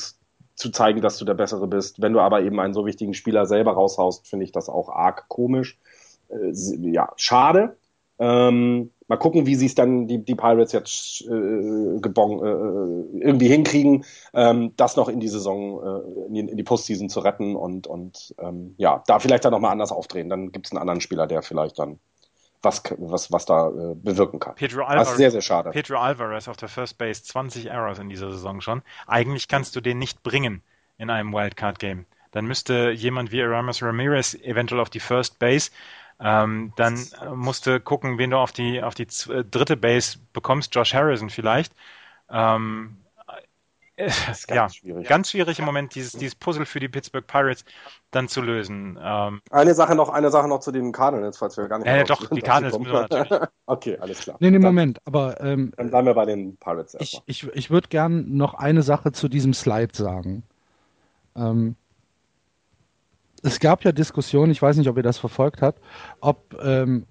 zu zeigen, dass du der Bessere bist. Wenn du aber eben einen so wichtigen Spieler selber raushaust, finde ich das auch arg komisch. Äh, ja, schade. Ähm, mal gucken, wie sie es dann die, die Pirates jetzt äh, gebong, äh, irgendwie hinkriegen, ähm, das noch in die Saison, äh, in, die, in die Postseason zu retten und, und ähm, ja, da vielleicht dann nochmal anders aufdrehen. Dann gibt es einen anderen Spieler, der vielleicht dann was, was, was da äh, bewirken kann. Pedro Alvarez, das ist sehr, sehr schade. Pedro Alvarez auf der First Base, 20 Errors in dieser Saison schon. Eigentlich kannst du den nicht bringen in einem Wildcard-Game. Dann müsste jemand wie Aramis Ramirez eventuell auf die First Base ähm, dann musst du gucken, wen du auf die, auf die äh, dritte Base bekommst, Josh Harrison vielleicht. Ähm, äh, ganz ja, schwierig. ganz schwierig im Moment, dieses, dieses Puzzle für die Pittsburgh Pirates dann zu lösen. Ähm, eine Sache noch, eine Sache noch zu den Cardinals, falls wir gar nicht. Ja, ja doch, die Cardinals müssen wir natürlich. okay, alles klar. Nee, nee, Moment, aber ähm, dann bleiben wir bei den Pirates Ich, ich, ich würde gern noch eine Sache zu diesem Slide sagen. Ähm, es gab ja Diskussionen, ich weiß nicht, ob ihr das verfolgt habt, ob, ähm,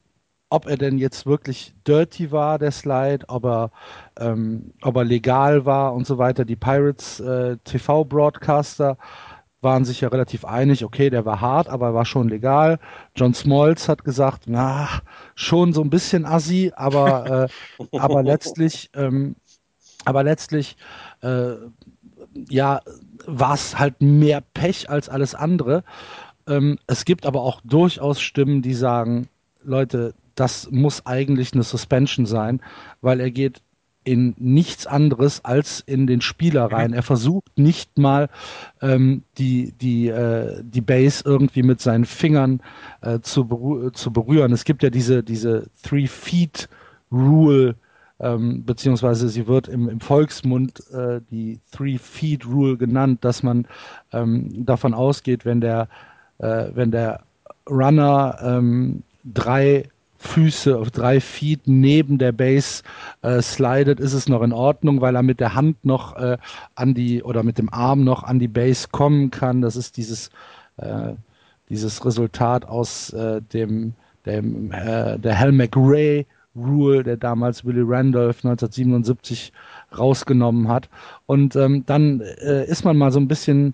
ob er denn jetzt wirklich dirty war, der Slide, ob er, ähm, ob er legal war und so weiter. Die Pirates äh, TV-Broadcaster waren sich ja relativ einig, okay, der war hart, aber er war schon legal. John Smalls hat gesagt, na, schon so ein bisschen assi, aber, äh, aber letztlich, ähm, aber letztlich, äh, ja, war es halt mehr Pech als alles andere. Ähm, es gibt aber auch durchaus Stimmen, die sagen, Leute, das muss eigentlich eine Suspension sein, weil er geht in nichts anderes als in den Spieler rein. Er versucht nicht mal ähm, die, die, äh, die Base irgendwie mit seinen Fingern äh, zu, berü zu berühren. Es gibt ja diese, diese Three-Feet-Rule, ähm, beziehungsweise sie wird im, im Volksmund äh, die Three-Feet-Rule genannt, dass man ähm, davon ausgeht, wenn der äh, wenn der Runner ähm, drei Füße auf drei Feet neben der Base äh, slidet, ist es noch in Ordnung, weil er mit der Hand noch äh, an die oder mit dem Arm noch an die Base kommen kann. Das ist dieses, äh, dieses Resultat aus äh, dem, dem äh, der Hal McRae Rule, der damals Willie Randolph 1977 rausgenommen hat. Und ähm, dann äh, ist man mal so ein bisschen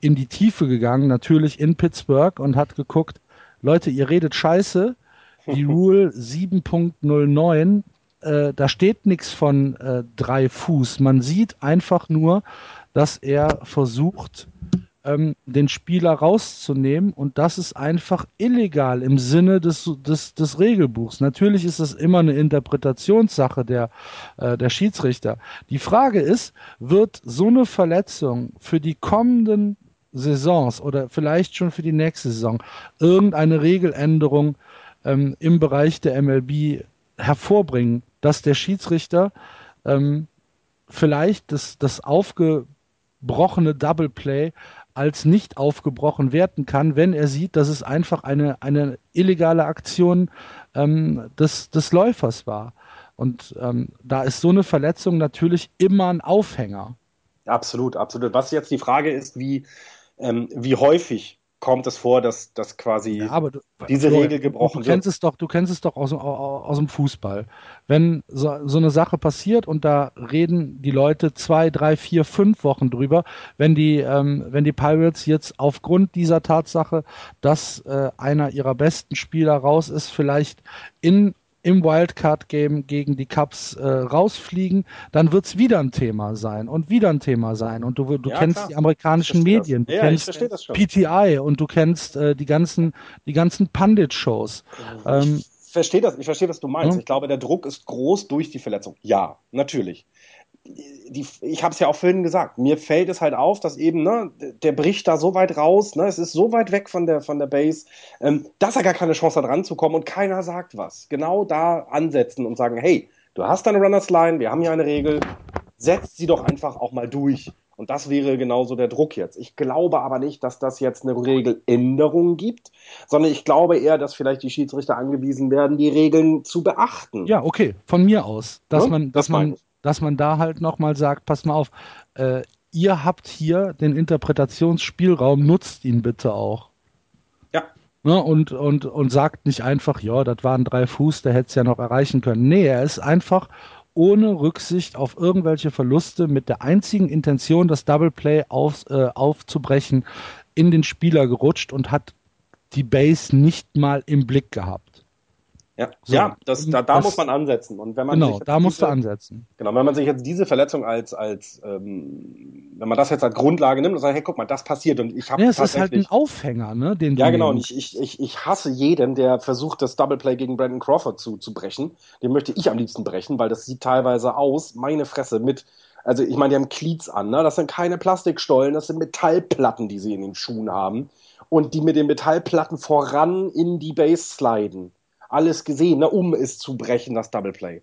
in die Tiefe gegangen, natürlich in Pittsburgh und hat geguckt, Leute, ihr redet scheiße, die Rule 7.09, äh, da steht nichts von äh, drei Fuß. Man sieht einfach nur, dass er versucht, ähm, den Spieler rauszunehmen und das ist einfach illegal im Sinne des, des, des Regelbuchs. Natürlich ist es immer eine Interpretationssache der, äh, der Schiedsrichter. Die Frage ist, wird so eine Verletzung für die kommenden Saisons oder vielleicht schon für die nächste Saison irgendeine Regeländerung ähm, im Bereich der MLB hervorbringen, dass der Schiedsrichter ähm, vielleicht das, das aufgebrochene Double Play als nicht aufgebrochen werten kann, wenn er sieht, dass es einfach eine, eine illegale Aktion ähm, des, des Läufers war. Und ähm, da ist so eine Verletzung natürlich immer ein Aufhänger. Absolut, absolut. Was jetzt die Frage ist, wie, ähm, wie häufig kommt es vor, dass, dass quasi ja, du, diese du, Regel gebrochen du kennst wird. Es doch, du kennst es doch aus, aus, dem Fußball. Wenn so, so, eine Sache passiert und da reden die Leute zwei, drei, vier, fünf Wochen drüber, wenn die, ähm, wenn die Pirates jetzt aufgrund dieser Tatsache, dass äh, einer ihrer besten Spieler raus ist, vielleicht in im Wildcard-Game gegen die Cubs äh, rausfliegen, dann wird es wieder ein Thema sein und wieder ein Thema sein. Und du, du ja, kennst klar. die amerikanischen Medien, du ja, kennst PTI und du kennst äh, die ganzen, die ganzen Pundit-Shows. Ähm, ich verstehe das, ich verstehe, was du meinst. Hm? Ich glaube, der Druck ist groß durch die Verletzung. Ja, natürlich die, ich habe es ja auch vorhin gesagt, mir fällt es halt auf, dass eben, ne, der bricht da so weit raus, ne, es ist so weit weg von der, von der Base, ähm, dass er gar keine Chance hat ranzukommen und keiner sagt was. Genau da ansetzen und sagen, hey, du hast deine Runners Line, wir haben hier eine Regel, setzt sie doch einfach auch mal durch. Und das wäre genauso der Druck jetzt. Ich glaube aber nicht, dass das jetzt eine Regeländerung gibt, sondern ich glaube eher, dass vielleicht die Schiedsrichter angewiesen werden, die Regeln zu beachten. Ja, okay, von mir aus, dass ja? man, dass das man, dass man da halt nochmal sagt, pass mal auf, äh, ihr habt hier den Interpretationsspielraum, nutzt ihn bitte auch. Ja, Ne, und, und, und sagt nicht einfach, ja, das waren drei Fuß, der hätte es ja noch erreichen können. Nee, er ist einfach ohne Rücksicht auf irgendwelche Verluste mit der einzigen Intention, das Double Play auf, äh, aufzubrechen, in den Spieler gerutscht und hat die Base nicht mal im Blick gehabt. Ja, so, ja das, da, da das, muss man ansetzen. Und wenn man genau, da musst du ansetzen. Genau, wenn man sich jetzt diese Verletzung als, als ähm, wenn man das jetzt als Grundlage nimmt und sagt, hey, guck mal, das passiert und ich habe ja, es ist halt ein Aufhänger, ne? Den ja, genau. Und ich, ich, ich, ich hasse jeden, der versucht, das Double Play gegen Brandon Crawford zu, zu brechen. Den möchte ich am liebsten brechen, weil das sieht teilweise aus, meine Fresse, mit also ich meine, die haben Cleats an, ne? Das sind keine Plastikstollen, das sind Metallplatten, die sie in den Schuhen haben. Und die mit den Metallplatten voran in die Base sliden alles gesehen, ne, um es zu brechen, das Double Play.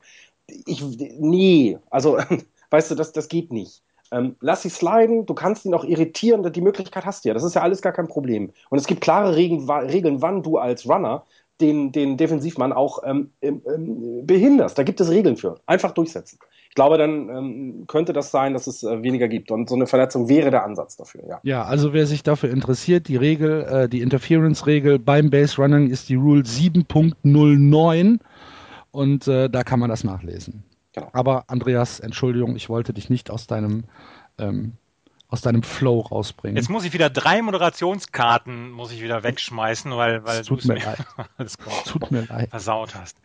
Ich, nee, also, weißt du, das, das geht nicht. Ähm, lass sie sliden, du kannst ihn auch irritieren, die Möglichkeit hast du ja. Das ist ja alles gar kein Problem. Und es gibt klare Regeln, Regeln wann du als Runner den, den Defensivmann auch ähm, ähm, behinderst. Da gibt es Regeln für. Einfach durchsetzen glaube, dann ähm, könnte das sein, dass es äh, weniger gibt. Und so eine Verletzung wäre der Ansatz dafür, ja. Ja, also wer sich dafür interessiert, die Regel, äh, die Interference-Regel beim Base Running ist die Rule 7.09 und äh, da kann man das nachlesen. Genau. Aber Andreas, Entschuldigung, ich wollte dich nicht aus deinem ähm, aus deinem Flow rausbringen. Jetzt muss ich wieder drei Moderationskarten muss ich wieder wegschmeißen, weil, weil du es mir, leid. tut mir leid. versaut hast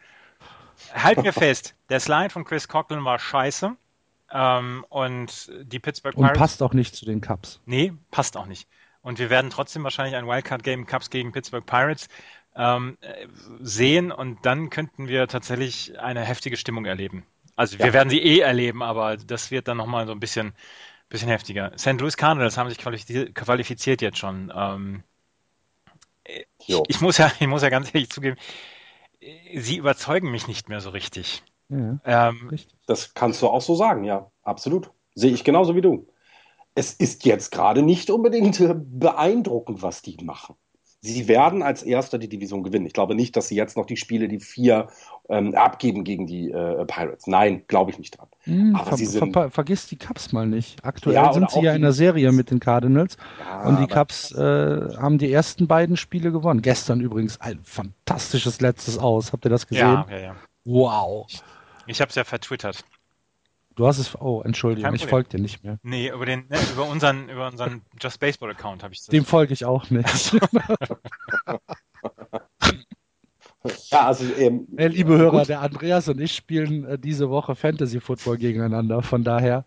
halt mir fest, der Slide von Chris Coughlin war scheiße. Ähm, und die Pittsburgh Pirates. Und passt auch nicht zu den Cups. Nee, passt auch nicht. Und wir werden trotzdem wahrscheinlich ein Wildcard-Game Cups gegen Pittsburgh Pirates ähm, sehen und dann könnten wir tatsächlich eine heftige Stimmung erleben. Also wir ja. werden sie eh erleben, aber das wird dann nochmal so ein bisschen, bisschen heftiger. St. Louis Cardinals haben sich qualifiziert, jetzt schon. Ähm, ich, ich, muss ja, ich muss ja ganz ehrlich zugeben, sie überzeugen mich nicht mehr so richtig. Ja, ähm, das kannst du auch so sagen, ja, absolut. Sehe ich genauso wie du. Es ist jetzt gerade nicht unbedingt beeindruckend, was die machen. Sie werden als Erster die Division gewinnen. Ich glaube nicht, dass sie jetzt noch die Spiele, die vier ähm, abgeben gegen die äh, Pirates. Nein, glaube ich nicht dran. Hm, aber ver sie sind, ver vergiss die Cups mal nicht. Aktuell ja, sind sie ja in der Serie mit den Cardinals ja, und die Cups äh, haben die ersten beiden Spiele gewonnen. Gestern übrigens ein fantastisches letztes Aus. Habt ihr das gesehen? Ja, ja, ja. Wow. Ich habe es ja vertwittert. Du hast es. Oh, Entschuldigung, ich folge dir nicht mehr. Nee, über, den, ne, über unseren, über unseren Just Baseball Account habe ich das. Dem folge ich auch nicht. ja, also ähm, hey, liebe Hörer, gut. der Andreas und ich spielen äh, diese Woche Fantasy Football gegeneinander. Von daher.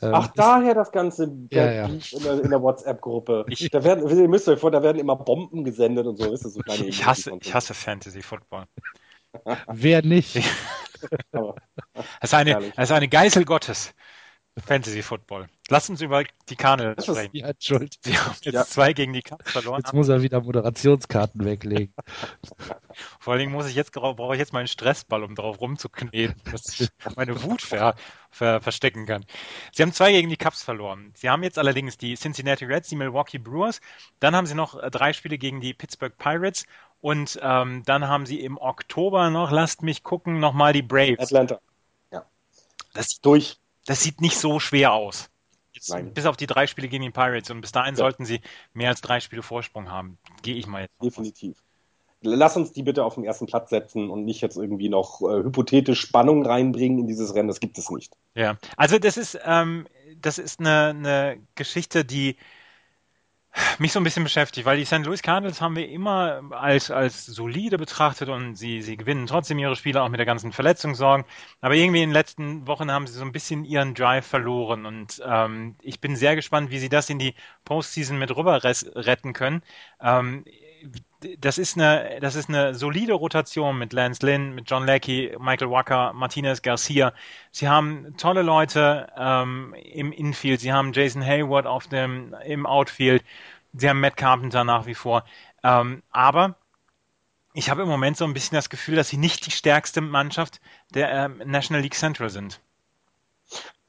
Äh, Ach, daher das Ganze ja, ja. In, der, der WhatsApp-Gruppe. Da werden, ihr müsst euch vor, da werden immer Bomben gesendet und so. Ist das so kleine ich, hasse, ich hasse Fantasy Football. Wer nicht? das, ist eine, das ist eine Geißel Gottes. Fantasy Football. Lass uns über die Cardinals sprechen. Ja, Schuld. Sie haben jetzt ja. zwei gegen die Cups verloren. Jetzt muss er wieder Moderationskarten weglegen. Vor allen Dingen muss ich jetzt, brauche ich jetzt meinen Stressball, um drauf rumzukneten, dass ich meine Wut ver, ver, verstecken kann. Sie haben zwei gegen die Cups verloren. Sie haben jetzt allerdings die Cincinnati Reds, die Milwaukee Brewers. Dann haben sie noch drei Spiele gegen die Pittsburgh Pirates und ähm, dann haben sie im Oktober noch, lasst mich gucken, nochmal die Braves. Atlanta. Ja. Das, durch. Das sieht nicht so schwer aus. Jetzt, bis auf die drei Spiele gegen die Pirates. Und bis dahin ja. sollten sie mehr als drei Spiele Vorsprung haben. Gehe ich mal jetzt. Definitiv. Lass uns die bitte auf den ersten Platz setzen und nicht jetzt irgendwie noch äh, hypothetisch Spannung reinbringen in dieses Rennen. Das gibt es nicht. Ja, also das ist, ähm, das ist eine, eine Geschichte, die mich so ein bisschen beschäftigt, weil die St. Louis Cardinals haben wir immer als, als solide betrachtet und sie, sie gewinnen trotzdem ihre Spiele auch mit der ganzen Verletzungssorgen. Aber irgendwie in den letzten Wochen haben sie so ein bisschen ihren Drive verloren und ähm, ich bin sehr gespannt, wie sie das in die Postseason mit rüber retten können. Ähm, das ist eine, das ist eine solide Rotation mit Lance Lynn, mit John Leckie, Michael Walker, Martinez Garcia. Sie haben tolle Leute ähm, im Infield. Sie haben Jason Hayward auf dem, im Outfield. Sie haben Matt Carpenter nach wie vor. Ähm, aber ich habe im Moment so ein bisschen das Gefühl, dass sie nicht die stärkste Mannschaft der ähm, National League Central sind.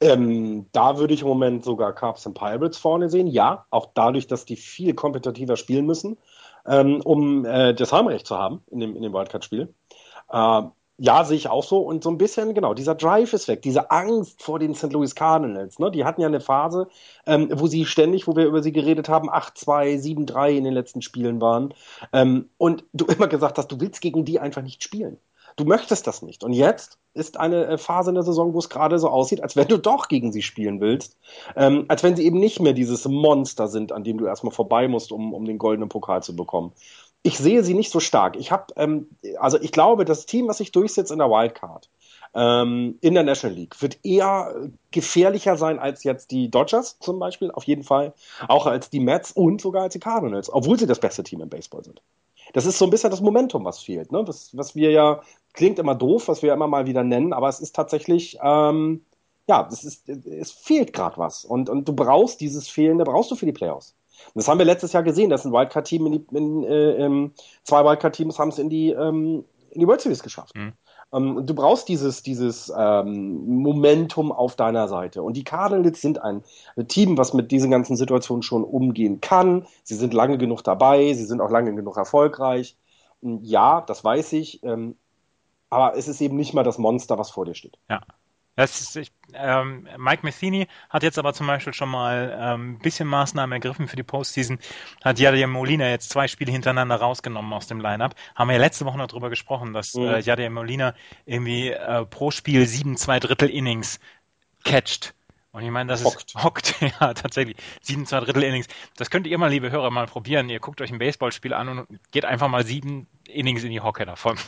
Ähm, da würde ich im Moment sogar Carbs und Pirates vorne sehen. Ja, auch dadurch, dass die viel kompetitiver spielen müssen ähm, um äh, das Heimrecht zu haben in dem, in dem Wildcard-Spiel. Äh, Ja, sehe ich auch so. Und so ein bisschen, genau, dieser Drive ist weg, diese Angst vor den St. Louis Cardinals. Ne? Die hatten ja eine Phase, ähm, wo sie ständig, wo wir über sie geredet haben, 8-2, 7-3 in den letzten Spielen waren. Ähm, und du immer gesagt hast, du willst gegen die einfach nicht spielen. Du möchtest das nicht. Und jetzt ist eine äh, Phase in der Saison, wo es gerade so aussieht, als wenn du doch gegen sie spielen willst. Ähm, als wenn sie eben nicht mehr dieses Monster sind, an dem du erstmal vorbei musst, um, um den goldenen Pokal zu bekommen ich sehe sie nicht so stark. Ich habe, ähm, also ich glaube, das Team, was sich durchsetzt in der Wildcard, ähm, in der National League, wird eher gefährlicher sein als jetzt die Dodgers zum Beispiel, auf jeden Fall, auch als die Mets und sogar als die Cardinals, obwohl sie das beste Team im Baseball sind. Das ist so ein bisschen das Momentum, was fehlt, ne? was, was wir ja, klingt immer doof, was wir immer mal wieder nennen, aber es ist tatsächlich, ähm, ja, es, ist, es fehlt gerade was. Und, und du brauchst dieses Fehlende, brauchst du für die Playoffs. Das haben wir letztes Jahr gesehen, dass ein Wildcard-Team, in, die, in äh, ähm, zwei Wildcard-Teams haben es in die ähm, in die World Series geschafft. Mhm. Ähm, du brauchst dieses, dieses ähm, Momentum auf deiner Seite. Und die Cardinals sind ein Team, was mit diesen ganzen Situationen schon umgehen kann. Sie sind lange genug dabei, sie sind auch lange genug erfolgreich. Ja, das weiß ich. Ähm, aber es ist eben nicht mal das Monster, was vor dir steht. Ja. Ist, ich, ähm, Mike Matheny hat jetzt aber zum Beispiel schon mal ähm, ein bisschen Maßnahmen ergriffen für die Postseason. Hat Jadir Molina jetzt zwei Spiele hintereinander rausgenommen aus dem Lineup. Haben wir ja letzte Woche noch drüber gesprochen, dass mhm. äh, Jadir Molina irgendwie äh, pro Spiel sieben, zwei Drittel Innings catcht. Und ich meine, das hockt. ist hockt, ja, tatsächlich. Sieben, zwei Drittel Innings. Das könnt ihr mal, liebe Hörer, mal probieren. Ihr guckt euch ein Baseballspiel an und geht einfach mal sieben Innings in die Hocke davon.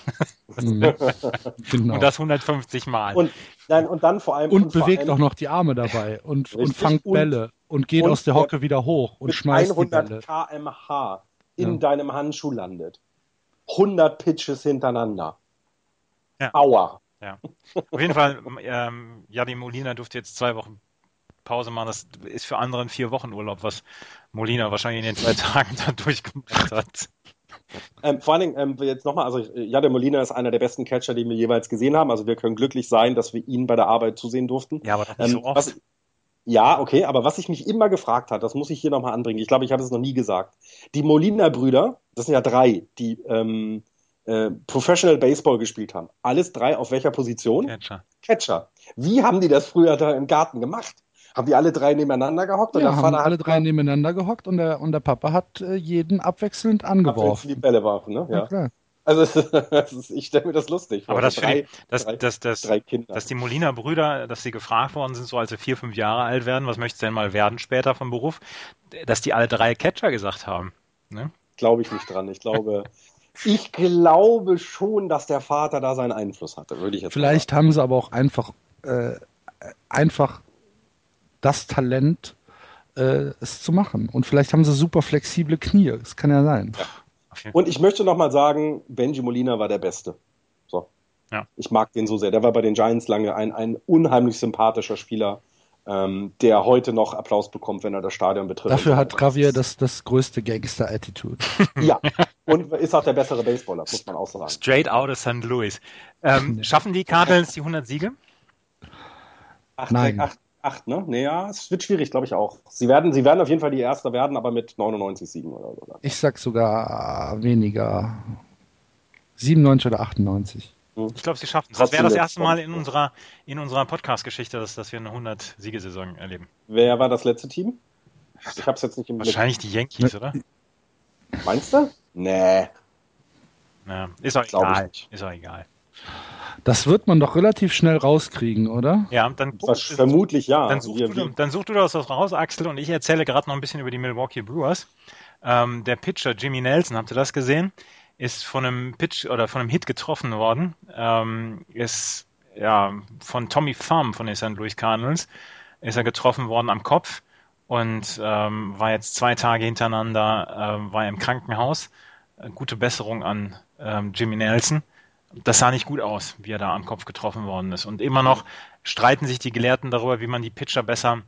Genau. Und das 150 Mal. Und, nein, und dann vor allem. Und, und bewegt allem, auch noch die Arme dabei und, und fangt Bälle und geht und aus der Hocke wieder hoch und schmeißt 100 die Bälle. kmh in ja. deinem Handschuh landet. 100 Pitches hintereinander. Ja. Aua. Ja. Auf jeden Fall, ähm, Jadi Molina durfte jetzt zwei Wochen Pause machen. Das ist für andere ein vier Wochen Urlaub, was Molina wahrscheinlich in den zwei Tagen da durchgemacht hat. Ähm, vor allen Dingen, ähm, jetzt nochmal, also Jade Molina ist einer der besten Catcher, die wir jeweils gesehen haben. Also wir können glücklich sein, dass wir ihn bei der Arbeit zusehen durften. Ja, aber nicht ähm, so oft. Was, ja, okay, aber was ich mich immer gefragt habe, das muss ich hier nochmal anbringen. Ich glaube, ich hatte es noch nie gesagt. Die Molina-Brüder, das sind ja drei, die ähm, äh, Professional Baseball gespielt haben. Alles drei auf welcher Position? Catcher. Catcher. Wie haben die das früher da im Garten gemacht? Haben die alle drei nebeneinander gehockt? Ja, haben alle drei nebeneinander gehockt und der, und der Papa hat äh, jeden abwechselnd angeworfen. Abwechselnd die Bälle warfen, ne? Ja. ja also ist, ich stelle mir das lustig vor. Aber das drei, die, dass, drei, dass, dass, drei Kinder. dass die Molina-Brüder, dass sie gefragt worden sind, so als sie vier, fünf Jahre alt werden, was möchtest du denn mal werden später vom Beruf, dass die alle drei Catcher gesagt haben. Ne? Glaube ich nicht dran. Ich glaube, ich glaube schon, dass der Vater da seinen Einfluss hatte, würde ich jetzt Vielleicht haben sie aber auch einfach, äh, einfach das Talent, äh, es zu machen. Und vielleicht haben sie super flexible Knie. Das kann ja sein. Ja. Und ich möchte nochmal sagen, Benji Molina war der Beste. So. Ja. Ich mag den so sehr. Der war bei den Giants lange ein, ein unheimlich sympathischer Spieler ähm, der heute noch Applaus bekommt, wenn er das Stadion betritt. Dafür hat Gravier das, das größte Gangster-Attitude. ja, und ist auch der bessere Baseballer, muss man auch sagen. Straight out of St. Louis. Ähm, schaffen die Cardinals die 100 Siege? Acht, Nein. Acht, acht, ne? Nee, ja, es wird schwierig, glaube ich auch. Sie werden, sie werden auf jeden Fall die Erste werden, aber mit 99 Siegen oder so. Ich sag sogar weniger. 97 oder 98. Ich glaube, sie schaffen es. Das wäre das erste Mal in unserer, in unserer Podcast-Geschichte, dass, dass wir eine 100-Siegesaison erleben. Wer war das letzte Team? Ich habe es jetzt nicht im Wahrscheinlich Blick. die Yankees, oder? Meinst du? Nee. Ja, ist auch egal. Ist auch egal. Das wird man doch relativ schnell rauskriegen, oder? Ja, dann Was, vermutlich ja. Dann suchst, du, dann such du das raus, Axel, und ich erzähle gerade noch ein bisschen über die Milwaukee Brewers. Ähm, der Pitcher Jimmy Nelson, habt ihr das gesehen? ist von einem Pitch oder von einem Hit getroffen worden. Ähm, ist ja von Tommy Farm von den St. Louis Cardinals ist er getroffen worden am Kopf und ähm, war jetzt zwei Tage hintereinander äh, war im Krankenhaus. Äh, gute Besserung an ähm, Jimmy Nelson. Das sah nicht gut aus, wie er da am Kopf getroffen worden ist. Und immer noch streiten sich die Gelehrten darüber, wie man die Pitcher besser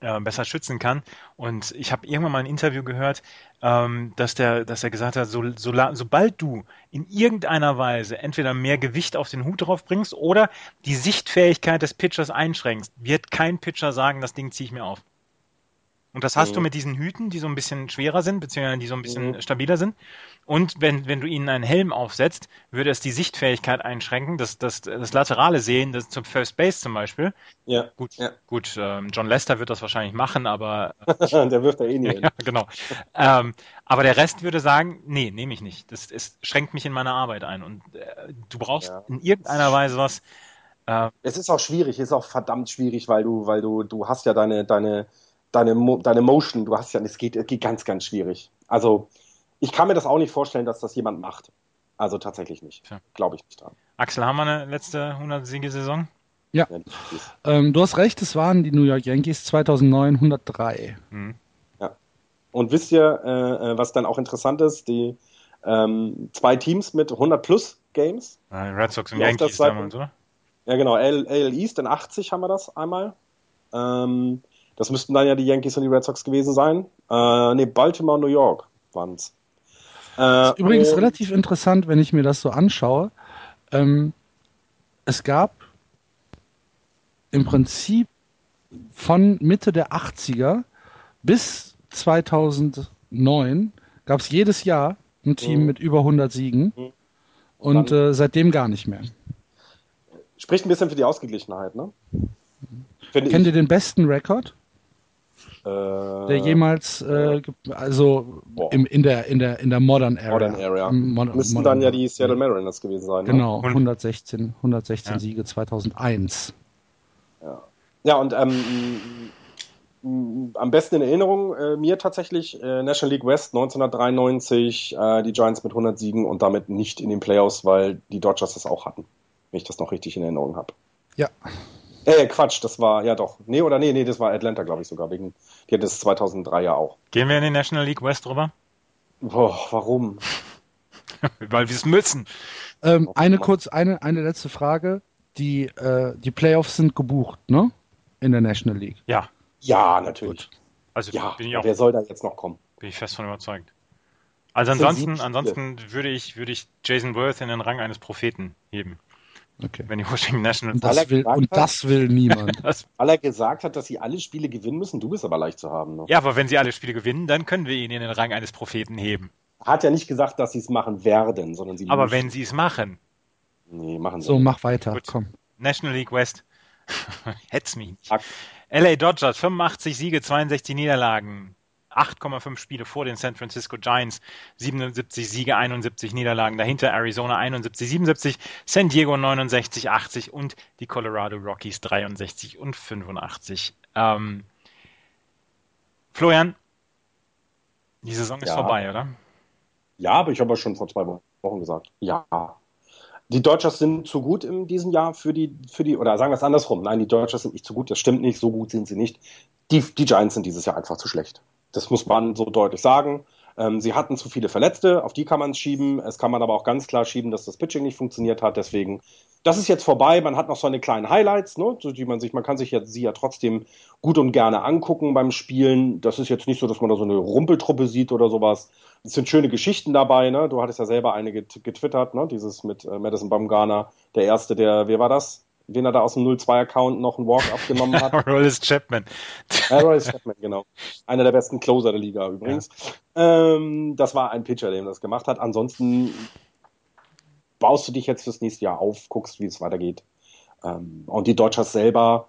äh, besser schützen kann. Und ich habe irgendwann mal ein Interview gehört, ähm, dass der, dass er gesagt hat, so, so, sobald du in irgendeiner Weise entweder mehr Gewicht auf den Hut drauf bringst oder die Sichtfähigkeit des Pitchers einschränkst, wird kein Pitcher sagen, das Ding ziehe ich mir auf. Und das hast du Mhm. mit diesen Hüten, die so ein bisschen schwerer sind, beziehungsweise die so ein bisschen Mhm. stabiler sind. Und wenn, wenn du ihnen einen Helm aufsetzt, würde es die Sichtfähigkeit einschränken, das, das, das laterale Sehen, das zum First Base zum Beispiel. Ja, Gut, Ja. gut, ähm, John Lester wird das wahrscheinlich machen, aber der wirft da eh nie hin. ja, genau. ähm, aber der Rest würde sagen, nee, nehme ich nicht. Das, es schränkt mich in meiner Arbeit ein. Und äh, du brauchst Ja. in irgendeiner Weise was. Äh, Es ist auch schwierig, es ist auch verdammt schwierig, weil du, weil du, du hast ja deine, deine, deine, Mo deine Motion, du hast ja, es geht, es geht ganz, ganz schwierig. Also, ich kann mir das auch nicht vorstellen, dass das jemand macht. Also tatsächlich nicht. Glaube ich nicht dran. Axel, haben wir eine letzte 100-Siege-Saison? Ja, Ähm, du hast recht, es waren die New York Yankees 2009 103. Hm. Und wisst ihr, äh, äh, was dann auch interessant ist? Die ähm, zwei Teams mit 100 plus Games. Äh, Red Sox und Yankees damals, oder? Ja, genau. AL East in 80 haben wir das einmal. Ähm, das müssten dann ja die Yankees und die Red Sox gewesen sein. Äh, nee, Baltimore, New York waren es. Äh, Übrigens relativ interessant, wenn ich mir das so anschaue. Ähm, es gab im Prinzip von Mitte der 80er bis 2009 gab es jedes Jahr ein Team Mhm. mit über 100 Siegen Mhm. und äh, seitdem gar nicht mehr. Spricht ein bisschen für die Ausgeglichenheit, ne? Finde Kennt ich. ihr den besten Rekord, der jemals, äh, also Boah. im, in, der, in, der, in der Modern Era. Modern Area. Mod- Müssten Modern dann ja die Seattle Mariners gewesen sein. Ne? Genau, Und- 116, 116 Ja. Siege 2001. Ja, und ähm, am besten in Erinnerung äh, mir tatsächlich äh, National League West 1993, äh, die Giants mit 100 Siegen und damit nicht in den Playoffs, weil die Dodgers das auch hatten, wenn ich das noch richtig in Erinnerung habe. Ja. Äh, Quatsch, das war, ja doch. Nee, oder nee, nee, das war Atlanta, glaube ich sogar, wegen, die hatten das 2003 ja auch. Gehen wir in die National League West rüber? Boah, warum? Weil wir es müssen. Ähm, Oh, eine kurz, eine, eine letzte Frage. Die, äh, die Playoffs sind gebucht, ne? In der National League. Ja, Ja, natürlich. also Ja, bin ich auch wer soll da jetzt noch kommen? bin ich fest von überzeugt. Also ansonsten, ansonsten würde ich, würde ich Jason Worth in den Rang eines Propheten heben, Okay. wenn die Washington Nationals Und das will, und hat- das will niemand. das, Weil er gesagt hat, dass sie alle Spiele gewinnen müssen, du bist aber leicht zu haben. Ne? Ja, aber wenn sie alle Spiele gewinnen, dann können wir ihn in den Rang eines Propheten heben. Hat ja nicht gesagt, dass sie es machen werden, sondern sie Aber müssen. wenn sie es machen, Nee, machen sie So, nicht. mach weiter, Gut. komm. National League West, hetz mich nicht. LA Dodgers, 85 Siege, 62 Niederlagen. 8,5 Spiele vor den San Francisco Giants, 77 Siege, 71 Niederlagen. Dahinter Arizona 71, 77, San Diego 69, 80 und die Colorado Rockies 63 und 85. Ähm, Florian, die Saison ist Ja. vorbei, oder? Ja, aber ich habe ja schon vor zwei Wochen gesagt. Ja. Die Dodgers sind zu gut in diesem Jahr für die, für die, oder sagen wir es andersrum. Nein, die Dodgers sind nicht zu gut, das stimmt nicht, so gut sind sie nicht. Die, die Giants sind dieses Jahr einfach zu schlecht. Das muss man so deutlich sagen. Ähm, sie hatten zu viele Verletzte, auf die kann man es schieben. Es kann man aber auch ganz klar schieben, dass das Pitching nicht funktioniert hat. Deswegen, das ist jetzt vorbei. Man hat noch so eine kleinen Highlights, ne, die man sich, man kann sich ja, sie ja trotzdem gut und gerne angucken beim Spielen. Das ist jetzt nicht so, dass man da so eine Rumpeltruppe sieht oder sowas. Es sind schöne Geschichten dabei, ne? Du hattest ja selber eine get getwittert, ne? Dieses mit äh, Madison Bumgarner, der erste, der, wer war das? Wen er da aus dem 02-Account noch einen Walk abgenommen hat. Rollis Chapman. Aaron Chapman, genau. Einer der besten Closer der Liga übrigens. Ähm, das war ein Pitcher, der ihm das gemacht hat. Ansonsten baust du dich jetzt fürs nächste Jahr auf, guckst, wie es weitergeht. Ähm, und die Dodgers selber,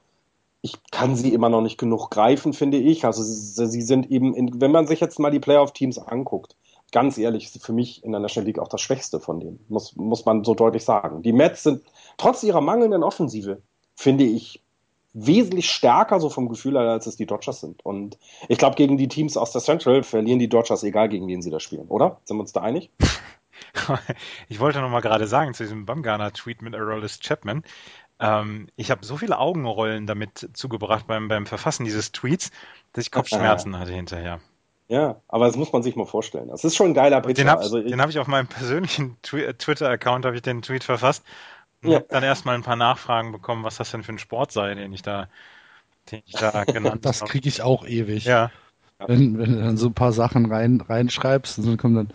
ich kann sie immer noch nicht genug greifen, finde ich. Also sie, sie sind eben, in, wenn man sich jetzt mal die Playoff-Teams anguckt, ganz ehrlich, ist für mich in der National League auch das Schwächste von denen, muss, muss man so deutlich sagen. Die Mets sind trotz ihrer mangelnden Offensive, finde ich, wesentlich stärker so vom Gefühl her, als es die Dodgers sind. Und ich glaube, gegen die Teams aus der Central verlieren die Dodgers, egal gegen wen sie da spielen, oder? Sind wir uns da einig? Ich wollte noch mal gerade sagen zu diesem Bumgarner-Tweet mit Aroldis Chapman. Ähm, ich habe so viele Augenrollen damit zugebracht beim, beim Verfassen dieses Tweets, dass ich Kopfschmerzen hatte hinterher. Ja, aber das muss man sich mal vorstellen. Das ist schon ein geiler Pitcher. Den habe also ich, den hab ich auf meinem persönlichen äh, Twitter-Account habe ich den Tweet verfasst und Ja. habe dann erstmal ein paar Nachfragen bekommen, was das denn für ein Sport sei, den ich da, den ich da genannt Das habe. kriege ich auch ewig. Ja, Wenn, wenn du dann so ein paar Sachen rein, reinschreibst und dann kommt dann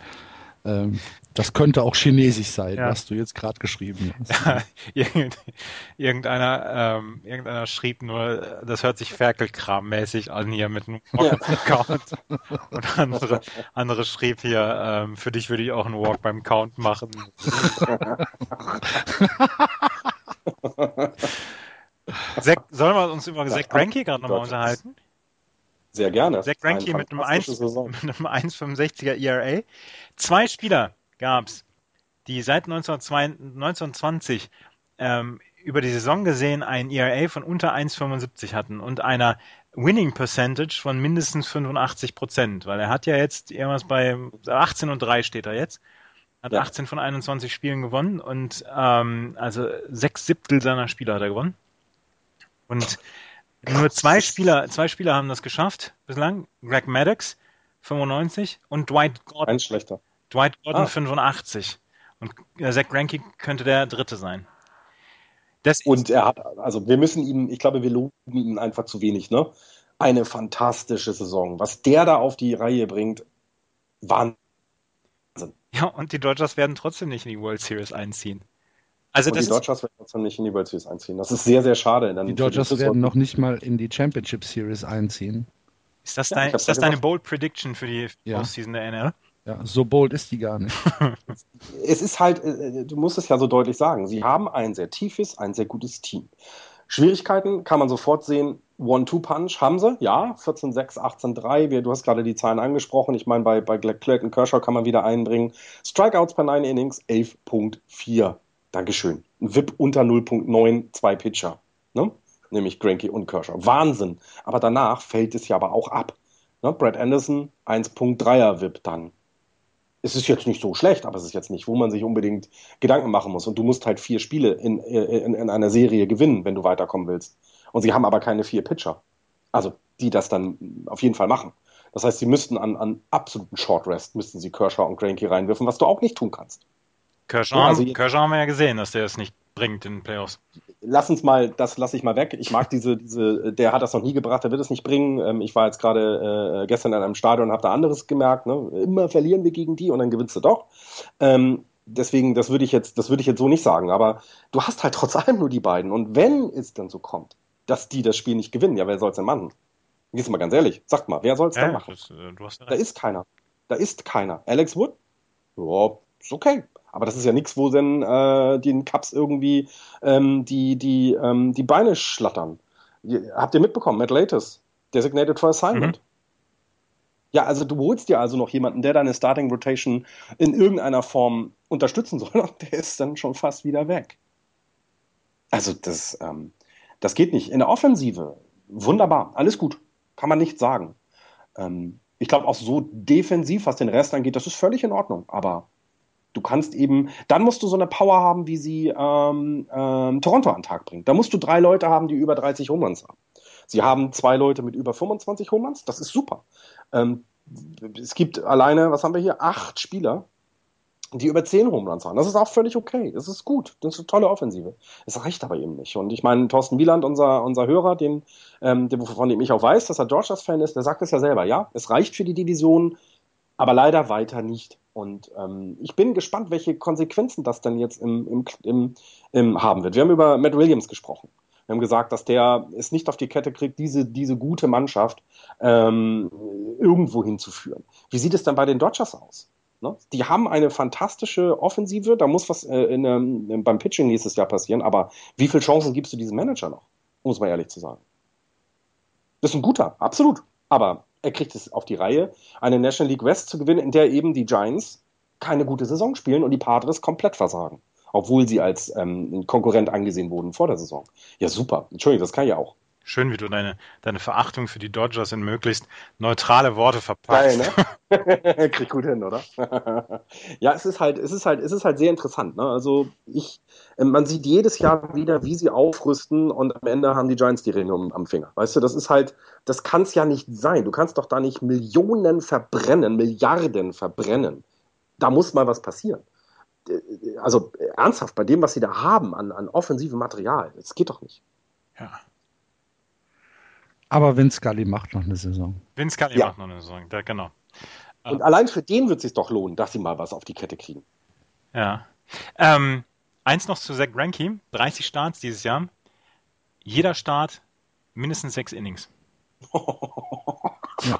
Ähm, das könnte auch chinesisch sein, ja. was du jetzt gerade geschrieben hast. Ja, irgendeiner, ähm, irgendeiner schrieb nur, das hört sich Ferkelkram-mäßig an hier mit einem Walk-Account. Und andere, andere schrieb hier, ähm, für dich würde ich auch einen Walk beim Count machen. Sollen wir uns über Zach Greinke gerade nochmal unterhalten? Sehr gerne. Zach Greinke mit einem 1,65er ERA. Zwei Spieler gab es, die seit 1920 ähm, über die Saison gesehen ein ERA von unter 1,75 hatten und einer Winning Percentage von mindestens 85 Prozent, weil er hat ja jetzt irgendwas bei 18 und 3 steht er jetzt. Hat ja. 18 von 21 Spielen gewonnen und ähm, also sechs Siebtel seiner Spieler hat er gewonnen. Und nur zwei Spieler, zwei Spieler haben das geschafft bislang. Greg Maddox, 95 und Dwight Gordon. Ein schlechter. Dwight Gordon, ah. 85. Und äh, Zach Greinke könnte der dritte sein. Das und er hat, also wir müssen ihm, ich glaube, wir loben ihn einfach zu wenig, ne? Eine fantastische Saison. Was der da auf die Reihe bringt, Wahnsinn. Ja, und die Dodgers werden trotzdem nicht in die World Series einziehen. Also und die Dodgers werden trotzdem nicht in die World Series einziehen. Das ist sehr, sehr schade. die Dodgers werden noch nicht mal in die Championship Series einziehen. Ist das, dein, ja, ist das deine Bold Prediction für die ja. Postseason der NL? Ja, so bold ist die gar nicht. es ist halt, äh, du musst es ja so deutlich sagen, sie haben ein sehr tiefes, ein sehr gutes Team. Schwierigkeiten kann man sofort sehen. One-Two-Punch haben sie, ja, 14-6, 18-3. Du hast gerade die Zahlen angesprochen. Ich meine, bei, bei Clayton Kershaw kann man wieder einbringen. Strikeouts per 9 Innings 11.4. Dankeschön. Ein VIP unter 0.9, zwei Pitcher. Ne? Nämlich Granky und Kershaw. Wahnsinn. Aber danach fällt es ja aber auch ab. Ne? Brad Anderson 1.3er VIP dann es ist jetzt nicht so schlecht, aber es ist jetzt nicht, wo man sich unbedingt Gedanken machen muss. Und du musst halt vier Spiele in, in, in einer Serie gewinnen, wenn du weiterkommen willst. Und sie haben aber keine vier Pitcher. Also, die das dann auf jeden Fall machen. Das heißt, sie müssten an, an absoluten Short Rest, müssten sie Kershaw und Granke reinwirfen, was du auch nicht tun kannst. Kershaw, also, Kershaw haben wir ja gesehen, dass der es nicht bringt in den Playoffs. Lass uns mal, das lasse ich mal weg. Ich mag diese, diese, der hat das noch nie gebracht, der wird es nicht bringen. Ähm, ich war jetzt gerade äh, gestern in einem Stadion und habe da anderes gemerkt. Ne? Immer verlieren wir gegen die und dann gewinnst du doch. Ähm, deswegen, das würde ich jetzt, das würde ich jetzt so nicht sagen. Aber du hast halt trotz allem nur die beiden. Und wenn es dann so kommt, dass die das Spiel nicht gewinnen, ja, wer soll es denn machen? Jetzt mal ganz ehrlich, sagt mal, wer soll es ja, dann machen? Das, äh, da ist keiner. Da ist keiner. Alex Wood? Ja, ist okay. Aber das ist ja nichts, wo dann äh, den Cups irgendwie ähm, die, die, ähm, die Beine schlattern. Habt ihr mitbekommen? Matt Latest, designated for assignment. Mhm. Ja, also du holst dir also noch jemanden, der deine Starting Rotation in irgendeiner Form unterstützen soll und der ist dann schon fast wieder weg. Also das, ähm, das geht nicht. In der Offensive, wunderbar, alles gut, kann man nicht sagen. Ähm, ich glaube auch so defensiv, was den Rest angeht, das ist völlig in Ordnung. Aber Du kannst eben, dann musst du so eine Power haben, wie sie ähm, ähm, Toronto an den Tag bringt. Da musst du drei Leute haben, die über 30 Homeruns haben. Sie haben zwei Leute mit über 25 Homeruns, das ist super. Ähm, es gibt alleine, was haben wir hier, acht Spieler, die über 10 Homeruns haben. Das ist auch völlig okay. Das ist gut. Das ist eine tolle Offensive. Es reicht aber eben nicht. Und ich meine, Thorsten Wieland, unser, unser Hörer, den, ähm, von dem ich auch weiß, dass er Georgias-Fan ist, der sagt es ja selber, ja, es reicht für die Division, aber leider weiter nicht. Und ähm, ich bin gespannt, welche Konsequenzen das dann jetzt im, im, im, im haben wird. Wir haben über Matt Williams gesprochen. Wir haben gesagt, dass der es nicht auf die Kette kriegt, diese, diese gute Mannschaft ähm, irgendwo hinzuführen. Wie sieht es dann bei den Dodgers aus? Ne? Die haben eine fantastische Offensive, da muss was äh, in, ähm, beim Pitching nächstes Jahr passieren, aber wie viele Chancen gibst du diesem Manager noch? Muss man ehrlich zu sagen. Das ist ein guter, absolut. Aber er kriegt es auf die Reihe, eine National League West zu gewinnen, in der eben die Giants keine gute Saison spielen und die Padres komplett versagen. Obwohl sie als ähm, Konkurrent angesehen wurden vor der Saison. Ja, super. Entschuldigung, das kann ja auch. Schön, wie du deine, deine Verachtung für die Dodgers in möglichst neutrale Worte verpackst. Geil, ne? Krieg gut hin, oder? ja, es ist halt, es ist halt, es ist halt sehr interessant. Ne? Also ich, ähm, man sieht jedes Jahr wieder, wie sie aufrüsten und am Ende haben die Giants die Ringe am Finger. Weißt du, das ist halt, das kann es ja nicht sein. Du kannst doch da nicht Millionen verbrennen, Milliarden verbrennen. Da muss mal was passieren. Also ernsthaft, bei dem, was sie da haben an, an offensivem Material, das geht doch nicht. Ja. Aber Vince Scully macht noch eine Saison. Vince Scully ja. macht noch eine Saison, ja, genau. Und allein für den wird es sich doch lohnen, dass sie mal was auf die Kette kriegen. Ja. Ähm, eins noch zu Zach Greinke. 30 Starts dieses Jahr. Jeder Start mindestens sechs Innings. ja.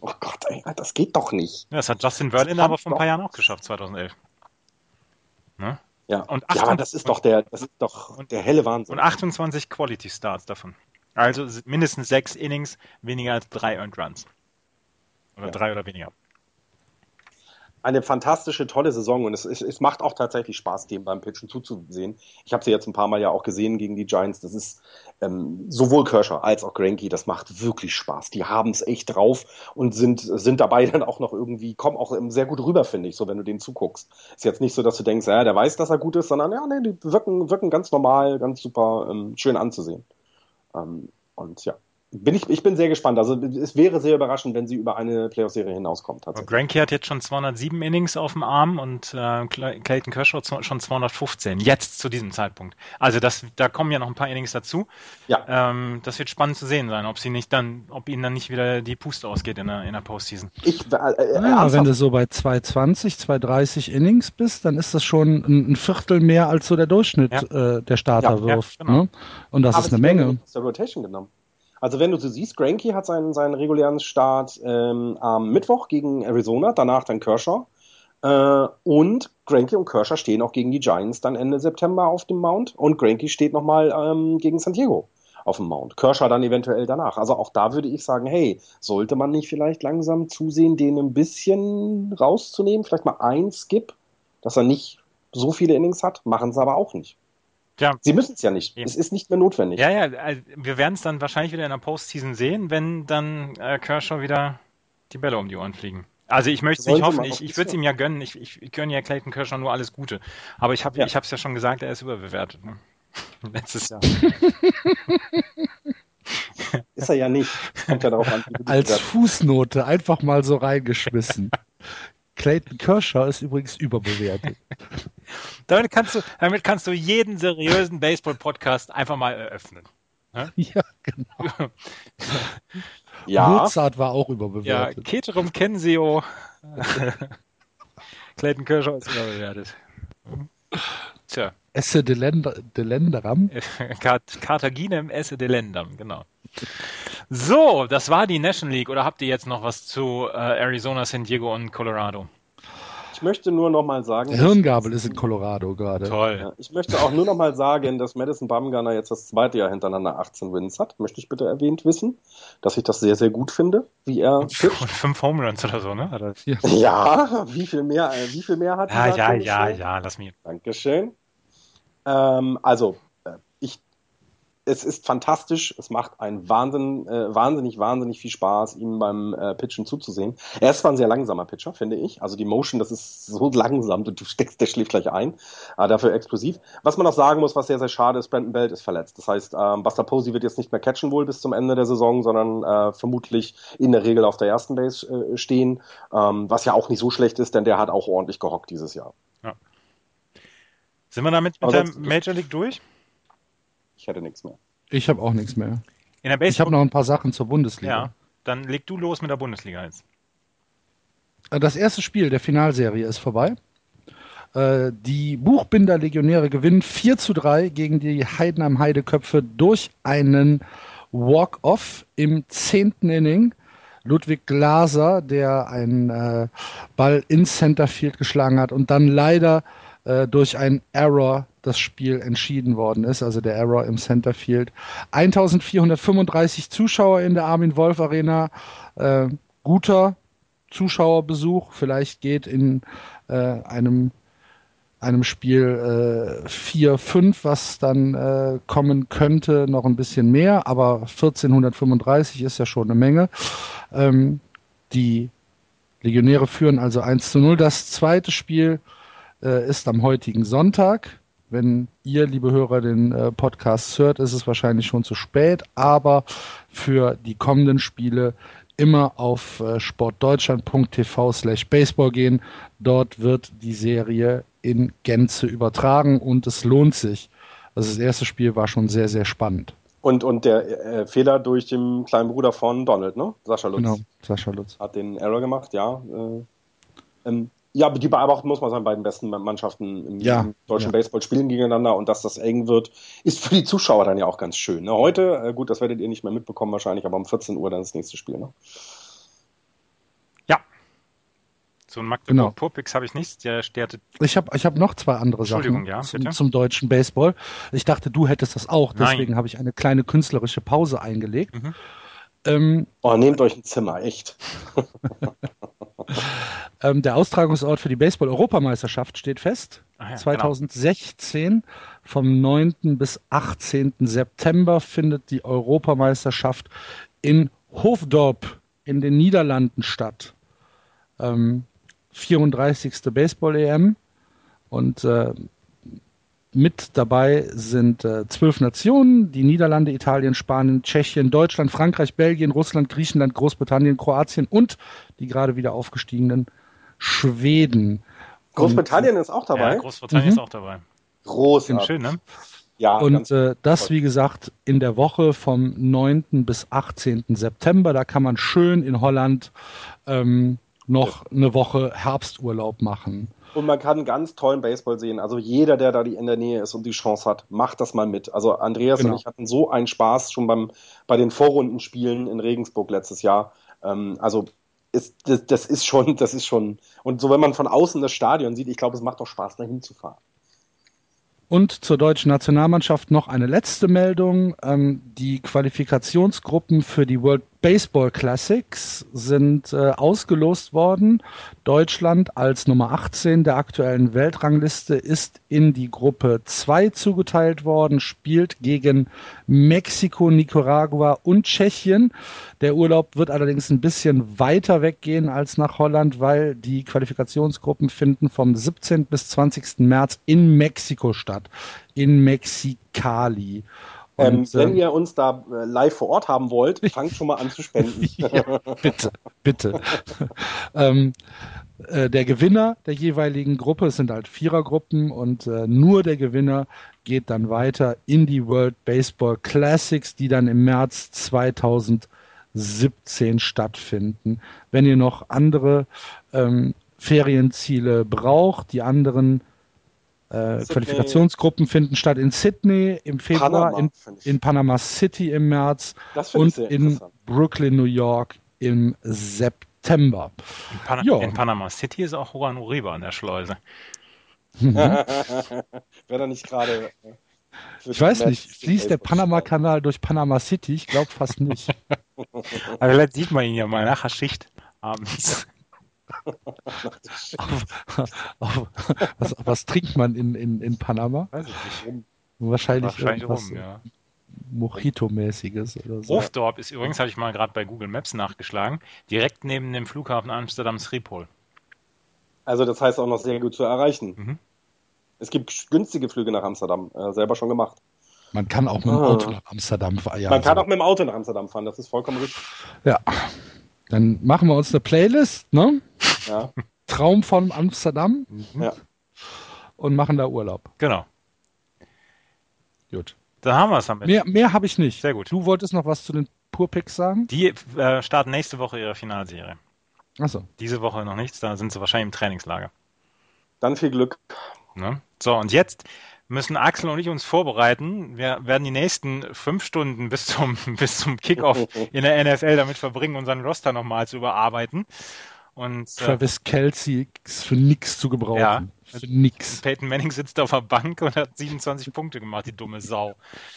Oh Gott, ey, das geht doch nicht. Ja, das hat Justin Verlander aber vor ein paar Jahren auch geschafft, 2011. Ne? Ja. Und ja, aber das ist doch der, das ist doch der helle Wahnsinn. Und 28 Quality Starts davon. Also mindestens sechs Innings, weniger als drei Earned Runs. Oder ja. drei oder weniger eine fantastische, tolle Saison und es, es, es, macht auch tatsächlich Spaß, dem beim Pitchen zuzusehen. Ich habe sie jetzt ein paar Mal ja auch gesehen gegen die Giants. Das ist ähm, sowohl Kershaw als auch Granky, das macht wirklich Spaß. Die haben es echt drauf und sind, sind dabei dann auch noch irgendwie, kommen auch sehr gut rüber, finde ich, so wenn du denen zuguckst. Ist jetzt nicht so, dass du denkst, ja, der weiß, dass er gut ist, sondern ja, nee, die wirken, wirken ganz normal, ganz super, ähm, schön anzusehen. Ähm, und ja, bin ich, ich bin sehr gespannt. Also es wäre sehr überraschend, wenn sie über eine Playoff-Serie hinauskommt. Granky hat jetzt schon 207 Innings auf dem Arm und äh, Clayton Kershaw schon 215. Jetzt zu diesem Zeitpunkt. Also das, da kommen ja noch ein paar Innings dazu. Ja. Ähm, das wird spannend zu sehen sein, ob sie nicht dann, ob ihnen dann nicht wieder die Puste ausgeht in der, in der Postseason. Ich, äh, äh, ja, wenn du so bei 220, 230 Innings bist, dann ist das schon ein, ein Viertel mehr als so der Durchschnitt ja. äh, der Starter ja, wirft. Genau. Ne? Und das Aber ist eine Menge. Aus der Rotation genommen. Also wenn du so siehst, Granky hat seinen, seinen regulären Start ähm, am Mittwoch gegen Arizona, danach dann Kershaw. Äh, und Granky und Kershaw stehen auch gegen die Giants dann Ende September auf dem Mount. Und Granky steht nochmal ähm, gegen San Diego auf dem Mount. Kershaw dann eventuell danach. Also auch da würde ich sagen, hey, sollte man nicht vielleicht langsam zusehen, den ein bisschen rauszunehmen? Vielleicht mal ein Skip, dass er nicht so viele Innings hat? Machen sie aber auch nicht. Ja. Sie müssen es ja nicht. Eben. Es ist nicht mehr notwendig. Ja, ja, also wir werden es dann wahrscheinlich wieder in der Postseason sehen, wenn dann äh, Kershaw wieder die Bälle um die Ohren fliegen. Also ich möchte es nicht hoffen, ich, ich würde es ihm ja gönnen, ich, ich, ich gönne ja Clayton Kershaw nur alles Gute. Aber ich habe ja. es ja schon gesagt, er ist überbewertet. Ne? Letztes Jahr. ist er ja nicht. Kommt ja darauf an, Als Fußnote einfach mal so reingeschmissen. Clayton Kershaw ist übrigens überbewertet. damit, kannst du, damit kannst du jeden seriösen Baseball-Podcast einfach mal eröffnen. Ja, genau. ja. Mozart war auch überbewertet. Ja, Keterum Kensio. Clayton Kershaw ist überbewertet. Tja. Esse de, Länder, de. Cartaginem Esse de Ländam, genau. So, das war die National League. Oder habt ihr jetzt noch was zu äh, Arizona, San Diego und Colorado? Ich möchte nur noch mal sagen. Der Hirngabel ist in Colorado gerade. Toll. Ja, ich möchte auch nur noch mal sagen, dass Madison Bumgarner jetzt das zweite Jahr hintereinander 18 Wins hat. Möchte ich bitte erwähnt wissen, dass ich das sehr, sehr gut finde, wie er. Und fünf Home Runs oder so, ne? Ja. ja, wie viel mehr, wie viel mehr hat er? Ja, ja, ja, ja, lass mich. Dankeschön. Ähm, also, es ist fantastisch, es macht einen Wahnsinn, äh, wahnsinnig, wahnsinnig viel Spaß, ihm beim äh, Pitchen zuzusehen. Er ist zwar ein sehr langsamer Pitcher, finde ich. Also die Motion, das ist so langsam, du, du steckst, der schläft gleich ein, aber dafür explosiv. Was man auch sagen muss, was sehr, sehr schade ist, Brandon Belt ist verletzt. Das heißt, ähm, Buster Posey wird jetzt nicht mehr catchen wohl bis zum Ende der Saison, sondern äh, vermutlich in der Regel auf der ersten Base äh, stehen, ähm, was ja auch nicht so schlecht ist, denn der hat auch ordentlich gehockt dieses Jahr. Ja. Sind wir damit mit der Major League durch? Ich hätte nichts mehr. Ich habe auch nichts mehr. ich habe noch ein paar Sachen zur Bundesliga. Ja, dann leg du los mit der Bundesliga jetzt. Äh, das erste Spiel der Finalserie ist vorbei. Äh, die Buchbinder-Legionäre gewinnen 4 zu 3 gegen die Heidenheim Heideköpfe durch einen Walk-Off im zehnten Inning. Ludwig Glaser, der einen äh, Ball ins Centerfield geschlagen hat und dann leider äh, durch einen Error das Spiel entschieden worden ist, also der Error im Centerfield. 1435 Zuschauer in der Armin Wolf Arena, äh, guter Zuschauerbesuch, vielleicht geht in äh, einem einem Spiel äh, 4-5, was dann äh, kommen könnte, noch ein bisschen mehr, aber 1435 ist ja schon eine Menge. Ähm, die Legionäre führen also 1 zu 0. Das zweite Spiel äh, ist am heutigen Sonntag. Wenn ihr, liebe Hörer, den äh, Podcast hört, ist es wahrscheinlich schon zu spät, aber für die kommenden Spiele immer auf äh, sportdeutschland.tv slash baseball gehen. Dort wird die Serie in Gänze übertragen und es lohnt sich. Also das erste Spiel war schon sehr, sehr spannend. Und, und der äh, Fehler durch den kleinen Bruder von Donald, ne? Sascha Lutz. Genau, Sascha Lutz. Hat den Error gemacht, ja. Äh, ähm, ja, die beobachten muss man sagen, beiden besten Mannschaften im, ja, deutschen ja. Baseball spielen gegeneinander und dass das eng wird, ist für die Zuschauer dann ja auch ganz schön. Ne? Heute, äh, gut, das werdet ihr nicht mehr mitbekommen wahrscheinlich, aber um 14 Uhr dann das nächste Spiel. Ne? Ja. So ein Magdeburg genau. Purpix habe ich nichts. Der stärte. Ich habe ich hab noch zwei andere Sachen ja, zum, zum, deutschen Baseball. Ich dachte, du hättest das auch, deswegen habe ich eine kleine künstlerische Pause eingelegt. Mhm. Ähm, oh, nehmt euch ein Zimmer, echt. ähm, der Austragungsort für die Baseball-Europameisterschaft steht fest. Ja, 2016 genau. vom 9. bis 18. September findet die Europameisterschaft in Hoofddorp in den Niederlanden statt. Ähm, 34. Baseball-EM und äh, mit dabei sind äh, zwölf Nationen, die Niederlande, Italien, Spanien, Tschechien, Deutschland, Frankreich, Belgien, Russland, Griechenland, Großbritannien, Kroatien und die gerade wieder aufgestiegenen Schweden. Großbritannien und, ist auch dabei? Ja, Großbritannien mhm. ist auch dabei. Großartig. Schön, ne? Ja, und äh, das, wie gesagt, in der Woche vom 9. bis 18. September. Da kann man schön in Holland ähm, noch eine Woche Herbsturlaub machen. Und man kann ganz tollen Baseball sehen. Also jeder, der da in der Nähe ist und die Chance hat, macht das mal mit. Also Andreas genau. und ich hatten so einen Spaß schon beim, bei den Vorrundenspielen in Regensburg letztes Jahr. Ähm, also ist, das, das, ist schon, das ist schon. Und so, wenn man von außen das Stadion sieht, ich glaube, es macht doch Spaß, da hinzufahren. Und zur deutschen Nationalmannschaft noch eine letzte Meldung. Ähm, die Qualifikationsgruppen für die World Baseball Classics sind äh, ausgelost worden. Deutschland als Nummer 18 der aktuellen Weltrangliste ist in die Gruppe 2 zugeteilt worden, spielt gegen Mexiko, Nicaragua und Tschechien. Der Urlaub wird allerdings ein bisschen weiter weggehen als nach Holland, weil die Qualifikationsgruppen finden vom 17. bis 20. März in Mexiko statt, in Mexikali. Ähm, Und, wenn ähm, ihr uns da äh, live vor Ort haben wollt, fangt schon mal an zu spenden. ja, bitte, bitte. ähm, äh, der Gewinner der jeweiligen Gruppe, es sind halt Vierergruppen und äh, nur der Gewinner geht dann weiter in die World Baseball Classics, die dann im März 2000 17 stattfinden. Wenn ihr noch andere ähm, Ferienziele braucht, die anderen äh, Qualifikationsgruppen finden statt in Sydney im Februar, Panama, in, in, Panama City im März und in Brooklyn, New York im September. In, Pana in, Panama City ist auch Juan Uribe an der Schleuse. Wäre da nicht gerade. Äh, ich weiß nicht, fließt der Panama-Kanal durch Panama City? Ich glaube fast nicht. Aber vielleicht sieht man ihn ja mal nach der Schicht abends. Auf, auf, was, was, trinkt man in, in, in Panama? Weiß ich nicht. Rum. Wahrscheinlich, Wahrscheinlich rum, ja. Mojito-mäßiges oder so. Hofdorp ist übrigens, habe ich mal gerade bei Google Maps nachgeschlagen, direkt neben dem Flughafen Amsterdam Schiphol. Also das heißt auch noch sehr gut zu erreichen. Mhm. Es gibt günstige Flüge nach Amsterdam, äh, selber schon gemacht. Man kann auch mit dem ah. Auto nach Amsterdam fahren. Ja, Man kann so. auch mit dem Auto nach Amsterdam fahren, das ist vollkommen richtig. Ja. Dann machen wir uns eine Playlist, ne? Ja. Traum von Amsterdam. Mhm. Ja. Und machen da Urlaub. Genau. Gut. Dann haben wir es damit. Mehr, mehr habe ich nicht. Sehr gut. Du wolltest noch was zu den Purpicks sagen? Die äh, starten nächste Woche ihre Finalserie. Achso. Diese Woche noch nichts, da sind sie wahrscheinlich im Trainingslager. Dann viel Glück. Ne? So, und jetzt müssen Axel und ich uns vorbereiten. Wir werden die nächsten fünf Stunden bis zum, bis zum Kickoff in der NFL damit verbringen, unseren Roster nochmal zu überarbeiten. Und, äh, Travis äh, Kelsey ist für nichts zu gebrauchen. Ja, für nix. Peyton Manning sitzt auf der Bank und hat 27 Punkte gemacht, die dumme Sau.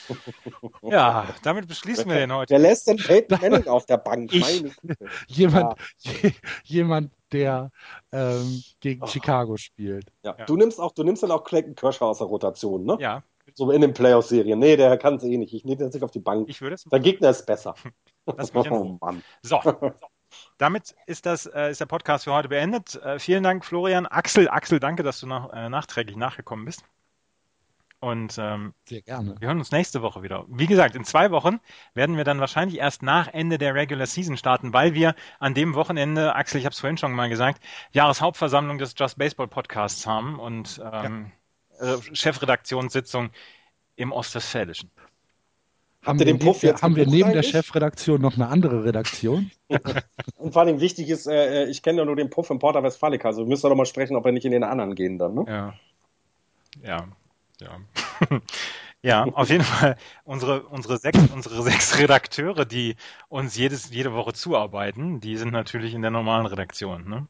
Ja, damit beschließen wir den heute. Wer lässt denn Peyton Manning auf der Bank? Ich, jemand, ja. jemand, der ähm, gegen oh. Chicago spielt. Ja. ja. Du nimmst auch, du nimmst dann auch Clayton Kershaw aus der Rotation, ne? Ja. So in den Playoff-Serien. Nee, der kann es eh nicht. Ich nehme den sich auf die Bank. Ich würde es. Der Gegner ist besser. Mich oh, Mann. So. Damit ist, das, äh, ist der Podcast für heute beendet. Äh, vielen Dank, Florian. Axel, Axel, danke, dass du nach, äh, nachträglich nachgekommen bist. Und ähm, Sehr gerne. wir hören uns nächste Woche wieder. Wie gesagt, in zwei Wochen werden wir dann wahrscheinlich erst nach Ende der Regular Season starten, weil wir an dem Wochenende, Axel, ich habe es vorhin schon mal gesagt, Jahreshauptversammlung des Just Baseball Podcasts haben und ähm, ja. Chefredaktionssitzung im Ostwestfälischen. Haben wir, den Puff neben, jetzt haben wir neben der? Chefredaktion noch eine andere Redaktion? Und vor allem wichtig ist, äh, ich kenne ja nur den Puff im Porta Westfalica, also wir müssen doch mal sprechen, ob wir nicht in den anderen gehen dann, ne? Ja. Ja. Ja. ja, auf jeden Fall unsere, unsere, sechs, unsere sechs Redakteure, die uns jedes, jede Woche zuarbeiten, die sind natürlich in der normalen Redaktion. Ne?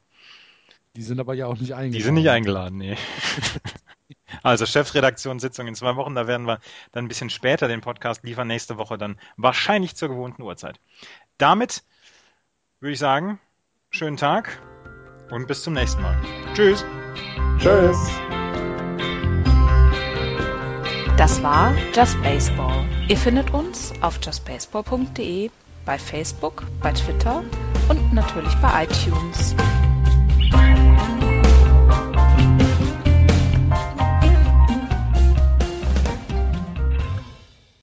Die sind aber ja auch nicht eingeladen. Die sind nicht eingeladen, nee. Also Chefredaktionssitzung in zwei Wochen, da werden wir dann ein bisschen später den Podcast liefern, nächste Woche dann wahrscheinlich zur gewohnten Uhrzeit. Damit würde ich sagen, schönen Tag und bis zum nächsten Mal. Tschüss. Tschüss. Das war Just Baseball. Ihr findet uns auf justbaseball.de, bei Facebook, bei Twitter und natürlich bei iTunes.